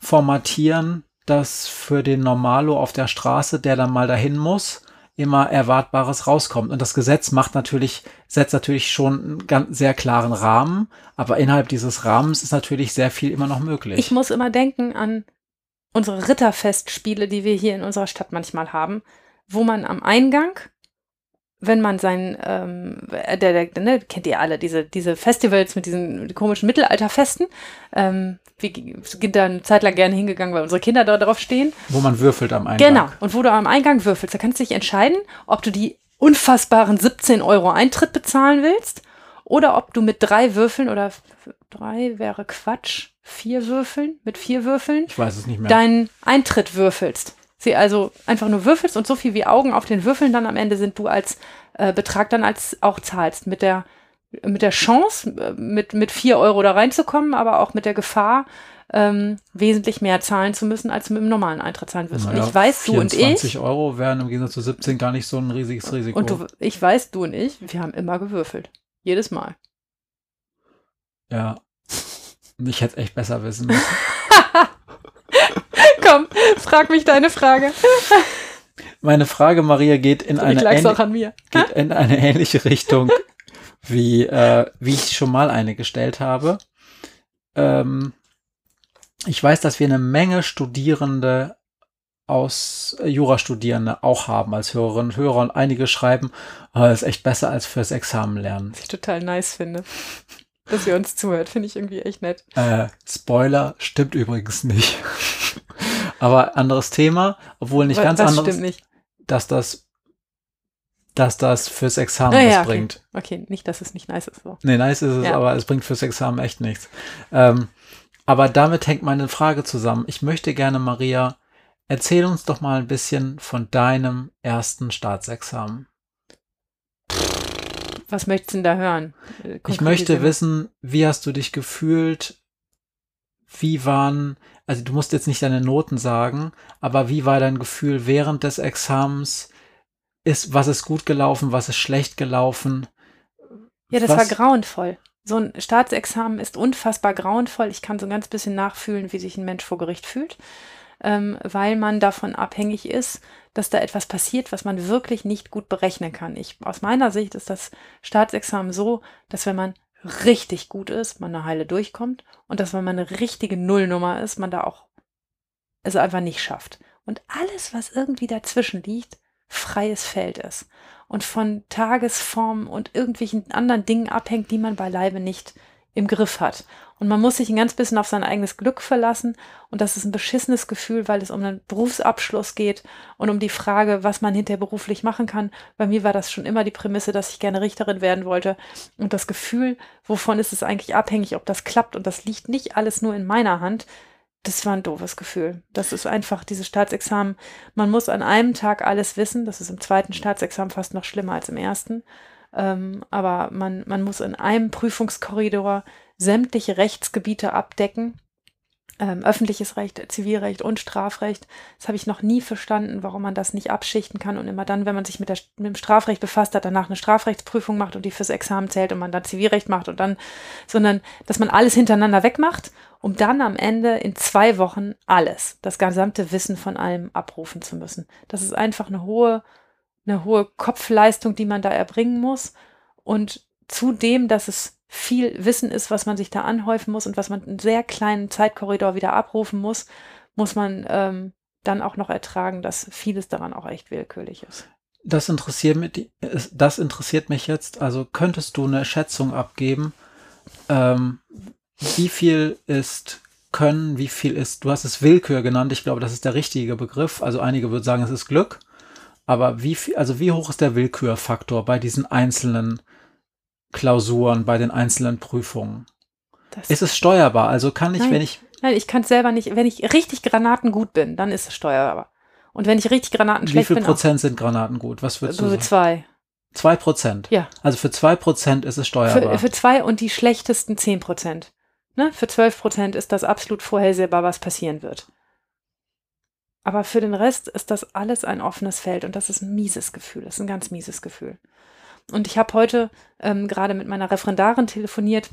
formatieren, dass für den Normalo auf der Straße, der dann mal dahin muss, immer Erwartbares rauskommt. Und das Gesetz macht natürlich, setzt natürlich schon einen ganz sehr klaren Rahmen, aber innerhalb dieses Rahmens ist natürlich sehr viel immer noch möglich. Ich muss immer denken an unsere Ritterfestspiele, die wir hier in unserer Stadt manchmal haben wo man am Eingang, wenn man sein, ähm, der, der, ne, kennt ihr alle, diese, diese Festivals mit diesen komischen Mittelalterfesten, ähm, wir sind da eine Zeit lang gerne hingegangen, weil unsere Kinder da drauf stehen. Wo man würfelt am Eingang. Genau, und wo du am Eingang würfelst, da kannst du dich entscheiden, ob du die unfassbaren 17 Euro Eintritt bezahlen willst oder ob du mit drei Würfeln oder drei wäre Quatsch, vier Würfeln, mit vier Würfeln, ich weiß es nicht mehr, deinen Eintritt würfelst sie also einfach nur würfelst und so viel wie Augen auf den Würfeln dann am Ende sind, du als äh, Betrag dann als auch zahlst. Mit der, mit der Chance, äh, mit, mit vier Euro da reinzukommen, aber auch mit der Gefahr, ähm, wesentlich mehr zahlen zu müssen, als du mit dem normalen Eintritt zahlen wirst. Naja, und ich weiß, du und ich. 20 Euro wären im Gegensatz zu 17 gar nicht so ein riesiges Risiko. Und du, ich weiß, du und ich, wir haben immer gewürfelt. Jedes Mal. Ja. Ich hätte es echt besser wissen müssen. (laughs) (laughs) Komm, frag mich deine Frage. Meine Frage, Maria, geht in, eine, mir. geht in eine ähnliche Richtung, wie, äh, wie ich schon mal eine gestellt habe. Ähm, ich weiß, dass wir eine Menge Studierende aus äh, Jurastudierende auch haben als Hörerinnen und Hörer und einige schreiben, oh, das ist echt besser als fürs Examen lernen. Was ich total nice finde dass ihr uns zuhört. Finde ich irgendwie echt nett. Äh, Spoiler, stimmt übrigens nicht. (laughs) Aber anderes Thema, obwohl nicht ganz das anderes. Stimmt nicht. Dass das, dass das fürs Examen ah, ja, okay. bringt. Okay, nicht, dass es nicht nice ist. So. Nee, nice ist es, ja. aber es bringt fürs Examen echt nichts. Ähm, aber damit hängt meine Frage zusammen. Ich möchte gerne, Maria, erzähl uns doch mal ein bisschen von deinem ersten Staatsexamen was möchtest du denn da hören? Äh, ich möchte wissen, wie hast du dich gefühlt? Wie waren, also du musst jetzt nicht deine Noten sagen, aber wie war dein Gefühl während des Examens? Ist, was ist gut gelaufen, was ist schlecht gelaufen? Ja, das was? war grauenvoll. So ein Staatsexamen ist unfassbar grauenvoll. Ich kann so ein ganz bisschen nachfühlen, wie sich ein Mensch vor Gericht fühlt, ähm, weil man davon abhängig ist, dass da etwas passiert, was man wirklich nicht gut berechnen kann. Ich, aus meiner Sicht ist das Staatsexamen so, dass wenn man richtig gut ist, man eine Heile durchkommt und dass wenn man eine richtige Nullnummer ist, man da auch es einfach nicht schafft. Und alles, was irgendwie dazwischen liegt, freies Feld ist und von Tagesform und irgendwelchen anderen Dingen abhängt, die man beileibe nicht im Griff hat. Und man muss sich ein ganz bisschen auf sein eigenes Glück verlassen. Und das ist ein beschissenes Gefühl, weil es um einen Berufsabschluss geht und um die Frage, was man hinterher beruflich machen kann. Bei mir war das schon immer die Prämisse, dass ich gerne Richterin werden wollte. Und das Gefühl, wovon ist es eigentlich abhängig, ob das klappt. Und das liegt nicht alles nur in meiner Hand. Das war ein doofes Gefühl. Das ist einfach dieses Staatsexamen. Man muss an einem Tag alles wissen. Das ist im zweiten Staatsexamen fast noch schlimmer als im ersten. Ähm, aber man, man muss in einem Prüfungskorridor sämtliche Rechtsgebiete abdecken. ähm, öffentliches Recht, Zivilrecht und Strafrecht. Das habe ich noch nie verstanden, warum man das nicht abschichten kann und immer dann, wenn man sich mit, der, mit dem Strafrecht befasst hat, danach eine Strafrechtsprüfung macht und die fürs Examen zählt und man dann Zivilrecht macht und dann, sondern dass man alles hintereinander wegmacht, um dann am Ende in zwei Wochen alles, das gesamte Wissen von allem abrufen zu müssen. Das ist einfach eine hohe, eine hohe Kopfleistung, die man da erbringen muss und zudem, dass es viel Wissen ist, was man sich da anhäufen muss und was man in sehr kleinen Zeitkorridor wieder abrufen muss, muss man ähm, dann auch noch ertragen, dass vieles daran auch echt willkürlich ist. Das interessiert mich, das interessiert mich jetzt. Also könntest du eine Schätzung abgeben, ähm, wie viel ist Können, wie viel ist, du hast es Willkür genannt, ich glaube, das ist der richtige Begriff. Also einige würden sagen, es ist Glück. Aber wie viel, also wie hoch ist der Willkürfaktor bei diesen einzelnen Klausuren, bei den einzelnen Prüfungen? Das ist es steuerbar? Also kann ich, nein, wenn ich. Nein, ich kann es selber nicht. Wenn ich richtig granatengut bin, dann ist es steuerbar. Und wenn ich richtig Granaten schlecht bin. Wie viel Prozent sind Granaten gut? Was würdest du sagen? zwei. Zwei Prozent? Ja. Also für zwei Prozent ist es steuerbar. Für, für zwei und die schlechtesten zehn Prozent. Ne? Für zwölf Prozent ist das absolut vorhersehbar, was passieren wird. Aber für den Rest ist das alles ein offenes Feld und das ist ein mieses Gefühl. Das ist ein ganz mieses Gefühl. Und ich habe heute ähm, gerade mit meiner Referendarin telefoniert,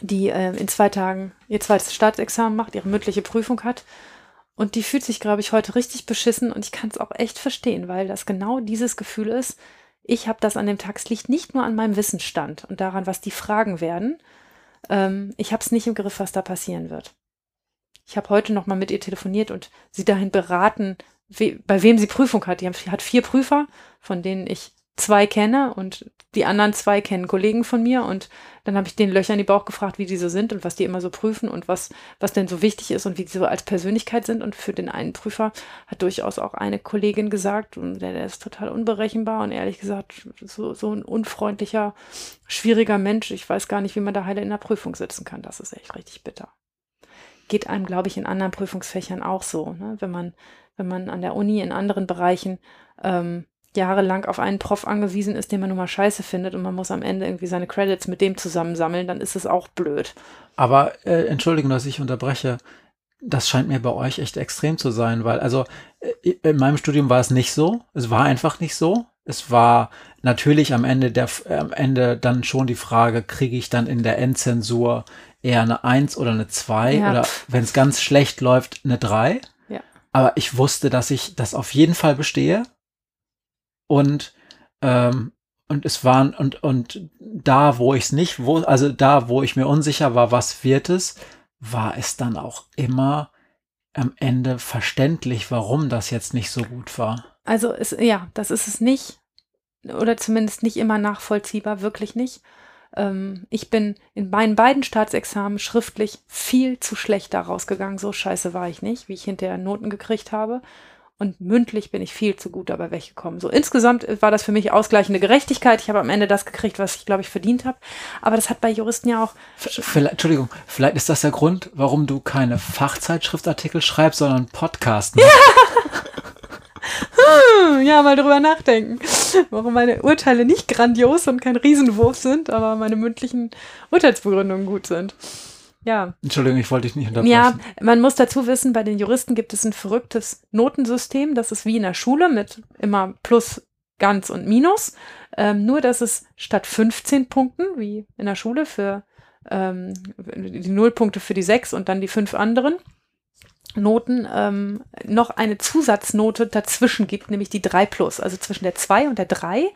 die äh, in zwei Tagen ihr zweites Staatsexamen macht, ihre mündliche Prüfung hat. Und die fühlt sich, glaube ich, heute richtig beschissen und ich kann es auch echt verstehen, weil das genau dieses Gefühl ist. Ich habe das an dem Tag, es liegt nicht nur an meinem Wissensstand und daran, was die Fragen werden. Ähm, ich habe es nicht im Griff, was da passieren wird. Ich habe heute nochmal mit ihr telefoniert und sie dahin beraten, we bei wem sie Prüfung hat. Die hat vier Prüfer, von denen ich zwei kenne und die anderen zwei kennen Kollegen von mir und dann habe ich den in die Bauch gefragt, wie die so sind und was die immer so prüfen und was, was denn so wichtig ist und wie die so als Persönlichkeit sind. Und für den einen Prüfer hat durchaus auch eine Kollegin gesagt, und der, der ist total unberechenbar und ehrlich gesagt so, so ein unfreundlicher, schwieriger Mensch. Ich weiß gar nicht, wie man da heile in der Prüfung sitzen kann. Das ist echt richtig bitter. Geht einem, glaube ich, in anderen Prüfungsfächern auch so, ne? wenn man, wenn man an der Uni in anderen Bereichen ähm, jahrelang auf einen Prof angewiesen ist, den man nun mal scheiße findet und man muss am Ende irgendwie seine Credits mit dem zusammensammeln, dann ist es auch blöd. Aber äh, Entschuldigung, dass ich unterbreche. Das scheint mir bei euch echt extrem zu sein, weil also äh, in meinem Studium war es nicht so. Es war einfach nicht so. Es war natürlich am Ende der am Ende dann schon die Frage, kriege ich dann in der Endzensur eher eine Eins oder eine Zwei ja. oder wenn es ganz schlecht läuft, eine Drei. Ja. Aber ich wusste, dass ich das auf jeden Fall bestehe und ähm, und es waren und und da wo ich es nicht wo also da wo ich mir unsicher war was wird es war es dann auch immer am Ende verständlich warum das jetzt nicht so gut war also es, ja das ist es nicht oder zumindest nicht immer nachvollziehbar wirklich nicht ähm, ich bin in meinen beiden Staatsexamen schriftlich viel zu schlecht da rausgegangen so scheiße war ich nicht wie ich hinterher Noten gekriegt habe und mündlich bin ich viel zu gut dabei weggekommen. So insgesamt war das für mich ausgleichende Gerechtigkeit. Ich habe am Ende das gekriegt, was ich, glaube ich, verdient habe. Aber das hat bei Juristen ja auch. Vielleicht, Entschuldigung, vielleicht ist das der Grund, warum du keine Fachzeitschriftartikel schreibst, sondern Podcast. Ja. (laughs) (laughs) hm, ja, mal drüber nachdenken. Warum meine Urteile nicht grandios und kein Riesenwurf sind, aber meine mündlichen Urteilsbegründungen gut sind. Ja. Entschuldigung, ich wollte dich nicht unterbrechen. Ja, man muss dazu wissen, bei den Juristen gibt es ein verrücktes Notensystem. Das ist wie in der Schule mit immer Plus, Ganz und Minus. Ähm, nur, dass es statt 15 Punkten, wie in der Schule, für ähm, die Nullpunkte für die sechs und dann die fünf anderen Noten, ähm, noch eine Zusatznote dazwischen gibt, nämlich die 3 Plus. Also zwischen der 2 und der 3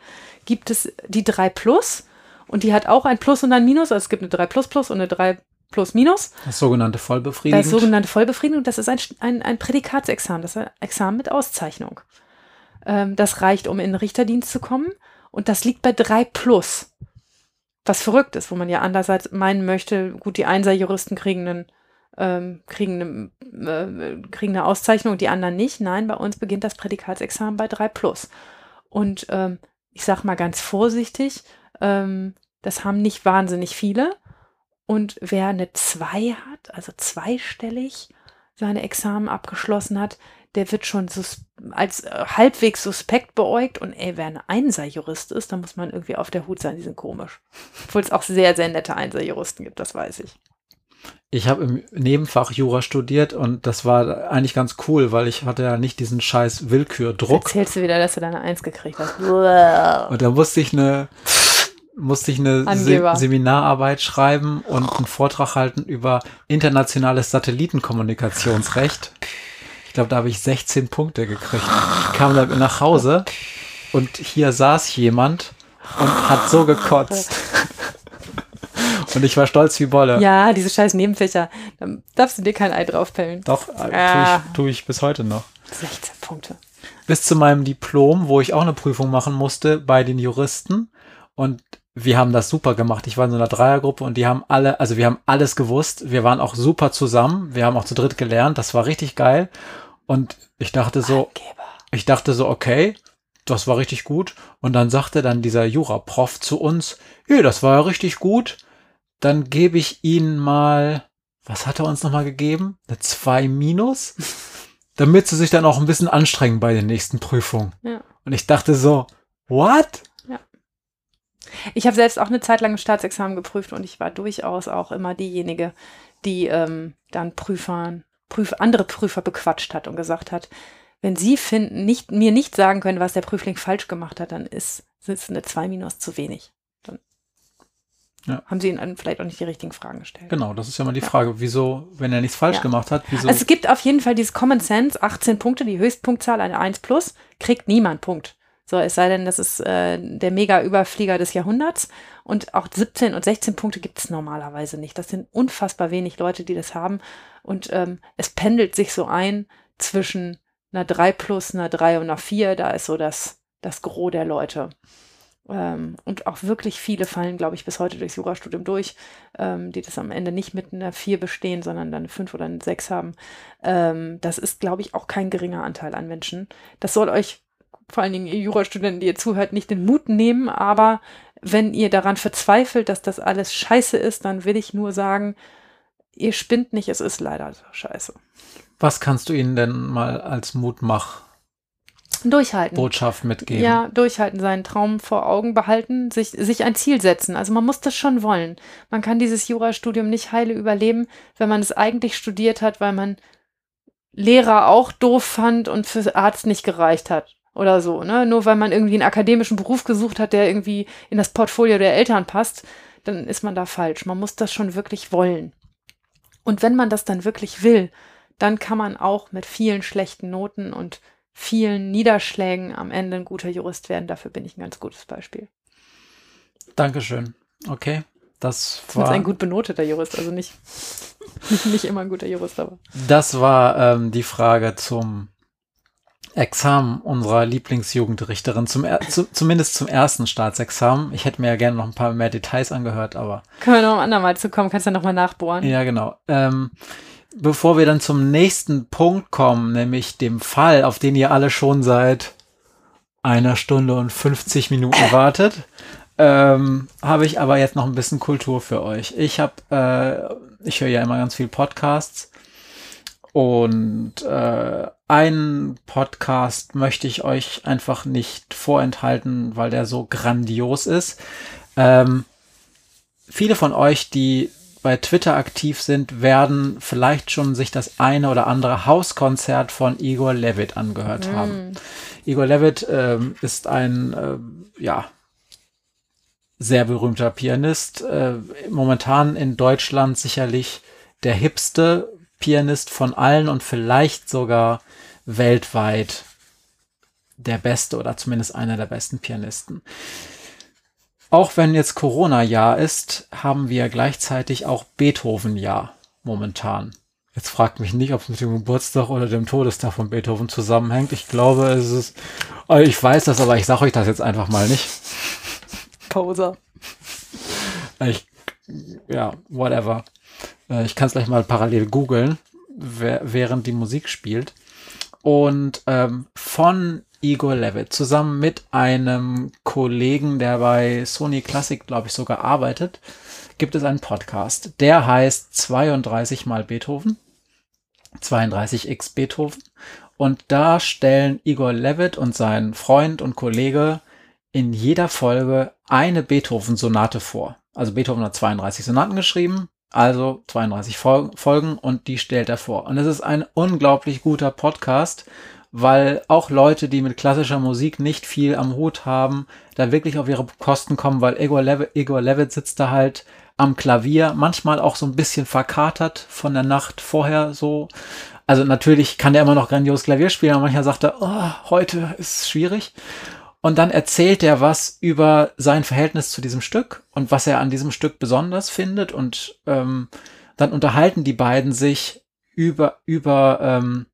gibt es die 3 Plus. Und die hat auch ein Plus und ein Minus. Also es gibt eine 3 Plus Plus und eine 3 plus minus. Das sogenannte Vollbefriedigung. Das sogenannte Vollbefriedigung, das ist ein, ein, ein Prädikatsexamen, das ist ein Examen mit Auszeichnung. Ähm, das reicht, um in den Richterdienst zu kommen und das liegt bei 3 plus. Was verrückt ist, wo man ja andererseits meinen möchte, gut, die Einser-Juristen kriegen einen ähm, kriegen, eine, äh, kriegen eine Auszeichnung, die anderen nicht. Nein, bei uns beginnt das Prädikatsexamen bei 3 plus. Und ähm, ich sage mal ganz vorsichtig, ähm, das haben nicht wahnsinnig viele. Und wer eine 2 hat, also zweistellig seine Examen abgeschlossen hat, der wird schon als äh, halbwegs suspekt beäugt. Und ey, wer ein Einser-Jurist ist, dann muss man irgendwie auf der Hut sein, die sind komisch. Obwohl es auch sehr, sehr nette Einser-Juristen gibt, das weiß ich. Ich habe im Nebenfach Jura studiert und das war eigentlich ganz cool, weil ich hatte ja nicht diesen scheiß Willkürdruck. Erzählst du wieder, dass du deine Eins gekriegt hast. Und da musste ich eine musste ich eine Se. Seminararbeit schreiben und einen Vortrag halten über internationales Satellitenkommunikationsrecht. Ich glaube, da habe ich 16 Punkte gekriegt. Ich kam dann nach Hause und hier saß jemand und hat so gekotzt. (laughs) Und ich war stolz wie Bolle. Ja, diese scheiß Nebenfächer. Da darfst du dir kein Ei draufpellen. Doch, äh, Ah. tue ich, tu ich bis heute noch. 16 Punkte. bis zu meinem Diplom, wo ich auch eine Prüfung machen musste bei den Juristen. Und wir haben das super gemacht. Ich war in so einer Dreiergruppe und die haben alle, also wir haben alles gewusst. Wir waren auch super zusammen. Wir haben auch zu dritt gelernt. Das war richtig geil. Und ich dachte so, Geber. ich dachte so, okay, das war richtig gut. Und dann sagte dann dieser Jura-Prof zu uns, ja, das war ja richtig gut. Dann gebe ich Ihnen mal, was hat er uns nochmal gegeben? Eine 2 minus? (laughs) Damit sie sich dann auch ein bisschen anstrengen bei den nächsten Prüfungen. Ja. Und ich dachte so, what? Ich habe selbst auch eine Zeit lang ein Staatsexamen geprüft und ich war durchaus auch immer diejenige, die ähm, dann Prüfern, Prüf, andere Prüfer bequatscht hat und gesagt hat, wenn sie finden, nicht, mir nicht sagen können, was der Prüfling falsch gemacht hat, dann ist, ist eine 2 minus zu wenig. Ja. haben sie ihnen vielleicht auch nicht die richtigen Fragen gestellt. Genau, das ist ja mal die Frage, wieso, wenn er nichts falsch Ja. gemacht hat, wieso? Also es gibt auf jeden Fall dieses Common Sense, 18 Punkte, die Höchstpunktzahl, eine 1 plus, kriegt niemand Punkt. So, es sei denn, das ist äh, der Mega-Überflieger des Jahrhunderts. Und auch 17 und 16 Punkte gibt es normalerweise nicht. Das sind unfassbar wenig Leute, die das haben. Und ähm, es pendelt sich so ein zwischen einer 3 plus, einer 3 und einer 4. Da ist so das, das Gros der Leute. Ähm, und auch wirklich viele fallen, glaube ich, bis heute durchs Jurastudium durch, ähm, die das am Ende nicht mit einer 4 bestehen, sondern dann eine 5 oder eine 6 haben. Ähm, das ist, glaube ich, auch kein geringer Anteil an Menschen. Das soll euch, vor allen Dingen ihr Jurastudenten, die ihr zuhört, nicht den Mut nehmen, aber wenn ihr daran verzweifelt, dass das alles scheiße ist, dann will ich nur sagen, ihr spinnt nicht, es ist leider scheiße. Was kannst du ihnen denn mal als Durchhalten. mitgeben? Ja, durchhalten, seinen Traum vor Augen behalten, sich, sich ein Ziel setzen. Also man muss das schon wollen. Man kann dieses Jurastudium nicht heile überleben, wenn man es eigentlich studiert hat, weil man Lehrer auch doof fand und für Arzt nicht gereicht hat. Oder so, ne? Nur weil man irgendwie einen akademischen Beruf gesucht hat, der irgendwie in das Portfolio der Eltern passt, dann ist man da falsch. Man muss das schon wirklich wollen. Und wenn man das dann wirklich will, dann kann man auch mit vielen schlechten Noten und vielen Niederschlägen am Ende ein guter Jurist werden. Dafür bin ich ein ganz gutes Beispiel. Dankeschön. Okay, das war, ein gut benoteter Jurist, also (laughs) nicht, nicht immer ein guter Jurist, aber. das war ähm, die Frage zum Examen unserer Lieblingsjugendrichterin, zum, er- zu, zumindest zum ersten Staatsexamen. Ich hätte mir ja gerne noch ein paar mehr Details angehört, aber Können wir noch ein andermal zu kommen, kannst du ja nochmal nachbohren. Ja, genau. Ähm, bevor wir dann zum nächsten Punkt kommen, nämlich dem Fall, auf den ihr alle schon seit einer Stunde und 50 Minuten (laughs) wartet, ähm, habe ich aber jetzt noch ein bisschen Kultur für euch. Ich habe, äh, ich höre ja immer ganz viel Podcasts und äh, einen Podcast möchte ich euch einfach nicht vorenthalten, weil der so grandios ist. Ähm, viele von euch, die bei Twitter aktiv sind, werden vielleicht schon sich das eine oder andere Hauskonzert von Igor Levit angehört haben. Igor Levit ähm, ist ein, ähm, ja, sehr berühmter Pianist. Äh, momentan in Deutschland sicherlich der hipste Pianist von allen und vielleicht sogar weltweit der beste oder zumindest einer der besten Pianisten. Auch wenn jetzt Corona-Jahr ist, haben wir gleichzeitig auch Beethoven-Jahr momentan. Jetzt fragt mich nicht, ob es mit dem Geburtstag oder dem Todestag von Beethoven zusammenhängt. Ich glaube, es ist. äh, Ich weiß das, aber ich sage euch das jetzt einfach mal nicht. Poser. Ich, ja, whatever. Äh, Ich kann es gleich mal parallel googeln, während die Musik spielt. Und ähm, von Igor Levitt zusammen mit einem Kollegen, der bei Sony Classic, glaube ich, sogar arbeitet, gibt es einen Podcast. Der heißt 32 mal Beethoven. 32x Beethoven. Und da stellen Igor Levitt und sein Freund und Kollege in jeder Folge eine Beethoven-Sonate vor. Also Beethoven hat 32 Sonaten geschrieben, Also 32 Fol Folgen und die stellt er vor. Und es ist ein unglaublich guter Podcast, weil auch Leute, die mit klassischer Musik nicht viel am Hut haben, da wirklich auf ihre Kosten kommen, weil Igor, Lev Igor Levitt sitzt da halt am Klavier, manchmal auch so ein bisschen verkatert von der Nacht vorher so. Also natürlich kann der immer noch grandios Klavier spielen, aber manchmal sagt er, oh, heute ist schwierig. Und dann erzählt er was über sein Verhältnis zu diesem Stück und was er an diesem Stück besonders findet. Und ähm, dann unterhalten die beiden sich über, über ähm,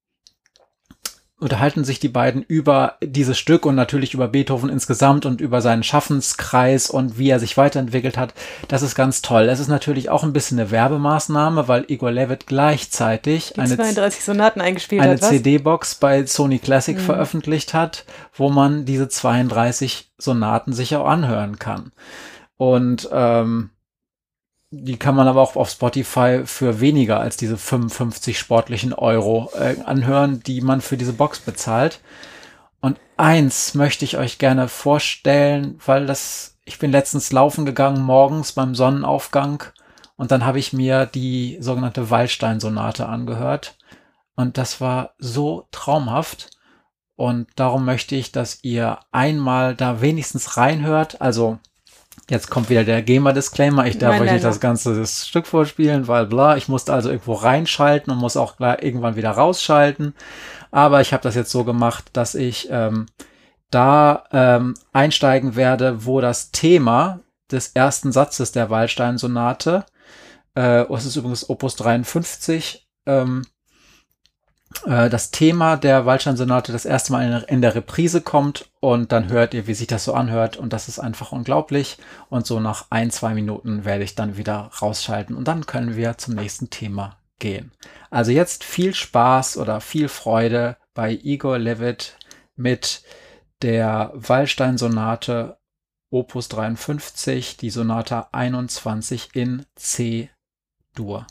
unterhalten sich die beiden über dieses Stück und natürlich über Beethoven insgesamt und über seinen Schaffenskreis und wie er sich weiterentwickelt hat. Das ist ganz toll. Es ist natürlich auch ein bisschen eine Werbemaßnahme, weil Igor Levitt gleichzeitig eine, 32 Sonaten eingespielt eine? CD-Box bei Sony Classic Mhm. veröffentlicht hat, wo man diese 32 Sonaten sich auch anhören kann. Und ähm, die kann man aber auch auf Spotify für weniger als diese 55 sportlichen Euro äh, anhören, die man für diese Box bezahlt. Und eins möchte ich euch gerne vorstellen, weil das, ich bin letztens laufen gegangen morgens beim Sonnenaufgang und dann habe ich mir die sogenannte Waldstein-Sonate angehört. Und das war so traumhaft. Und darum möchte ich, dass ihr einmal da wenigstens reinhört. Also Jetzt kommt wieder der GEMA-Disclaimer. Ich darf Nein, euch nicht das ganze das Stück vorspielen, weil bla, ich musste also irgendwo reinschalten und muss auch irgendwann wieder rausschalten. Aber ich habe das jetzt so gemacht, dass ich ähm, da ähm, einsteigen werde, wo das Thema des ersten Satzes der Waldstein-Sonate, äh, es ist übrigens Opus 53, ähm, äh, das Thema der Waldstein-Sonate das erste Mal in der, in der Reprise kommt und dann hört ihr, wie sich das so anhört und das ist einfach unglaublich und so nach ein, zwei Minuten werde ich dann wieder rausschalten und dann können wir zum nächsten Thema gehen. Also jetzt viel Spaß oder viel Freude bei Igor Levitt mit der Waldstein-Sonate Opus 53, die Sonate 21 in C-Dur.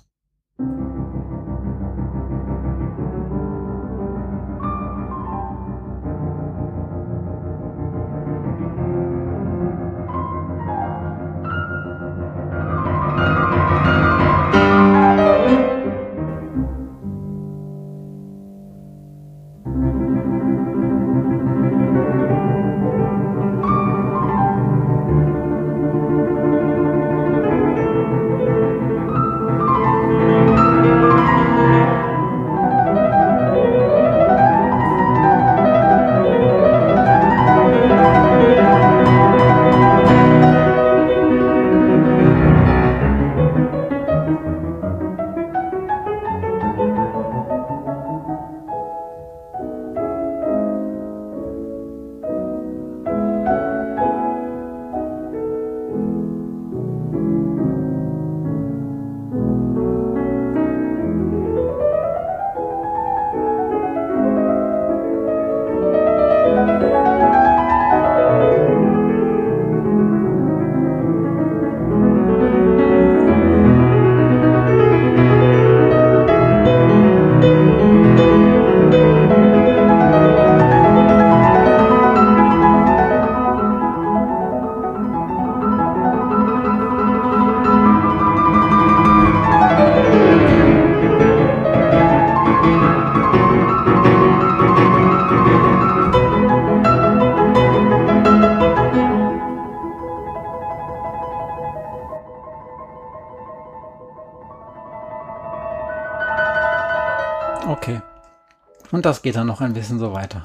Und das geht dann noch ein bisschen so weiter.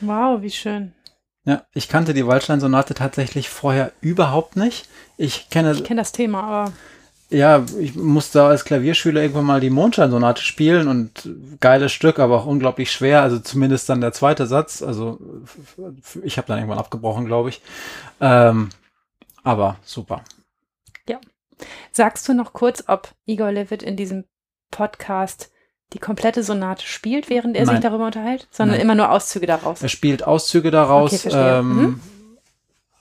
Wow, wie schön. Ja, ich kannte die Waldstein-Sonate tatsächlich vorher überhaupt nicht. Ich kenne, Ich kenne das Thema, aber ja, ich musste als Klavierschüler irgendwann mal die Mondschein-Sonate spielen und geiles Stück, aber auch unglaublich schwer. Also zumindest dann der zweite Satz. Also ich habe dann irgendwann abgebrochen, glaube ich. Ähm, aber super. sagst du noch kurz, ob Igor Levitt in diesem Podcast die komplette Sonate spielt, während er Nein. sich darüber unterhält, sondern Nein. immer nur Auszüge daraus? Er spielt Auszüge daraus, Okay, ähm, Mhm.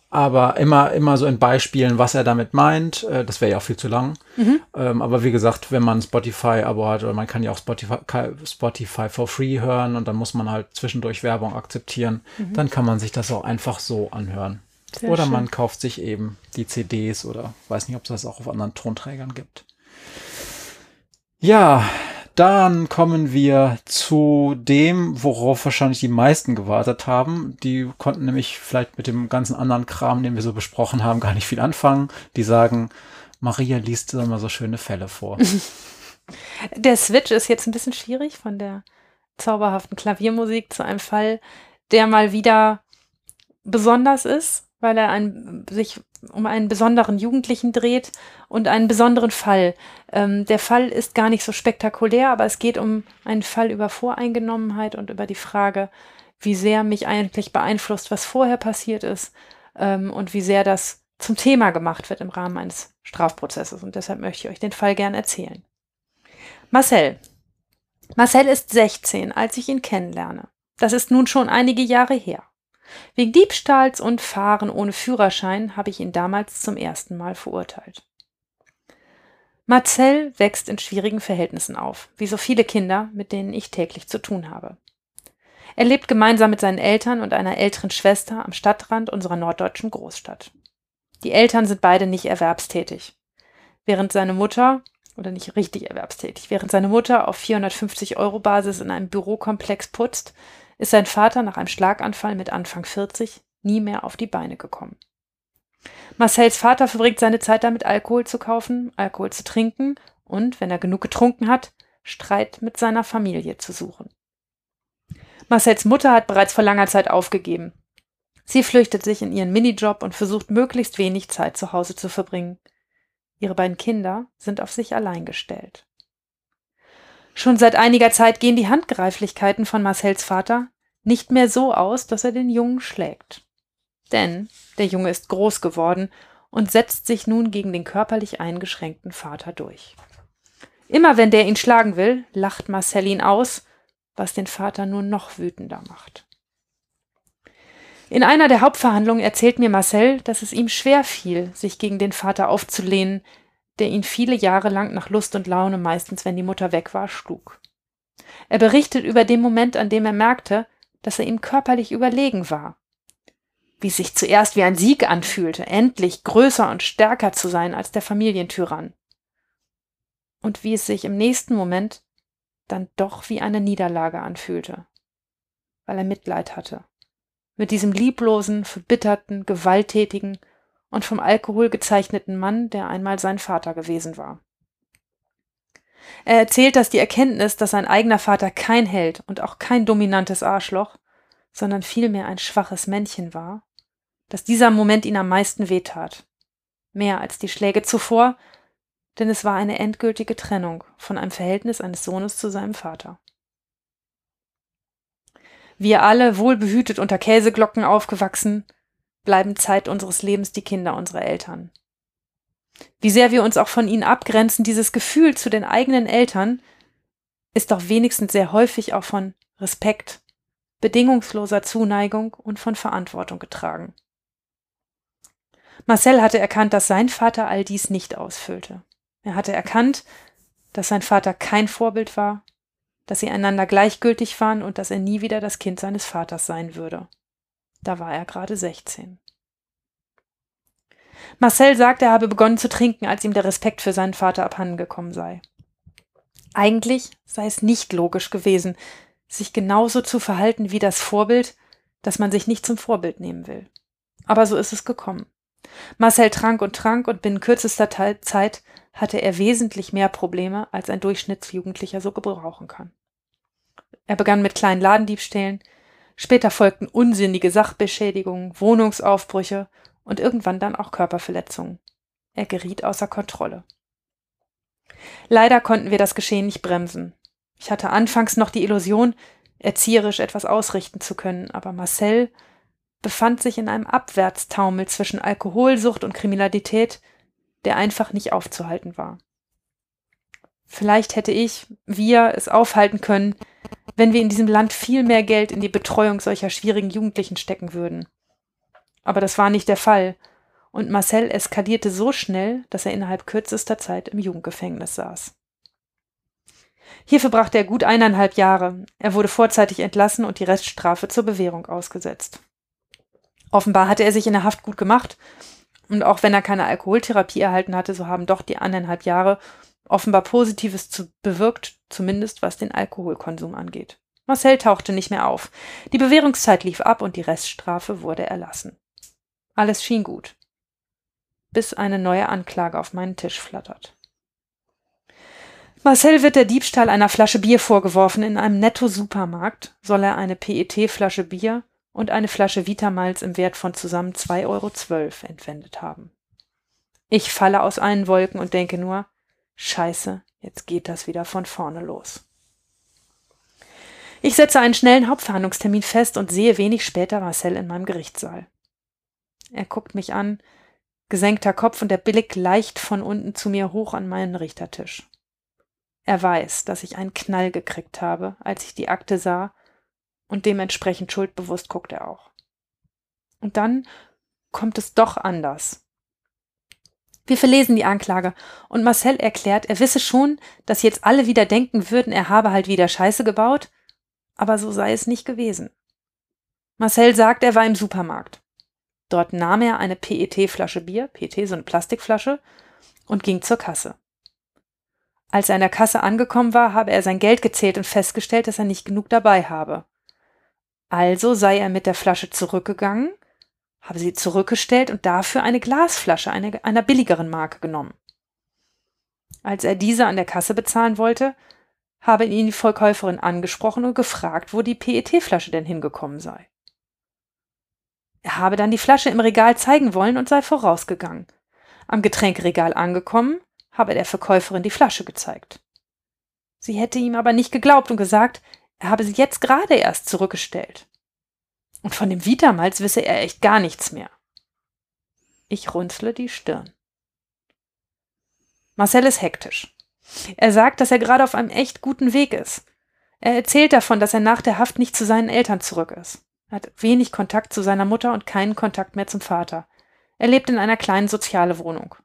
aber immer, immer so in Beispielen, was er damit meint. Äh, das wäre ja auch viel zu lang. Mhm. Ähm, aber wie gesagt, wenn man Spotify-Abo hat, oder man kann ja auch Spotify, Spotify for free hören und dann muss man halt zwischendurch Werbung akzeptieren, Mhm. dann kann man sich das auch einfach so anhören. Sehr oder schön. man kauft sich eben die CDs oder weiß nicht, ob es das auch auf anderen Tonträgern gibt. Ja, dann kommen wir zu dem, worauf wahrscheinlich die meisten gewartet haben. Die konnten nämlich vielleicht mit dem ganzen anderen Kram, den wir so besprochen haben, gar nicht viel anfangen. Die sagen, Maria liest immer so schöne Fälle vor. (laughs) Der Switch ist jetzt ein bisschen schwierig von der zauberhaften Klaviermusik zu einem Fall, der mal wieder besonders ist, weil er ein, sich um einen besonderen Jugendlichen dreht und einen besonderen Fall. Ähm, der Fall ist gar nicht so spektakulär, aber es geht um einen Fall über Voreingenommenheit und über die Frage, wie sehr mich eigentlich beeinflusst, was vorher passiert ist ähm, und wie sehr das zum Thema gemacht wird im Rahmen eines Strafprozesses. Und deshalb möchte ich euch den Fall gern erzählen. Marcel. Marcel ist 16, als ich ihn kennenlerne. Das ist nun schon einige Jahre her. Wegen Diebstahls und Fahren ohne Führerschein habe ich ihn damals zum ersten Mal verurteilt. Marcel wächst in schwierigen Verhältnissen auf, wie so viele Kinder, mit denen ich täglich zu tun habe. Er lebt gemeinsam mit seinen Eltern und einer älteren Schwester am Stadtrand unserer norddeutschen Großstadt. Die Eltern sind beide nicht erwerbstätig. Während seine Mutter, oder nicht richtig erwerbstätig, während seine Mutter auf 450 Euro Basis in einem Bürokomplex putzt, ist sein Vater nach einem Schlaganfall mit Anfang 40 nie mehr auf die Beine gekommen. Marcells Vater verbringt seine Zeit damit, Alkohol zu kaufen, Alkohol zu trinken und, wenn er genug getrunken hat, Streit mit seiner Familie zu suchen. Marcells Mutter hat bereits vor langer Zeit aufgegeben. Sie flüchtet sich in ihren Minijob und versucht möglichst wenig Zeit zu Hause zu verbringen. Ihre beiden Kinder sind auf sich allein gestellt. Schon seit einiger Zeit gehen die Handgreiflichkeiten von Marcells Vater nicht mehr so aus, dass er den Jungen schlägt. Denn der Junge ist groß geworden und setzt sich nun gegen den körperlich eingeschränkten Vater durch. Immer wenn der ihn schlagen will, lacht Marcel ihn aus, was den Vater nur noch wütender macht. In einer der Hauptverhandlungen erzählt mir Marcel, dass es ihm schwer fiel, sich gegen den Vater aufzulehnen, der ihn viele Jahre lang nach Lust und Laune, meistens wenn die Mutter weg war, schlug. Er berichtet über den Moment, an dem er merkte, dass er ihm körperlich überlegen war. Wie es sich zuerst wie ein Sieg anfühlte, endlich größer und stärker zu sein als der Familientyrann. Und wie es sich im nächsten Moment dann doch wie eine Niederlage anfühlte, weil er Mitleid hatte. Mit diesem lieblosen, verbitterten, gewalttätigen und vom Alkohol gezeichneten Mann, der einmal sein Vater gewesen war. Er erzählt, dass die Erkenntnis, dass sein eigener Vater kein Held und auch kein dominantes Arschloch, sondern vielmehr ein schwaches Männchen war, dass dieser Moment ihn am meisten wehtat. Mehr als die Schläge zuvor, denn es war eine endgültige Trennung von einem Verhältnis eines Sohnes zu seinem Vater. Wir alle, wohlbehütet unter Käseglocken aufgewachsen, bleiben Zeit unseres Lebens die Kinder unserer Eltern. Wie sehr wir uns auch von ihnen abgrenzen, dieses Gefühl zu den eigenen Eltern ist doch wenigstens sehr häufig auch von Respekt, bedingungsloser Zuneigung und von Verantwortung getragen. Marcel hatte erkannt, dass sein Vater all dies nicht ausfüllte. Er hatte erkannt, dass sein Vater kein Vorbild war, dass sie einander gleichgültig waren und dass er nie wieder das Kind seines Vaters sein würde. Da war er gerade 16. Marcel sagt, er habe begonnen zu trinken, als ihm der Respekt für seinen Vater abhandengekommen sei. Eigentlich sei es nicht logisch gewesen, sich genauso zu verhalten wie das Vorbild, das man sich nicht zum Vorbild nehmen will. Aber so ist es gekommen. Marcel trank und trank und binnen kürzester Zeit hatte er wesentlich mehr Probleme, als ein Durchschnittsjugendlicher so gebrauchen kann. Er begann mit kleinen Ladendiebstählen, Später folgten unsinnige Sachbeschädigungen, Wohnungsaufbrüche und irgendwann dann auch Körperverletzungen. Er geriet außer Kontrolle. Leider konnten wir das Geschehen nicht bremsen. Ich hatte anfangs noch die Illusion, erzieherisch etwas ausrichten zu können, aber Marcel befand sich in einem Abwärtstaumel zwischen Alkoholsucht und Kriminalität, der einfach nicht aufzuhalten war. Vielleicht hätte ich, wir, es aufhalten können, wenn wir in diesem Land viel mehr Geld in die Betreuung solcher schwierigen Jugendlichen stecken würden. Aber das war nicht der Fall, und Marcel eskalierte so schnell, dass er innerhalb kürzester Zeit im Jugendgefängnis saß. Hier verbrachte er gut eineinhalb Jahre. Er wurde vorzeitig entlassen und die Reststrafe zur Bewährung ausgesetzt. Offenbar hatte er sich in der Haft gut gemacht, Und auch wenn er keine Alkoholtherapie erhalten hatte, so haben doch die anderthalb Jahre offenbar Positives zu, bewirkt, zumindest was den Alkoholkonsum angeht. Marcel tauchte nicht mehr auf. Die Bewährungszeit lief ab und die Reststrafe wurde erlassen. Alles schien gut. Bis eine neue Anklage auf meinen Tisch flattert. Marcel wird der Diebstahl einer Flasche Bier vorgeworfen. In einem Netto-Supermarkt soll er eine PET-Flasche Bier und eine Flasche Vitamalz im Wert von zusammen 2,12 Euro entwendet haben. Ich falle aus allen Wolken und denke nur, Scheiße, jetzt geht das wieder von vorne los. Ich setze einen schnellen Hauptverhandlungstermin fest und sehe wenig später Marcel in meinem Gerichtssaal. Er guckt mich an, gesenkter Kopf und der Blick leicht von unten zu mir hoch an meinen Richtertisch. Er weiß, dass ich einen Knall gekriegt habe, als ich die Akte sah, und dementsprechend schuldbewusst guckt er auch. Und dann kommt es doch anders. Wir verlesen die Anklage und Marcel erklärt, er wisse schon, dass jetzt alle wieder denken würden, er habe halt wieder Scheiße gebaut aber so sei es nicht gewesen. Marcel sagt, er war im Supermarkt. Dort nahm er eine PET-Flasche Bier, PET, so eine Plastikflasche, und ging zur Kasse. Als er an der Kasse angekommen war, habe er sein Geld gezählt und festgestellt, dass er nicht genug dabei habe. Also sei er mit der Flasche zurückgegangen, habe sie zurückgestellt und dafür eine Glasflasche eine, einer billigeren Marke genommen. Als er diese an der Kasse bezahlen wollte, habe ihn die Verkäuferin angesprochen und gefragt, wo die PET-Flasche denn hingekommen sei. Er habe dann die Flasche im Regal zeigen wollen und sei vorausgegangen. Am Getränkregal angekommen, habe der Verkäuferin die Flasche gezeigt. Sie hätte ihm aber nicht geglaubt und gesagt, er habe sie jetzt gerade erst zurückgestellt. Und von dem Vitamalz wisse er echt gar nichts mehr. Ich runzle die Stirn. Marcel ist hektisch. Er sagt, dass er gerade auf einem echt guten Weg ist. Er erzählt davon, dass er nach der Haft nicht zu seinen Eltern zurück ist. Er hat wenig Kontakt zu seiner Mutter und keinen Kontakt mehr zum Vater. Er lebt in einer kleinen soziale Wohnung.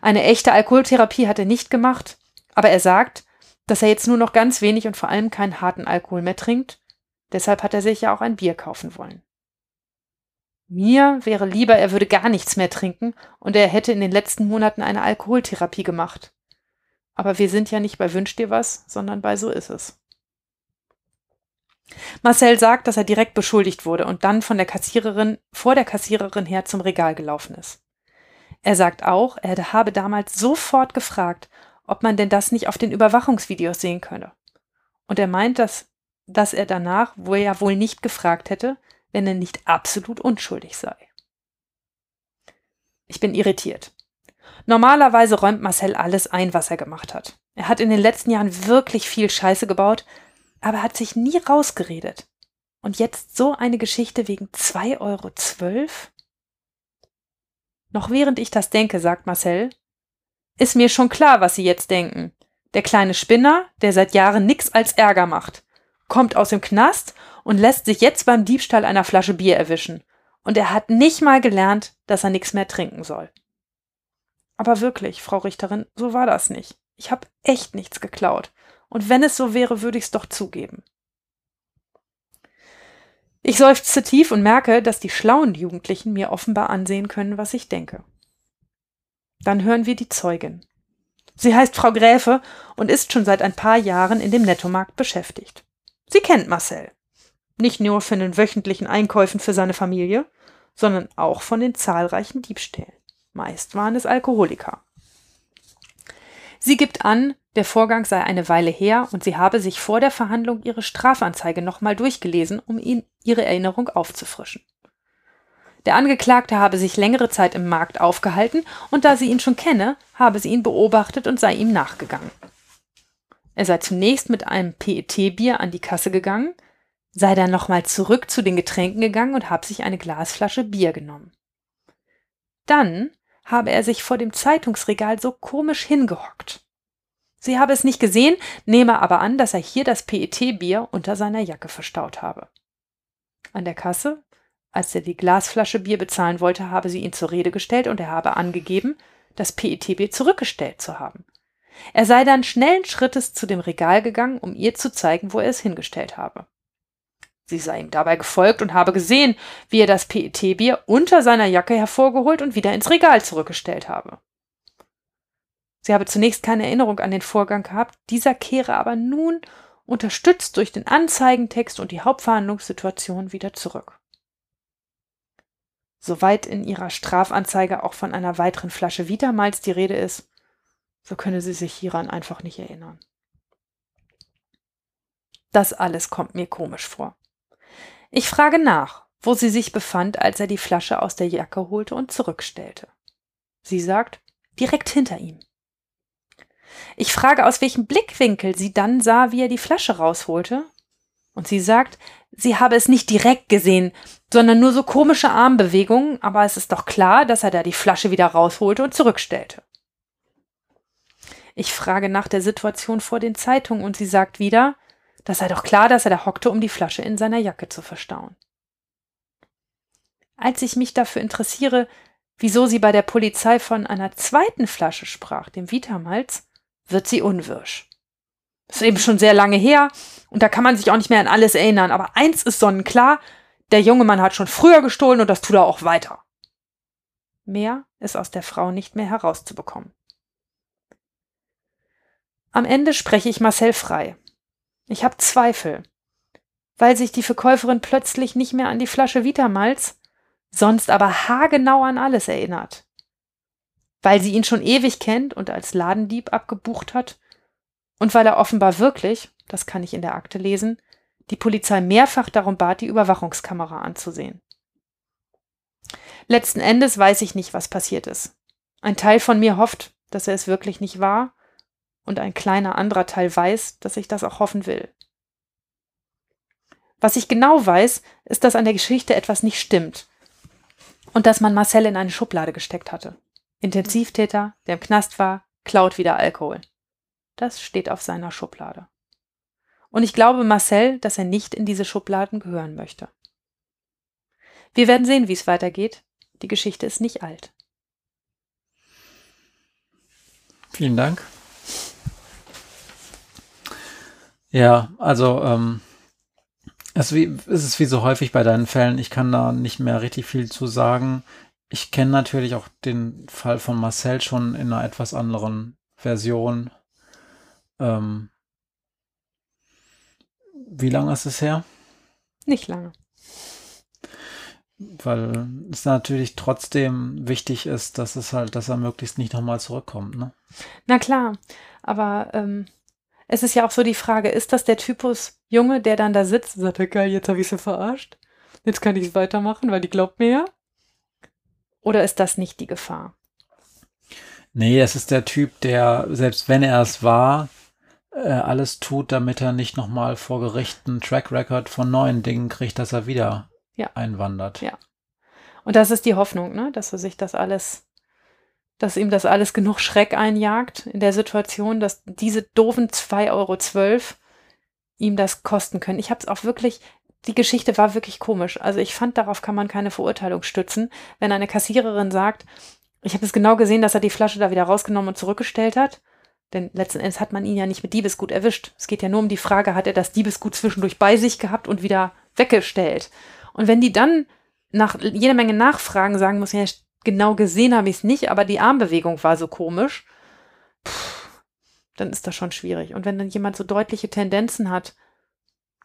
Eine echte Alkoholtherapie hat er nicht gemacht, aber er sagt, dass er jetzt nur noch ganz wenig und vor allem keinen harten Alkohol mehr trinkt. Deshalb hat er sich ja auch ein Bier kaufen wollen. Mir wäre lieber, er würde gar nichts mehr trinken und er hätte in den letzten Monaten eine Alkoholtherapie gemacht. Aber wir sind ja nicht bei Wünsch dir was, sondern bei So ist es. Marcel sagt, dass er direkt beschuldigt wurde und dann von der Kassiererin, vor der Kassiererin her zum Regal gelaufen ist. Er sagt auch, er habe damals sofort gefragt, ob man denn das nicht auf den Überwachungsvideos sehen könne. Und er meint, dass, dass er danach wohl ja wohl nicht gefragt hätte, wenn er nicht absolut unschuldig sei. Ich bin irritiert. Normalerweise räumt Marcel alles ein, was er gemacht hat. Er hat in den letzten Jahren wirklich viel Scheiße gebaut, aber er hat sich nie rausgeredet. Und jetzt so eine Geschichte wegen 2,12 Euro? Noch während ich das denke, sagt Marcel, ist mir schon klar, was Sie jetzt denken. Der kleine Spinner, der seit Jahren nix als Ärger macht, kommt aus dem Knast und lässt sich jetzt beim Diebstahl einer Flasche Bier erwischen. Und er hat nicht mal gelernt, dass er nichts mehr trinken soll. Aber wirklich, Frau Richterin, so war das nicht. Ich habe echt nichts geklaut. Und wenn es so wäre, würde ich es doch zugeben. Ich seufze tief und merke, dass die schlauen Jugendlichen mir offenbar ansehen können, was ich denke. Dann hören wir die Zeugin. Sie heißt Frau Gräfe und ist schon seit ein paar Jahren in dem Nettomarkt beschäftigt. Sie kennt Marcel. Nicht nur von den wöchentlichen Einkäufen für seine Familie, sondern auch von den zahlreichen Diebstählen. Meist waren es Alkoholiker. Sie gibt an, der Vorgang sei eine Weile her und sie habe sich vor der Verhandlung ihre Strafanzeige nochmal durchgelesen, um ihn ihre Erinnerung aufzufrischen. Der Angeklagte habe sich längere Zeit im Markt aufgehalten und da sie ihn schon kenne, habe sie ihn beobachtet und sei ihm nachgegangen. Er sei zunächst mit einem PET-Bier an die Kasse gegangen, sei dann nochmal zurück zu den Getränken gegangen und habe sich eine Glasflasche Bier genommen. Dann habe er sich vor dem Zeitungsregal so komisch hingehockt. Sie habe es nicht gesehen, nehme aber an, dass er hier das PET-Bier unter seiner Jacke verstaut habe. An der Kasse, als er die Glasflasche Bier bezahlen wollte, habe sie ihn zur Rede gestellt und er habe angegeben, das PET-Bier zurückgestellt zu haben. Er sei dann schnellen Schrittes zu dem Regal gegangen, um ihr zu zeigen, wo er es hingestellt habe. Sie sei ihm dabei gefolgt und habe gesehen, wie er das PET-Bier unter seiner Jacke hervorgeholt und wieder ins Regal zurückgestellt habe. Sie habe zunächst keine Erinnerung an den Vorgang gehabt, dieser kehre aber nun, unterstützt durch den Anzeigentext und die Hauptverhandlungssituation, wieder zurück. Soweit in ihrer Strafanzeige auch von einer weiteren Flasche Vitamalz die Rede ist, so könne sie sich hieran einfach nicht erinnern. Das alles kommt mir komisch vor. Ich frage nach, wo sie sich befand, als er die Flasche aus der Jacke holte und zurückstellte. Sie sagt, direkt hinter ihm. Ich frage, aus welchem Blickwinkel sie dann sah, wie er die Flasche rausholte. Und sie sagt, sie habe es nicht direkt gesehen, sondern nur so komische Armbewegungen, aber es ist doch klar, dass er da die Flasche wieder rausholte und zurückstellte. Ich frage nach der Situation vor den Zeitungen und sie sagt wieder, das sei doch klar, dass er da hockte, um die Flasche in seiner Jacke zu verstauen. Als ich mich dafür interessiere, wieso sie bei der Polizei von einer zweiten Flasche sprach, dem Vitamalz, wird sie unwirsch. Das ist eben schon sehr lange her und da kann man sich auch nicht mehr an alles erinnern, aber eins ist sonnenklar, der junge Mann hat schon früher gestohlen und das tut er auch weiter. Mehr ist aus der Frau nicht mehr herauszubekommen. Am Ende spreche ich Marcel frei. Ich habe Zweifel, weil sich die Verkäuferin plötzlich nicht mehr an die Flasche Vitamalz, sonst aber haargenau an alles erinnert. Weil sie ihn schon ewig kennt und als Ladendieb abgebucht hat und weil er offenbar wirklich, das kann ich in der Akte lesen, die Polizei mehrfach darum bat, die Überwachungskamera anzusehen. Letzten Endes weiß ich nicht, was passiert ist. Ein Teil von mir hofft, dass er es wirklich nicht war, und ein kleiner anderer Teil weiß, dass ich das auch hoffen will. Was ich genau weiß, ist, dass an der Geschichte etwas nicht stimmt und dass man Marcel in eine Schublade gesteckt hatte. Intensivtäter, der im Knast war, klaut wieder Alkohol. Das steht auf seiner Schublade. Und ich glaube Marcel, dass er nicht in diese Schubladen gehören möchte. Wir werden sehen, wie es weitergeht. Die Geschichte ist nicht alt. Vielen Dank. Ja, also ähm, es, wie, es ist wie so häufig bei deinen Fällen, ich kann da nicht mehr richtig viel zu sagen. Ich kenne natürlich auch den Fall von Marcel schon in einer etwas anderen Version. Ähm, wie lange ist es her? Nicht lange. Weil es natürlich trotzdem wichtig ist, dass es halt, dass er möglichst nicht nochmal zurückkommt, ne? Na klar, aber ähm, es ist ja auch so die Frage, ist das der Typus Junge, der dann da sitzt und sagt, geil, jetzt habe ich sie verarscht. Jetzt kann ich es weitermachen, weil die glaubt mir ja. Oder ist das nicht die Gefahr? Nee, es ist der Typ, der, selbst wenn er es war, äh, alles tut, damit er nicht nochmal vor Gericht einen Track Record von neuen Dingen kriegt, dass er wieder ja. einwandert. Ja. Und das ist die Hoffnung, ne? dass er sich das alles dass ihm das alles genug Schreck einjagt in der Situation, dass diese doofen 2,12 Euro ihm das kosten können. Ich habe es auch wirklich, die Geschichte war wirklich komisch. Also ich fand, darauf kann man keine Verurteilung stützen. Wenn eine Kassiererin sagt, ich habe es genau gesehen, dass er die Flasche da wieder rausgenommen und zurückgestellt hat. Denn letzten Endes hat man ihn ja nicht mit Diebesgut erwischt. Es geht ja nur um die Frage, hat er das Diebesgut zwischendurch bei sich gehabt und wieder weggestellt. Und wenn die dann nach jeder Menge Nachfragen sagen muss, ja, genau gesehen habe ich es nicht, aber die Armbewegung war so komisch, Puh, dann ist das schon schwierig. Und wenn dann jemand so deutliche Tendenzen hat,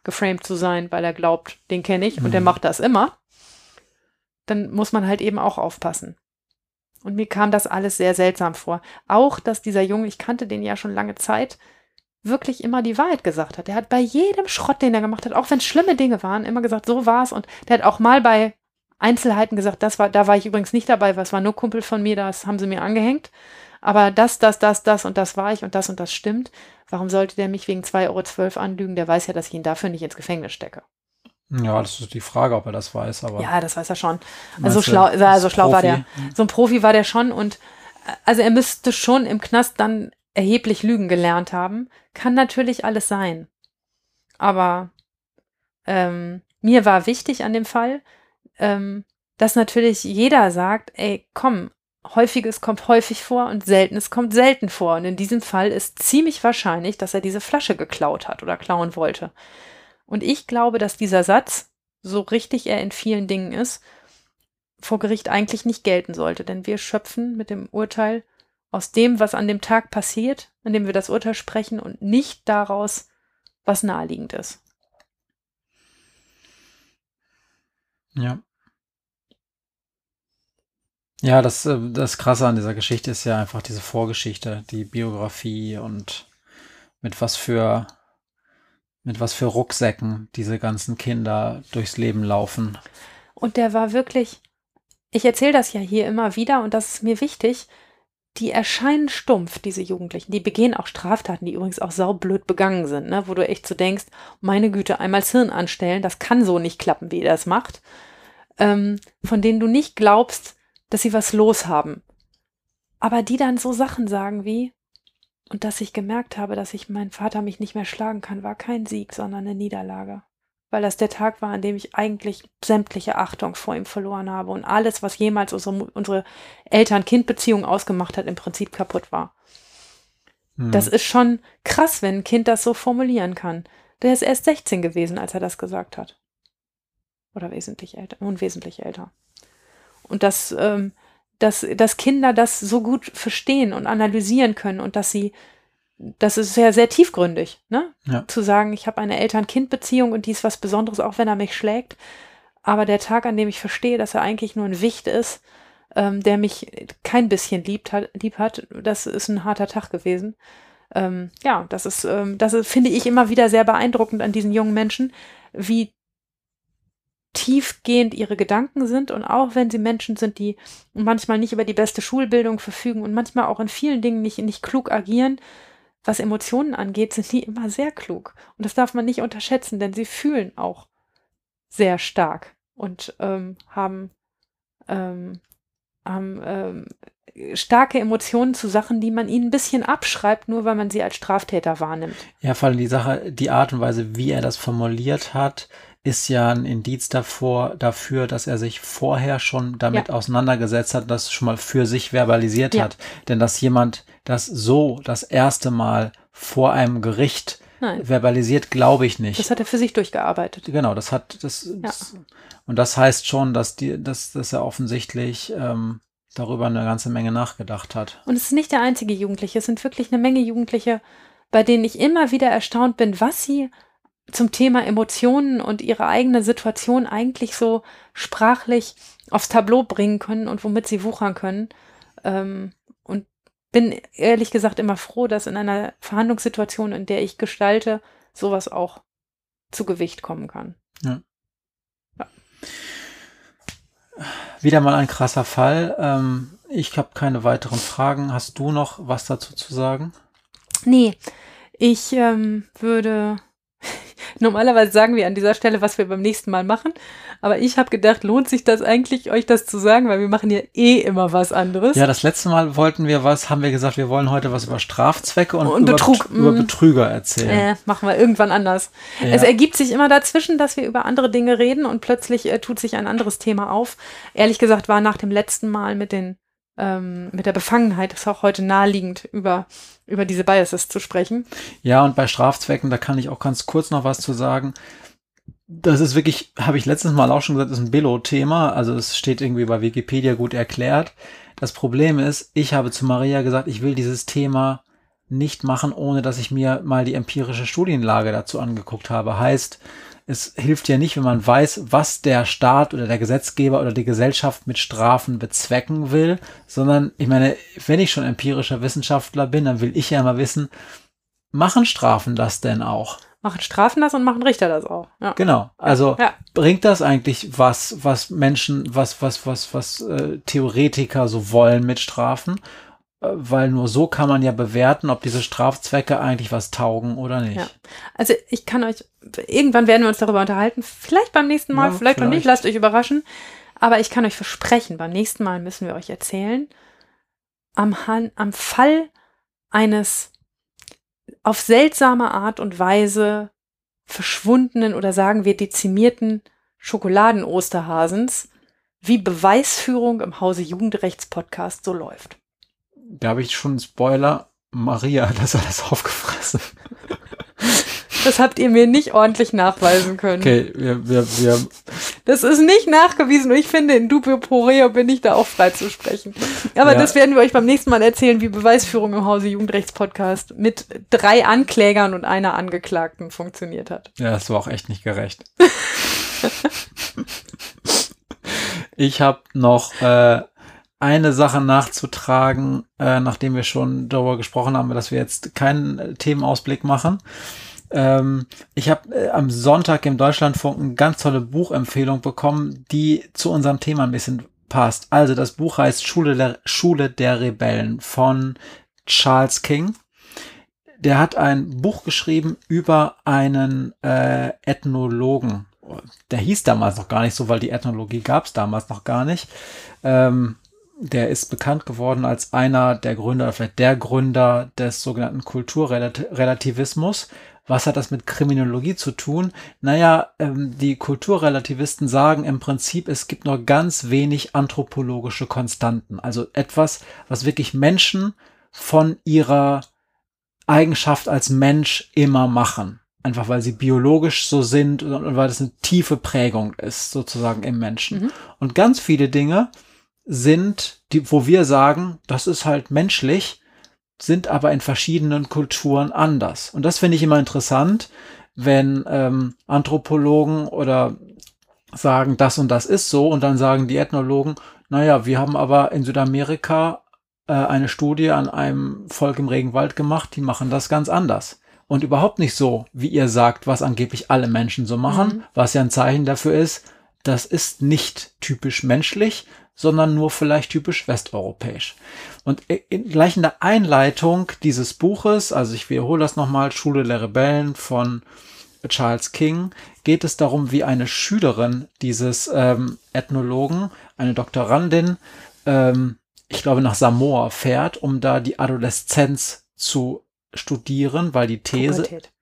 geframed zu sein, weil er glaubt, den kenne ich mhm. und der mhm. macht das immer, dann muss man halt eben auch aufpassen. Und mir kam das alles sehr seltsam vor. Auch, dass dieser Junge, ich kannte den ja schon lange Zeit, wirklich immer die Wahrheit gesagt hat. Der hat bei jedem Schrott, den er gemacht hat, auch wenn es schlimme Dinge waren, immer gesagt, so war es. Und der hat auch mal bei Einzelheiten gesagt, das war, da war ich übrigens nicht dabei, was war nur Kumpel von mir, das haben sie mir angehängt. Aber das, das, das, das und das war ich und das und das stimmt. Warum sollte der mich wegen 2,12 Euro anlügen? Der weiß ja, dass ich ihn dafür nicht ins Gefängnis stecke. Ja, das ist die Frage, ob er das weiß, aber. Ja, das weiß er schon. Also schlau, also schlau war der. So ein Profi war der schon und also er müsste schon im Knast dann erheblich Lügen gelernt haben. Kann natürlich alles sein. Aber ähm, mir war wichtig an dem Fall, ähm, dass natürlich jeder sagt, ey, komm, häufiges kommt häufig vor und seltenes kommt selten vor. Und in diesem Fall ist ziemlich wahrscheinlich, dass er diese Flasche geklaut hat oder klauen wollte. Und ich glaube, dass dieser Satz, so richtig er in vielen Dingen ist, vor Gericht eigentlich nicht gelten sollte. Denn wir schöpfen mit dem Urteil aus dem, was an dem Tag passiert, an dem wir das Urteil sprechen und nicht daraus, was naheliegend ist. Ja. Ja, das, äh, das Krasse an dieser Geschichte ist ja einfach diese Vorgeschichte, die Biografie und mit was für, mit was für Rucksäcken diese ganzen Kinder durchs Leben laufen. Und der war wirklich, ich erzähle das ja hier immer wieder und das ist mir wichtig, die erscheinen stumpf, diese Jugendlichen. Die begehen auch Straftaten, die übrigens auch saublöd begangen sind, ne? wo du echt so denkst, meine Güte, einmal das Hirn anstellen, das kann so nicht klappen, wie er das macht. Ähm, von denen du nicht glaubst, dass sie was los haben. Aber die dann so Sachen sagen wie, und dass ich gemerkt habe, dass ich meinen Vater mich nicht mehr schlagen kann, war kein Sieg, sondern eine Niederlage. Weil das der Tag war, an dem ich eigentlich sämtliche Achtung vor ihm verloren habe und alles, was jemals unsere, unsere Eltern-Kind-Beziehung ausgemacht hat, im Prinzip kaputt war. Hm. Das ist schon krass, wenn ein Kind das so formulieren kann. Der ist erst 16 gewesen, als er das gesagt hat. Oder wesentlich älter, unwesentlich älter. Und dass, ähm, dass, dass Kinder das so gut verstehen und analysieren können und dass sie, das ist sehr, sehr tiefgründig, ne? Ja. Zu sagen, ich habe eine Eltern-Kind-Beziehung und die ist was Besonderes, auch wenn er mich schlägt. Aber der Tag, an dem ich verstehe, dass er eigentlich nur ein Wicht ist, ähm, der mich kein bisschen liebt hat, lieb hat, das ist ein harter Tag gewesen. Ähm, ja, das ist, ähm, das ist, finde ich immer wieder sehr beeindruckend an diesen jungen Menschen, wie tiefgehend ihre Gedanken sind und auch wenn sie Menschen sind, die manchmal nicht über die beste Schulbildung verfügen und manchmal auch in vielen Dingen nicht, nicht klug agieren, was Emotionen angeht, sind die immer sehr klug. Und das darf man nicht unterschätzen, denn sie fühlen auch sehr stark und ähm, haben, ähm, haben ähm, starke Emotionen zu Sachen, die man ihnen ein bisschen abschreibt, nur weil man sie als Straftäter wahrnimmt. Ja, vor allem die Sache, die Art und Weise, wie er das formuliert hat, ist ja ein Indiz davor, dafür, dass er sich vorher schon damit ja. auseinandergesetzt hat, das schon mal für sich verbalisiert ja. hat. Denn dass jemand das so das erste Mal vor einem Gericht Nein. verbalisiert, glaube ich nicht. Das hat er für sich durchgearbeitet. Genau, das hat das, ja. das und das heißt schon, dass die, dass, dass er offensichtlich ähm, darüber eine ganze Menge nachgedacht hat. Und es ist nicht der einzige Jugendliche, es sind wirklich eine Menge Jugendliche, bei denen ich immer wieder erstaunt bin, was sie zum Thema Emotionen und ihre eigene Situation eigentlich so sprachlich aufs Tableau bringen können und womit sie wuchern können. Ähm, und bin ehrlich gesagt immer froh, dass in einer Verhandlungssituation, in der ich gestalte, sowas auch zu Gewicht kommen kann. Ja. ja. Wieder mal ein krasser Fall. Ähm, ich habe keine weiteren Fragen. Hast du noch was dazu zu sagen? Nee, ich ähm, würde Normalerweise sagen wir an dieser Stelle, was wir beim nächsten Mal machen. Aber ich habe gedacht, lohnt sich das eigentlich, euch das zu sagen, weil wir machen ja eh immer was anderes. Ja, das letzte Mal wollten wir was, haben wir gesagt, wir wollen heute was über Strafzwecke und, und über, Betrug, über mm. Betrüger erzählen. Äh, machen wir irgendwann anders. Ja. Es ergibt sich immer dazwischen, dass wir über andere Dinge reden und plötzlich äh, tut sich ein anderes Thema auf. Ehrlich gesagt war nach dem letzten Mal mit den ähm, mit der Befangenheit ist auch heute naheliegend, über, über diese Biases zu sprechen. Ja, und bei Strafzwecken, da kann ich auch ganz kurz noch was zu sagen. Das ist wirklich, habe ich letztens mal auch schon gesagt, ist ein Billo-Thema. Also es steht irgendwie bei Wikipedia gut erklärt. Das Problem ist, ich habe zu Maria gesagt, ich will dieses Thema nicht machen, ohne dass ich mir mal die empirische Studienlage dazu angeguckt habe. Heißt, es hilft ja nicht, wenn man weiß, was der Staat oder der Gesetzgeber oder die Gesellschaft mit Strafen bezwecken will, sondern ich meine, wenn ich schon empirischer Wissenschaftler bin, dann will ich ja mal wissen, machen Strafen das denn auch? Machen Strafen das und machen Richter das auch. Ja. Genau. Also ja. bringt das eigentlich was, was Menschen, was, was, was, was äh, Theoretiker so wollen mit Strafen? Weil nur so kann man ja bewerten, ob diese Strafzwecke eigentlich was taugen oder nicht. Ja. Also ich kann euch, irgendwann werden wir uns darüber unterhalten, vielleicht beim nächsten Mal, ja, vielleicht, vielleicht noch nicht, lasst euch überraschen. Aber ich kann euch versprechen, beim nächsten Mal müssen wir euch erzählen, am, Han am Fall eines auf seltsame Art und Weise verschwundenen oder sagen wir dezimierten Schokoladen-Osterhasens, wie Beweisführung im Hause Jugendrechts-Podcast so läuft da habe ich schon einen Spoiler. Maria (laughs) hat das alles aufgefressen. Das habt ihr mir nicht ordentlich nachweisen können. Okay, wir, wir, wir. Das ist nicht nachgewiesen und ich finde, in dubio pro reo bin ich da auch frei zu sprechen. Aber ja. das werden wir euch beim nächsten Mal erzählen, wie Beweisführung im Hause Jugendrechtspodcast mit drei Anklägern und einer Angeklagten funktioniert hat. Ja, das war auch echt nicht gerecht. (laughs) ich habe noch äh, eine Sache nachzutragen, äh, nachdem wir schon darüber gesprochen haben, dass wir jetzt keinen Themenausblick machen. Ähm, ich habe äh, am Sonntag im Deutschlandfunk eine ganz tolle Buchempfehlung bekommen, die zu unserem Thema ein bisschen passt. Also das Buch heißt Schule der, Schule der Rebellen von Charles King. Der hat ein Buch geschrieben über einen äh, Ethnologen. Der hieß damals noch gar nicht so, weil die Ethnologie gab es damals noch gar nicht. Ähm, der ist bekannt geworden als einer der Gründer, vielleicht der Gründer des sogenannten Kulturrelativismus. Was hat das mit Kriminologie zu tun? Naja, ähm, die Kulturrelativisten sagen im Prinzip, es gibt nur ganz wenig anthropologische Konstanten. Also etwas, was wirklich Menschen von ihrer Eigenschaft als Mensch immer machen. Einfach weil sie biologisch so sind und weil das eine tiefe Prägung ist, sozusagen im Menschen. Mhm. Und ganz viele Dinge, sind, die, wo wir sagen, das ist halt menschlich, sind aber in verschiedenen Kulturen anders. Und das finde ich immer interessant, wenn ähm, Anthropologen oder sagen, das und das ist so, und dann sagen die Ethnologen, naja, wir haben aber in Südamerika äh, eine Studie an einem Volk im Regenwald gemacht, die machen das ganz anders. Und überhaupt nicht so, wie ihr sagt, was angeblich alle Menschen so machen, mhm. was ja ein Zeichen dafür ist, das ist nicht typisch menschlich, sondern nur vielleicht typisch westeuropäisch. Und in, gleich in der Einleitung dieses Buches, also ich wiederhole das nochmal, Schule der Rebellen von Charles King, geht es darum, wie eine Schülerin dieses ähm, Ethnologen, eine Doktorandin, ähm, ich glaube nach Samoa fährt, um da die Adoleszenz zu studieren, weil die These, Pubertät.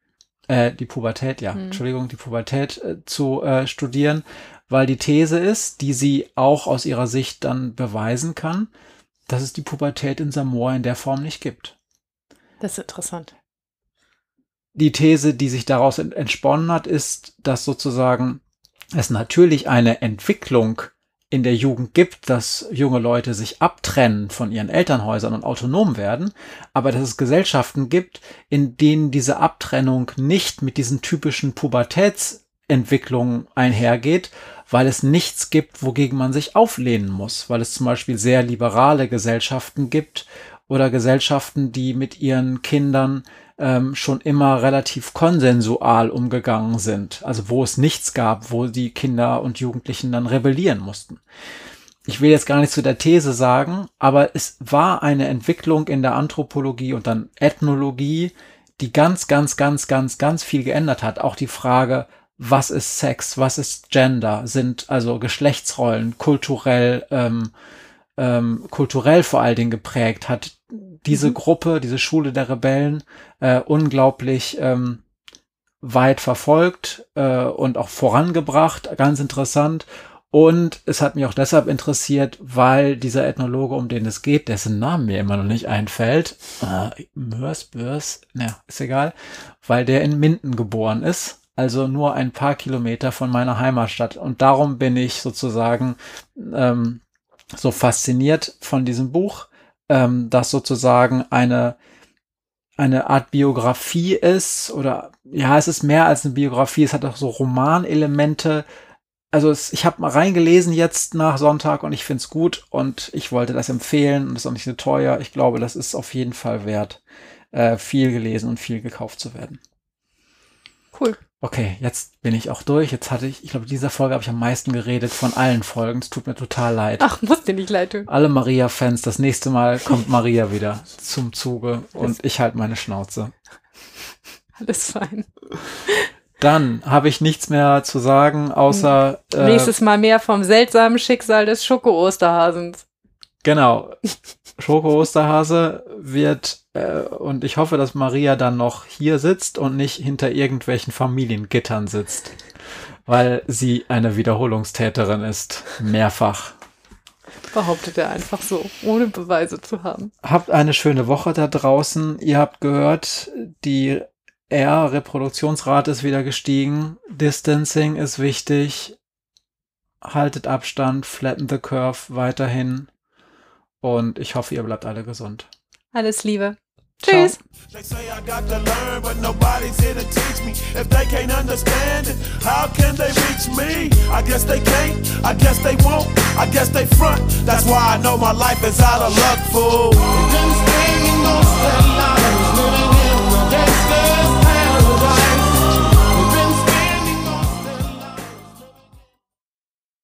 Äh, die Pubertät, ja, hm. Entschuldigung, die Pubertät äh, zu äh, studieren, weil die These ist, die sie auch aus ihrer Sicht dann beweisen kann, dass es die Pubertät in Samoa in der Form nicht gibt. Das ist interessant. Die These, die sich daraus entsponnen hat, ist, dass sozusagen es natürlich eine Entwicklung in der Jugend gibt, dass junge Leute sich abtrennen von ihren Elternhäusern und autonom werden, aber dass es Gesellschaften gibt, in denen diese Abtrennung nicht mit diesen typischen Pubertätsentwicklungen einhergeht, weil es nichts gibt, wogegen man sich auflehnen muss, weil es zum Beispiel sehr liberale Gesellschaften gibt oder Gesellschaften, die mit ihren Kindern ähm, schon immer relativ konsensual umgegangen sind, also wo es nichts gab, wo die Kinder und Jugendlichen dann rebellieren mussten. Ich will jetzt gar nicht zu der These sagen, aber es war eine Entwicklung in der Anthropologie und dann Ethnologie, die ganz, ganz, ganz, ganz, ganz viel geändert hat. Auch die Frage, was ist Sex, was ist Gender, sind also Geschlechtsrollen kulturell, ähm, ähm, kulturell vor allen Dingen geprägt, hat diese mhm. Gruppe, diese Schule der Rebellen äh, unglaublich ähm, weit verfolgt äh, und auch vorangebracht, ganz interessant. Und es hat mich auch deshalb interessiert, weil dieser Ethnologe, um den es geht, dessen Namen mir immer noch nicht einfällt, äh, Mörs, Börs, naja, ist egal, weil der in Minden geboren ist also nur ein paar Kilometer von meiner Heimatstadt. Und darum bin ich sozusagen ähm, so fasziniert von diesem Buch, ähm, das sozusagen eine eine Art Biografie ist oder ja, es ist mehr als eine Biografie, es hat auch so Romanelemente. Also es, ich habe mal reingelesen jetzt nach Sonntag und ich finde es gut und ich wollte das empfehlen und ist auch nicht so teuer. Ich glaube, das ist auf jeden Fall wert, äh, viel gelesen und viel gekauft zu werden. Cool. Okay, jetzt bin ich auch durch. Jetzt hatte ich, ich glaube, dieser Folge habe ich am meisten geredet von allen Folgen. Es tut mir total leid. Ach, muss dir nicht leid tun. Alle Maria-Fans, das nächste Mal kommt Maria wieder zum Zuge und ich halte meine Schnauze. Alles fein. Dann habe ich nichts mehr zu sagen, außer. Äh, Nächstes Mal mehr vom seltsamen Schicksal des Schoko-Osterhasens. Genau. (laughs) Schoko-Osterhase wird, äh, und ich hoffe, dass Maria dann noch hier sitzt und nicht hinter irgendwelchen Familiengittern sitzt, weil sie eine Wiederholungstäterin ist. Mehrfach. Behauptet er einfach so, ohne Beweise zu haben. Habt eine schöne Woche da draußen. Ihr habt gehört, die R, Reproduktionsrate ist wieder gestiegen. Distancing ist wichtig. Haltet Abstand, flatten the curve weiterhin. Und ich hoffe, ihr bleibt alle gesund. Alles Liebe. Tschüss. They say I got to learn, but nobody's here to teach me. If they can't understand it, how can they reach me? I guess they can't, I guess they won't, I guess they front. That's why I know my life is out of luck, fool.